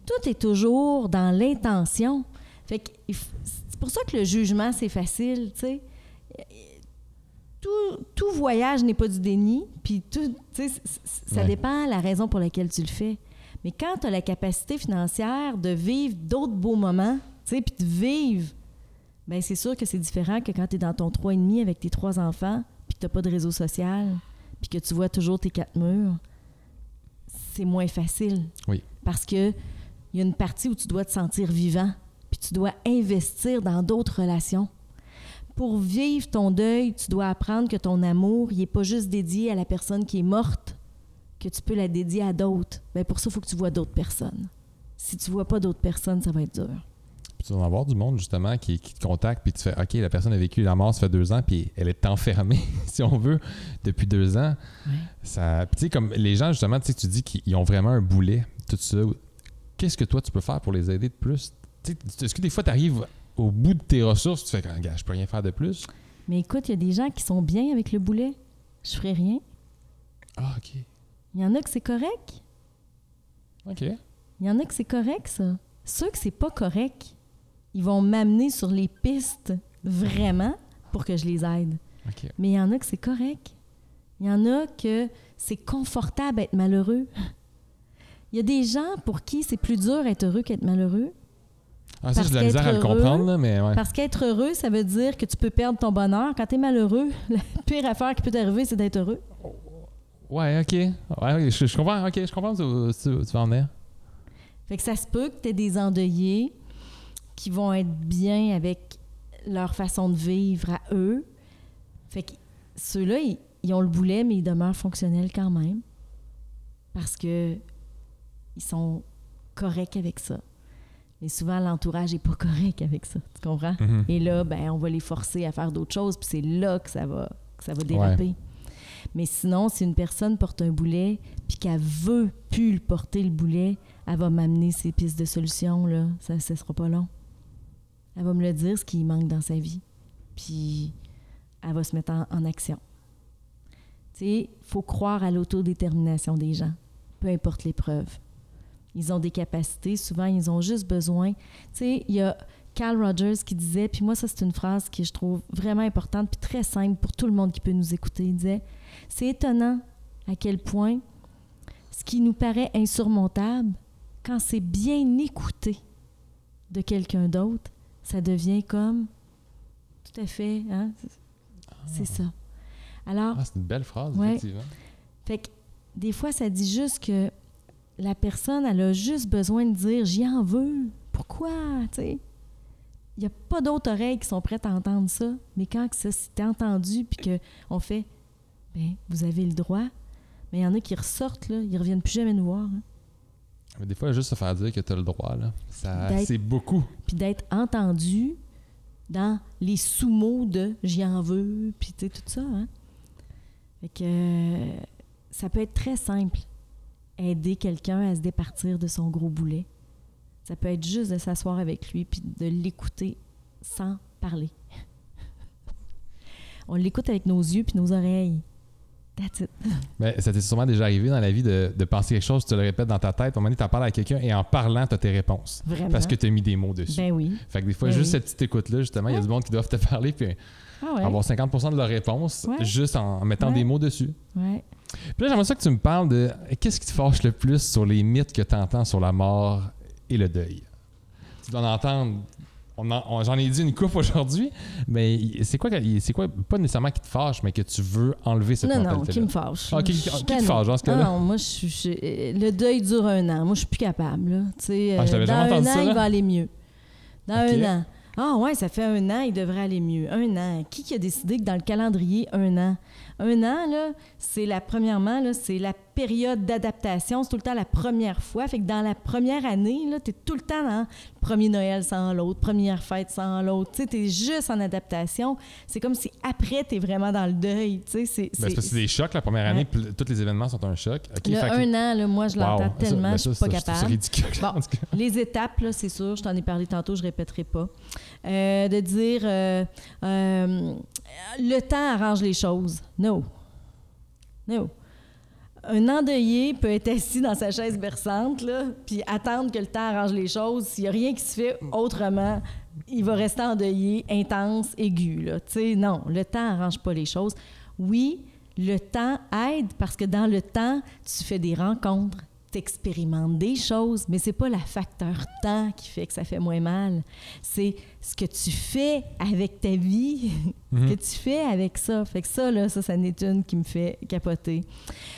Tout est toujours dans l'intention. Fait que c'est pour ça que le jugement, c'est facile, tu sais. Tout, tout voyage n'est pas du déni, puis tout, c- ça Ouais. dépend de la raison pour laquelle tu le fais. Mais quand tu as la capacité financière de vivre d'autres beaux moments, tu sais, puis de vivre, ben c'est sûr que c'est différent que quand tu es dans ton 3,5 avec tes trois enfants, puis que tu pas de réseau social, puis que tu vois toujours tes quatre murs. C'est moins facile. Oui. Parce que il y a une partie où tu dois te sentir vivant, puis tu dois investir dans d'autres relations. Pour vivre ton deuil, tu dois apprendre que ton amour, il n'est pas juste dédié à la personne qui est morte, que tu peux la dédier à d'autres. Ben pour ça, il faut que tu vois d'autres personnes. Si tu vois pas d'autres personnes, ça va être dur. Puis tu vas en avoir du monde, justement, qui, qui te contacte, puis tu fais OK, la personne a vécu la mort, ça fait deux ans, puis elle est enfermée, si on veut, depuis deux ans. Ça, puis tu sais, comme les gens, justement, tu sais, tu dis qu'ils ont vraiment un boulet, tout ça. Qu'est-ce que toi, tu peux faire pour les aider de plus? Est-ce que des fois, tu arrives au bout de tes ressources, tu fais comme, gars, je peux rien faire de plus? Mais écoute, il y a des gens qui sont bien avec le boulet. Je ferai rien. Ah, OK. Il y en a que c'est correct. OK. Il y en a que c'est correct, ça. Ceux que c'est pas correct, ils vont m'amener sur les pistes vraiment pour que je les aide. Mais il y en a que c'est correct. Il y en a que c'est confortable d'être malheureux. Il y a des gens pour qui c'est plus dur d'être heureux qu'être malheureux. Ah, ça, j'ai de la misère à le comprendre, là, mais ouais. Parce qu'être heureux, ça veut dire que tu peux perdre ton bonheur. Quand tu es malheureux, la pire affaire qui peut t'arriver, c'est d'être heureux. Ouais, OK. Ouais, je, je comprends, OK, je comprends où tu, où tu vas en venir. Fait que ça se peut que tu aies des endeuillés qui vont être bien avec leur façon de vivre à eux. Fait que ceux-là, ils, ils ont le boulet, mais ils demeurent fonctionnels quand même. Parce que ils sont corrects avec ça. Mais souvent, l'entourage n'est pas correct avec ça. Tu comprends? Mhm. Et là, ben, on va les forcer à faire d'autres choses, puis c'est là que ça va, que ça va déraper. Mais sinon, si une personne porte un boulet, puis qu'elle veut plus le porter, le boulet, elle va m'amener ses pistes de solutions, là. Ça ne sera pas long. Elle va me le dire, ce qui manque dans sa vie. Puis, elle va se mettre en, action. Tu sais, il faut croire à l'autodétermination des gens, peu importe l'épreuve. Ils ont des capacités, souvent, ils ont juste besoin. Tu sais, il y a Carl Rogers qui disait, puis moi, ça, c'est une phrase que je trouve vraiment importante, puis très simple pour tout le monde qui peut nous écouter. Il disait C'est étonnant à quel point ce qui nous paraît insurmontable, quand c'est bien écouté de quelqu'un d'autre, ça devient comme tout à fait, hein? C'est ça. Alors, Ah, c'est une belle phrase, Ouais. effectivement. fait que des fois, ça dit juste que la personne, elle a juste besoin de dire j'y en veux. Pourquoi? Tu sais? Il n'y a pas d'autres oreilles qui sont prêtes à entendre ça. Mais quand ça c'est entendu, puis qu'on fait ben, vous avez le droit, mais il y en a qui ressortent, là, ils reviennent plus jamais nous voir. hein. Mais des fois, juste se faire dire que tu as le droit, là, ça, c'est beaucoup. Puis d'être entendu dans les sous-mots de j'y en veux, puis tu sais, tout ça. Hein? Fait que euh, ça peut être très simple, aider quelqu'un à se départir de son gros boulet. Ça peut être juste de s'asseoir avec lui puis de l'écouter sans parler. On l'écoute avec nos yeux puis nos oreilles. That's it. Mais ça t'est sûrement déjà arrivé dans la vie de, de penser quelque chose, tu le répètes dans ta tête, à un moment donné, tu en parles à quelqu'un et en parlant, tu as tes réponses. Vraiment. Parce que tu as mis des mots dessus. Ben oui. fait que des fois, ben juste oui. cette petite écoute-là, justement, il y a du monde qui doivent te parler puis Ah ouais. avoir 50% de leur réponse Ouais. juste en mettant des mots dessus. ouais. Puis là, j'aimerais ça que tu me parles de qu'est-ce qui te fâche le plus sur les mythes que tu entends sur la mort et le deuil. Tu dois en entendre. On J'en ai dit une coupe aujourd'hui, mais c'est quoi, c'est quoi, pas nécessairement qui te fâche, mais que tu veux enlever cette Non, non, qui me fâche. Ah, qui- Je qui- suis qui te tannée. fâche dans ce cas-là? Non, moi, je suis. je- le deuil dure un an. Moi, je suis plus capable. Là. Ah, je euh, dans un an, ça, il va aller mieux. Dans un an. Ah, ouais, ça fait un an, il devrait aller mieux. Un an. Qui qui a décidé que dans le calendrier, un an? Un an, là, c'est la, premièrement, là, c'est la période d'adaptation. C'est tout le temps la première fois. Fait que dans la première année, là, t'es tout le temps dans le premier Noël sans l'autre, première fête sans l'autre. Tu sais, t'es juste en adaptation. C'est comme si après, t'es vraiment dans le deuil. Tu sais, c'est. Ben, c'est parce que c'est des chocs la première année, tous les événements sont un choc. Ok, Le fait que- un an, là, moi, je Wow. l'entends Ça, tellement, ben je suis ça, pas ça, je trouve ça capable. ridicule. Bon. Les étapes, là, c'est sûr, je t'en ai parlé tantôt, je répéterai pas. Euh, de dire euh, euh, le temps arrange les choses. No. No. Un endeuillé peut être assis dans sa chaise berçante, là, puis attendre que le temps arrange les choses. S'il n'y a rien qui se fait autrement, il va rester endeuillé, intense, aigu. Là. Non, le temps arrange pas les choses. Oui, le temps aide parce que dans le temps, tu fais des rencontres, tu expérimentes des choses, mais c'est pas le facteur temps qui fait que ça fait moins mal. C'est ce que tu fais avec ta vie, ce que tu fais avec ça. Fait que ça, là, ça, ça n'est une qui me fait capoter.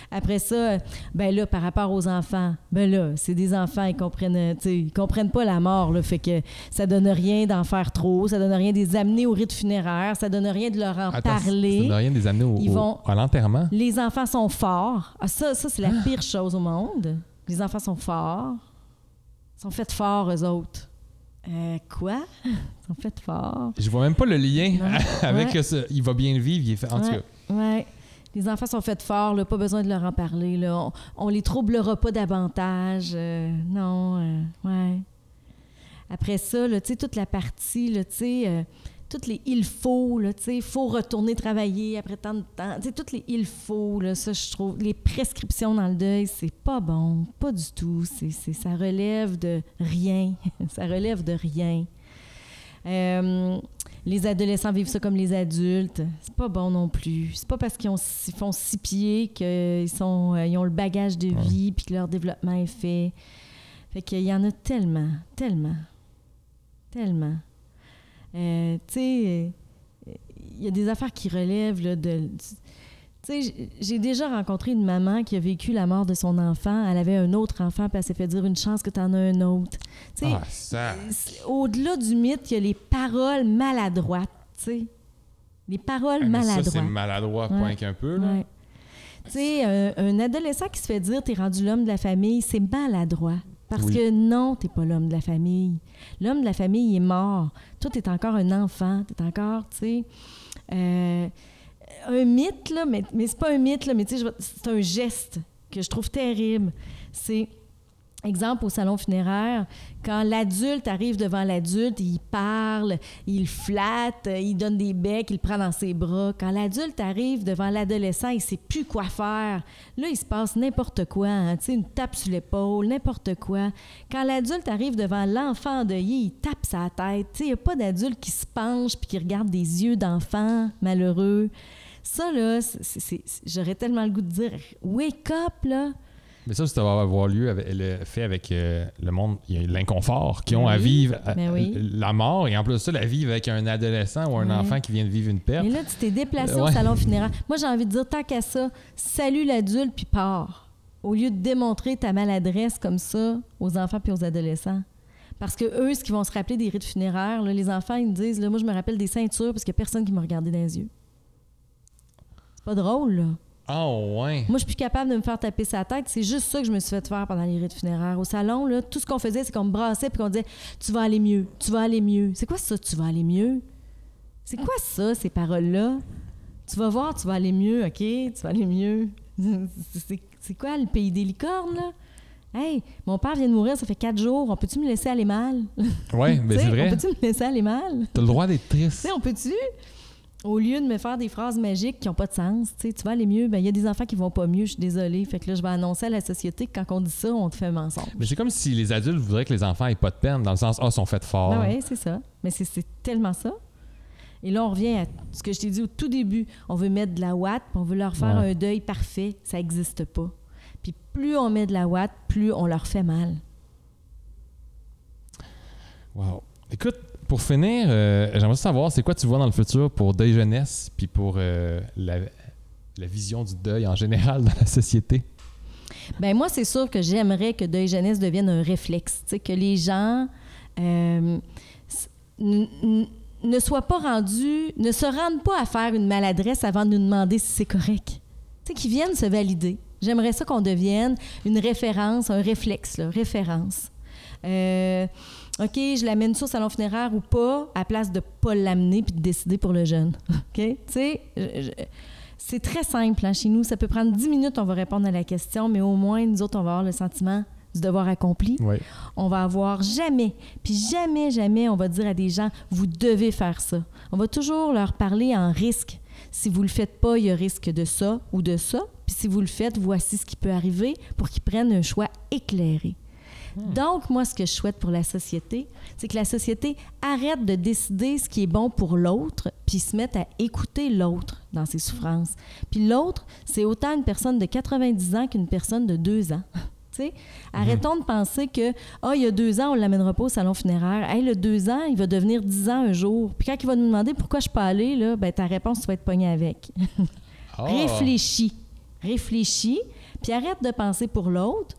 Après ça, ben là, par rapport aux enfants, ben là, c'est des enfants, ils comprennent, ils comprennent pas la mort, là, fait que ça donne rien d'en faire trop, ça donne rien de les amener au rite funéraire, ça donne rien de leur en Attends, ça parler. donne rien de les amener au, Ils au- vont- à l'enterrement? Les enfants sont forts. Ah, ça, ça c'est la pire chose au monde. Les enfants sont forts. Ils sont faits forts, eux autres. Euh, quoi? Ils sont faits forts. Je vois même pas le lien Non. avec Ouais. ça. Il va bien le vivre, il est fait. En tout cas, ouais. Les enfants sont faits forts, là, pas besoin de leur en parler. Là. On, on les troublera pas davantage. euh, non, euh, ouais. Après ça, là, tu sais, toute la partie, là, tu sais, euh, toutes les il faut, là, tu sais, il faut retourner travailler après tant de temps. Tu sais, toutes les il faut, là, ça, je trouve, les prescriptions dans le deuil, c'est pas bon, pas du tout. C'est, ça relève de rien. ça relève de rien. Euh, les adolescents vivent ça comme les adultes. C'est pas bon non plus. C'est pas parce qu'ils font six pieds qu'ils sont, euh, ils ont le bagage de vie puis que leur développement est fait. Fait qu'il y en a tellement, tellement, tellement. Euh, tu sais, il y a des affaires qui relèvent là, de. Tu sais, j'ai déjà rencontré une maman qui a vécu la mort de son enfant. Elle avait un autre enfant, puis elle s'est fait dire une chance que tu en as un autre. Tu sais, ah, au-delà du mythe, il y a les paroles maladroites, tu sais. Les paroles Ah, maladroites. Ça, c'est maladroit, Ouais. point qu'un peu. Là. Ouais. Tu sais, un, un adolescent qui se fait dire t'es rendu l'homme de la famille, c'est maladroit. Parce Oui. que non, t'es pas l'homme de la famille. L'homme de la famille il est mort. Toi, t'es encore un enfant. T'es encore, tu sais. euh, un mythe, là, mais, mais c'est pas un mythe, là, mais tu sais, c'est un geste que je trouve terrible. C'est Exemple, au salon funéraire, quand l'adulte arrive devant l'adulte, il parle, il flatte, il donne des becs, il prend dans ses bras. Quand l'adulte arrive devant l'adolescent, il sait plus quoi faire. Là, il se passe n'importe quoi, hein, une tape sur l'épaule, n'importe quoi. Quand l'adulte arrive devant l'enfant endeuillé, il tape sa tête. Il n'y a pas d'adulte qui se penche puis qui regarde des yeux d'enfant malheureux. Ça, là, j'aurais tellement le goût de dire « wake up », là. Mais ça, ça va avoir lieu avec, le fait avec euh, le monde, l'inconfort, qui ont à vivre euh, ben oui. la mort et en plus de ça, la vivre avec un adolescent ou un Ouais. enfant qui vient de vivre une perte. Mais là, tu t'es déplacé Euh, au salon funéraire. Moi, j'ai envie de dire, tant qu'à ça, salue l'adulte puis pars. Au lieu de démontrer ta maladresse comme ça aux enfants puis aux adolescents. Parce que eux, ce qu'ils vont se rappeler des rites funéraires, là, les enfants, ils me disent, là, moi, je me rappelle des ceintures parce qu'il n'y a personne qui m'a regardé dans les yeux. C'est pas drôle, là. Ah ouais. Moi, je suis plus capable de me faire taper sa tête. C'est juste ça que je me suis fait faire pendant les rites funéraires. Au salon, là, tout ce qu'on faisait, c'est qu'on me brassait puis qu'on disait Tu vas aller mieux, tu vas aller mieux. C'est quoi ça, tu vas aller mieux? C'est quoi ça, ces paroles-là? Tu vas voir, tu vas aller mieux, OK? Tu vas aller mieux. C'est- quoi le pays des licornes, là? Hey, mon père vient de mourir, ça fait quatre jours. On peut-tu me laisser aller mal? Ouais, mais sais, c'est vrai. On peut-tu me laisser aller mal? T'as le droit d'être triste. sais, on peut-tu, au lieu de me faire des phrases magiques qui n'ont pas de sens, tu vas aller mieux, ben il y a des enfants qui vont pas mieux, je suis désolée. Fait que là, je vais annoncer à la société que quand on dit ça, on te fait mensonge. Mais c'est comme si les adultes voudraient que les enfants aient pas de peine, dans le sens, ah, ils sont faits forts. Ben oui, c'est ça. Mais c'est- tellement ça. Et là, on revient à ce que je t'ai dit au tout début. On veut mettre de la ouate, on veut leur faire Ouais. un deuil parfait. Ça n'existe pas. Puis plus on met de la ouate, plus on leur fait mal. Wow. Écoute, pour finir, euh, j'aimerais savoir, c'est quoi tu vois dans le futur pour Deuil Jeunesse, puis pour euh, la, vision du deuil en général dans la société? Ben moi, c'est sûr que j'aimerais que Deuil Jeunesse devienne un réflexe. Que les gens euh, ne soient pas rendus, ne se rendent pas à faire une maladresse avant de nous demander si c'est correct. Qu'ils viennent se valider. J'aimerais ça qu'on devienne une référence, un réflexe, là, référence. Euh, OK, je l'amène au salon funéraire ou pas, à place de pas l'amener puis de décider pour le jeune. OK? Tu sais, c'est très simple hein, chez nous. Ça peut prendre 10 minutes, on va répondre à la question, mais au moins, nous autres, on va avoir le sentiment du devoir accompli. Oui. On va avoir jamais, puis jamais, jamais, on va dire à des gens, vous devez faire ça. On va toujours leur parler en risque. Si vous le faites pas, il y a risque de ça ou de ça. Puis si vous le faites, voici ce qui peut arriver pour qu'ils prennent un choix éclairé. Donc, moi, ce que je souhaite pour la société, c'est que la société arrête de décider ce qui est bon pour l'autre, puis se mette à écouter l'autre dans ses souffrances. Puis l'autre, c'est autant une personne de 90 ans qu'une personne de 2 ans. Tu sais, Arrêtons de penser que, ah, il y a deux ans, on ne l'amènera pas au salon funéraire. Hey, le deux ans, il va devenir dix ans un jour. Puis quand il va nous demander pourquoi je suis pas allée, là, ben, ta réponse, tu vas être pogné avec. Ah. Réfléchis. Réfléchis. Puis arrête de penser pour l'autre.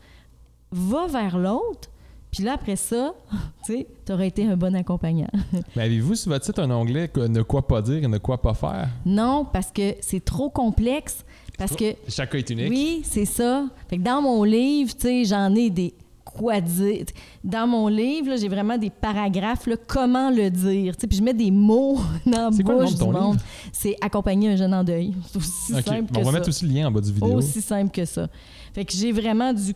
Va vers l'autre. Puis là, après ça, tu sais, tu aurais été un bon accompagnant. Mais avez-vous sur votre site un onglet que- ne quoi pas dire et ne quoi pas faire? non, parce que c'est trop complexe. Parce que Chaque cas est unique. Oui, c'est ça. Fait que dans mon livre, tu sais, j'en ai des quoi dire. Dans mon livre, j'ai vraiment des paragraphes, là, comment le dire. Tu sais, Puis je mets des mots dans la bouche du monde. C'est accompagner un jeune en deuil. C'est aussi Ok. simple que on va ça. mettre aussi le lien en bas du vidéo. Aussi simple que ça. Fait que j'ai vraiment du.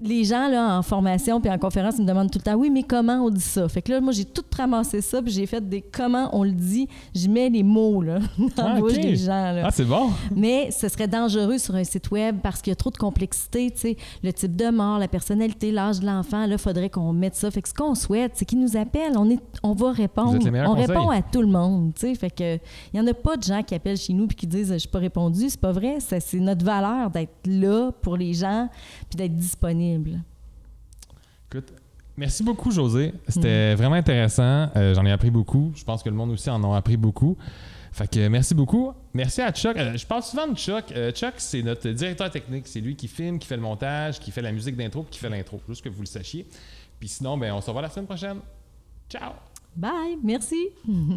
Les gens là, en formation puis en conférence, ils me demandent tout le temps Oui, mais comment on dit ça? Fait que là, moi, j'ai tout ramassé ça puis j'ai fait des comment on le dit. Je mets les mots là, dans Ah, la bouche des gens. Là. Ah, c'est bon. Mais ce serait dangereux sur un site web parce qu'il y a trop de complexité, tu sais, le type de mort, la personnalité, l'âge de l'enfant, là, il faudrait qu'on mette ça. Fait que ce qu'on souhaite, c'est qu'ils nous appellent, on, est, on va répondre. On conseils. répond à tout le monde, tu sais. Fait que il y en a pas de gens qui appellent chez nous puis qui disent je suis pas répondu, c'est pas vrai, c'est notre valeur d'être là pour les gens puis d'être disponible. Écoute, merci beaucoup, José. C'était vraiment intéressant. Euh, J'en ai appris beaucoup. Je pense que le monde aussi en a appris beaucoup. Fait que merci beaucoup. Merci à Chuck. Euh, je parle souvent de Chuck. Euh, Chuck, c'est notre directeur technique. C'est lui qui filme, qui fait le montage, qui fait la musique d'intro, qui fait l'intro. Juste que vous le sachiez. Puis sinon, ben, on se revoit la semaine prochaine. Ciao! Bye, merci.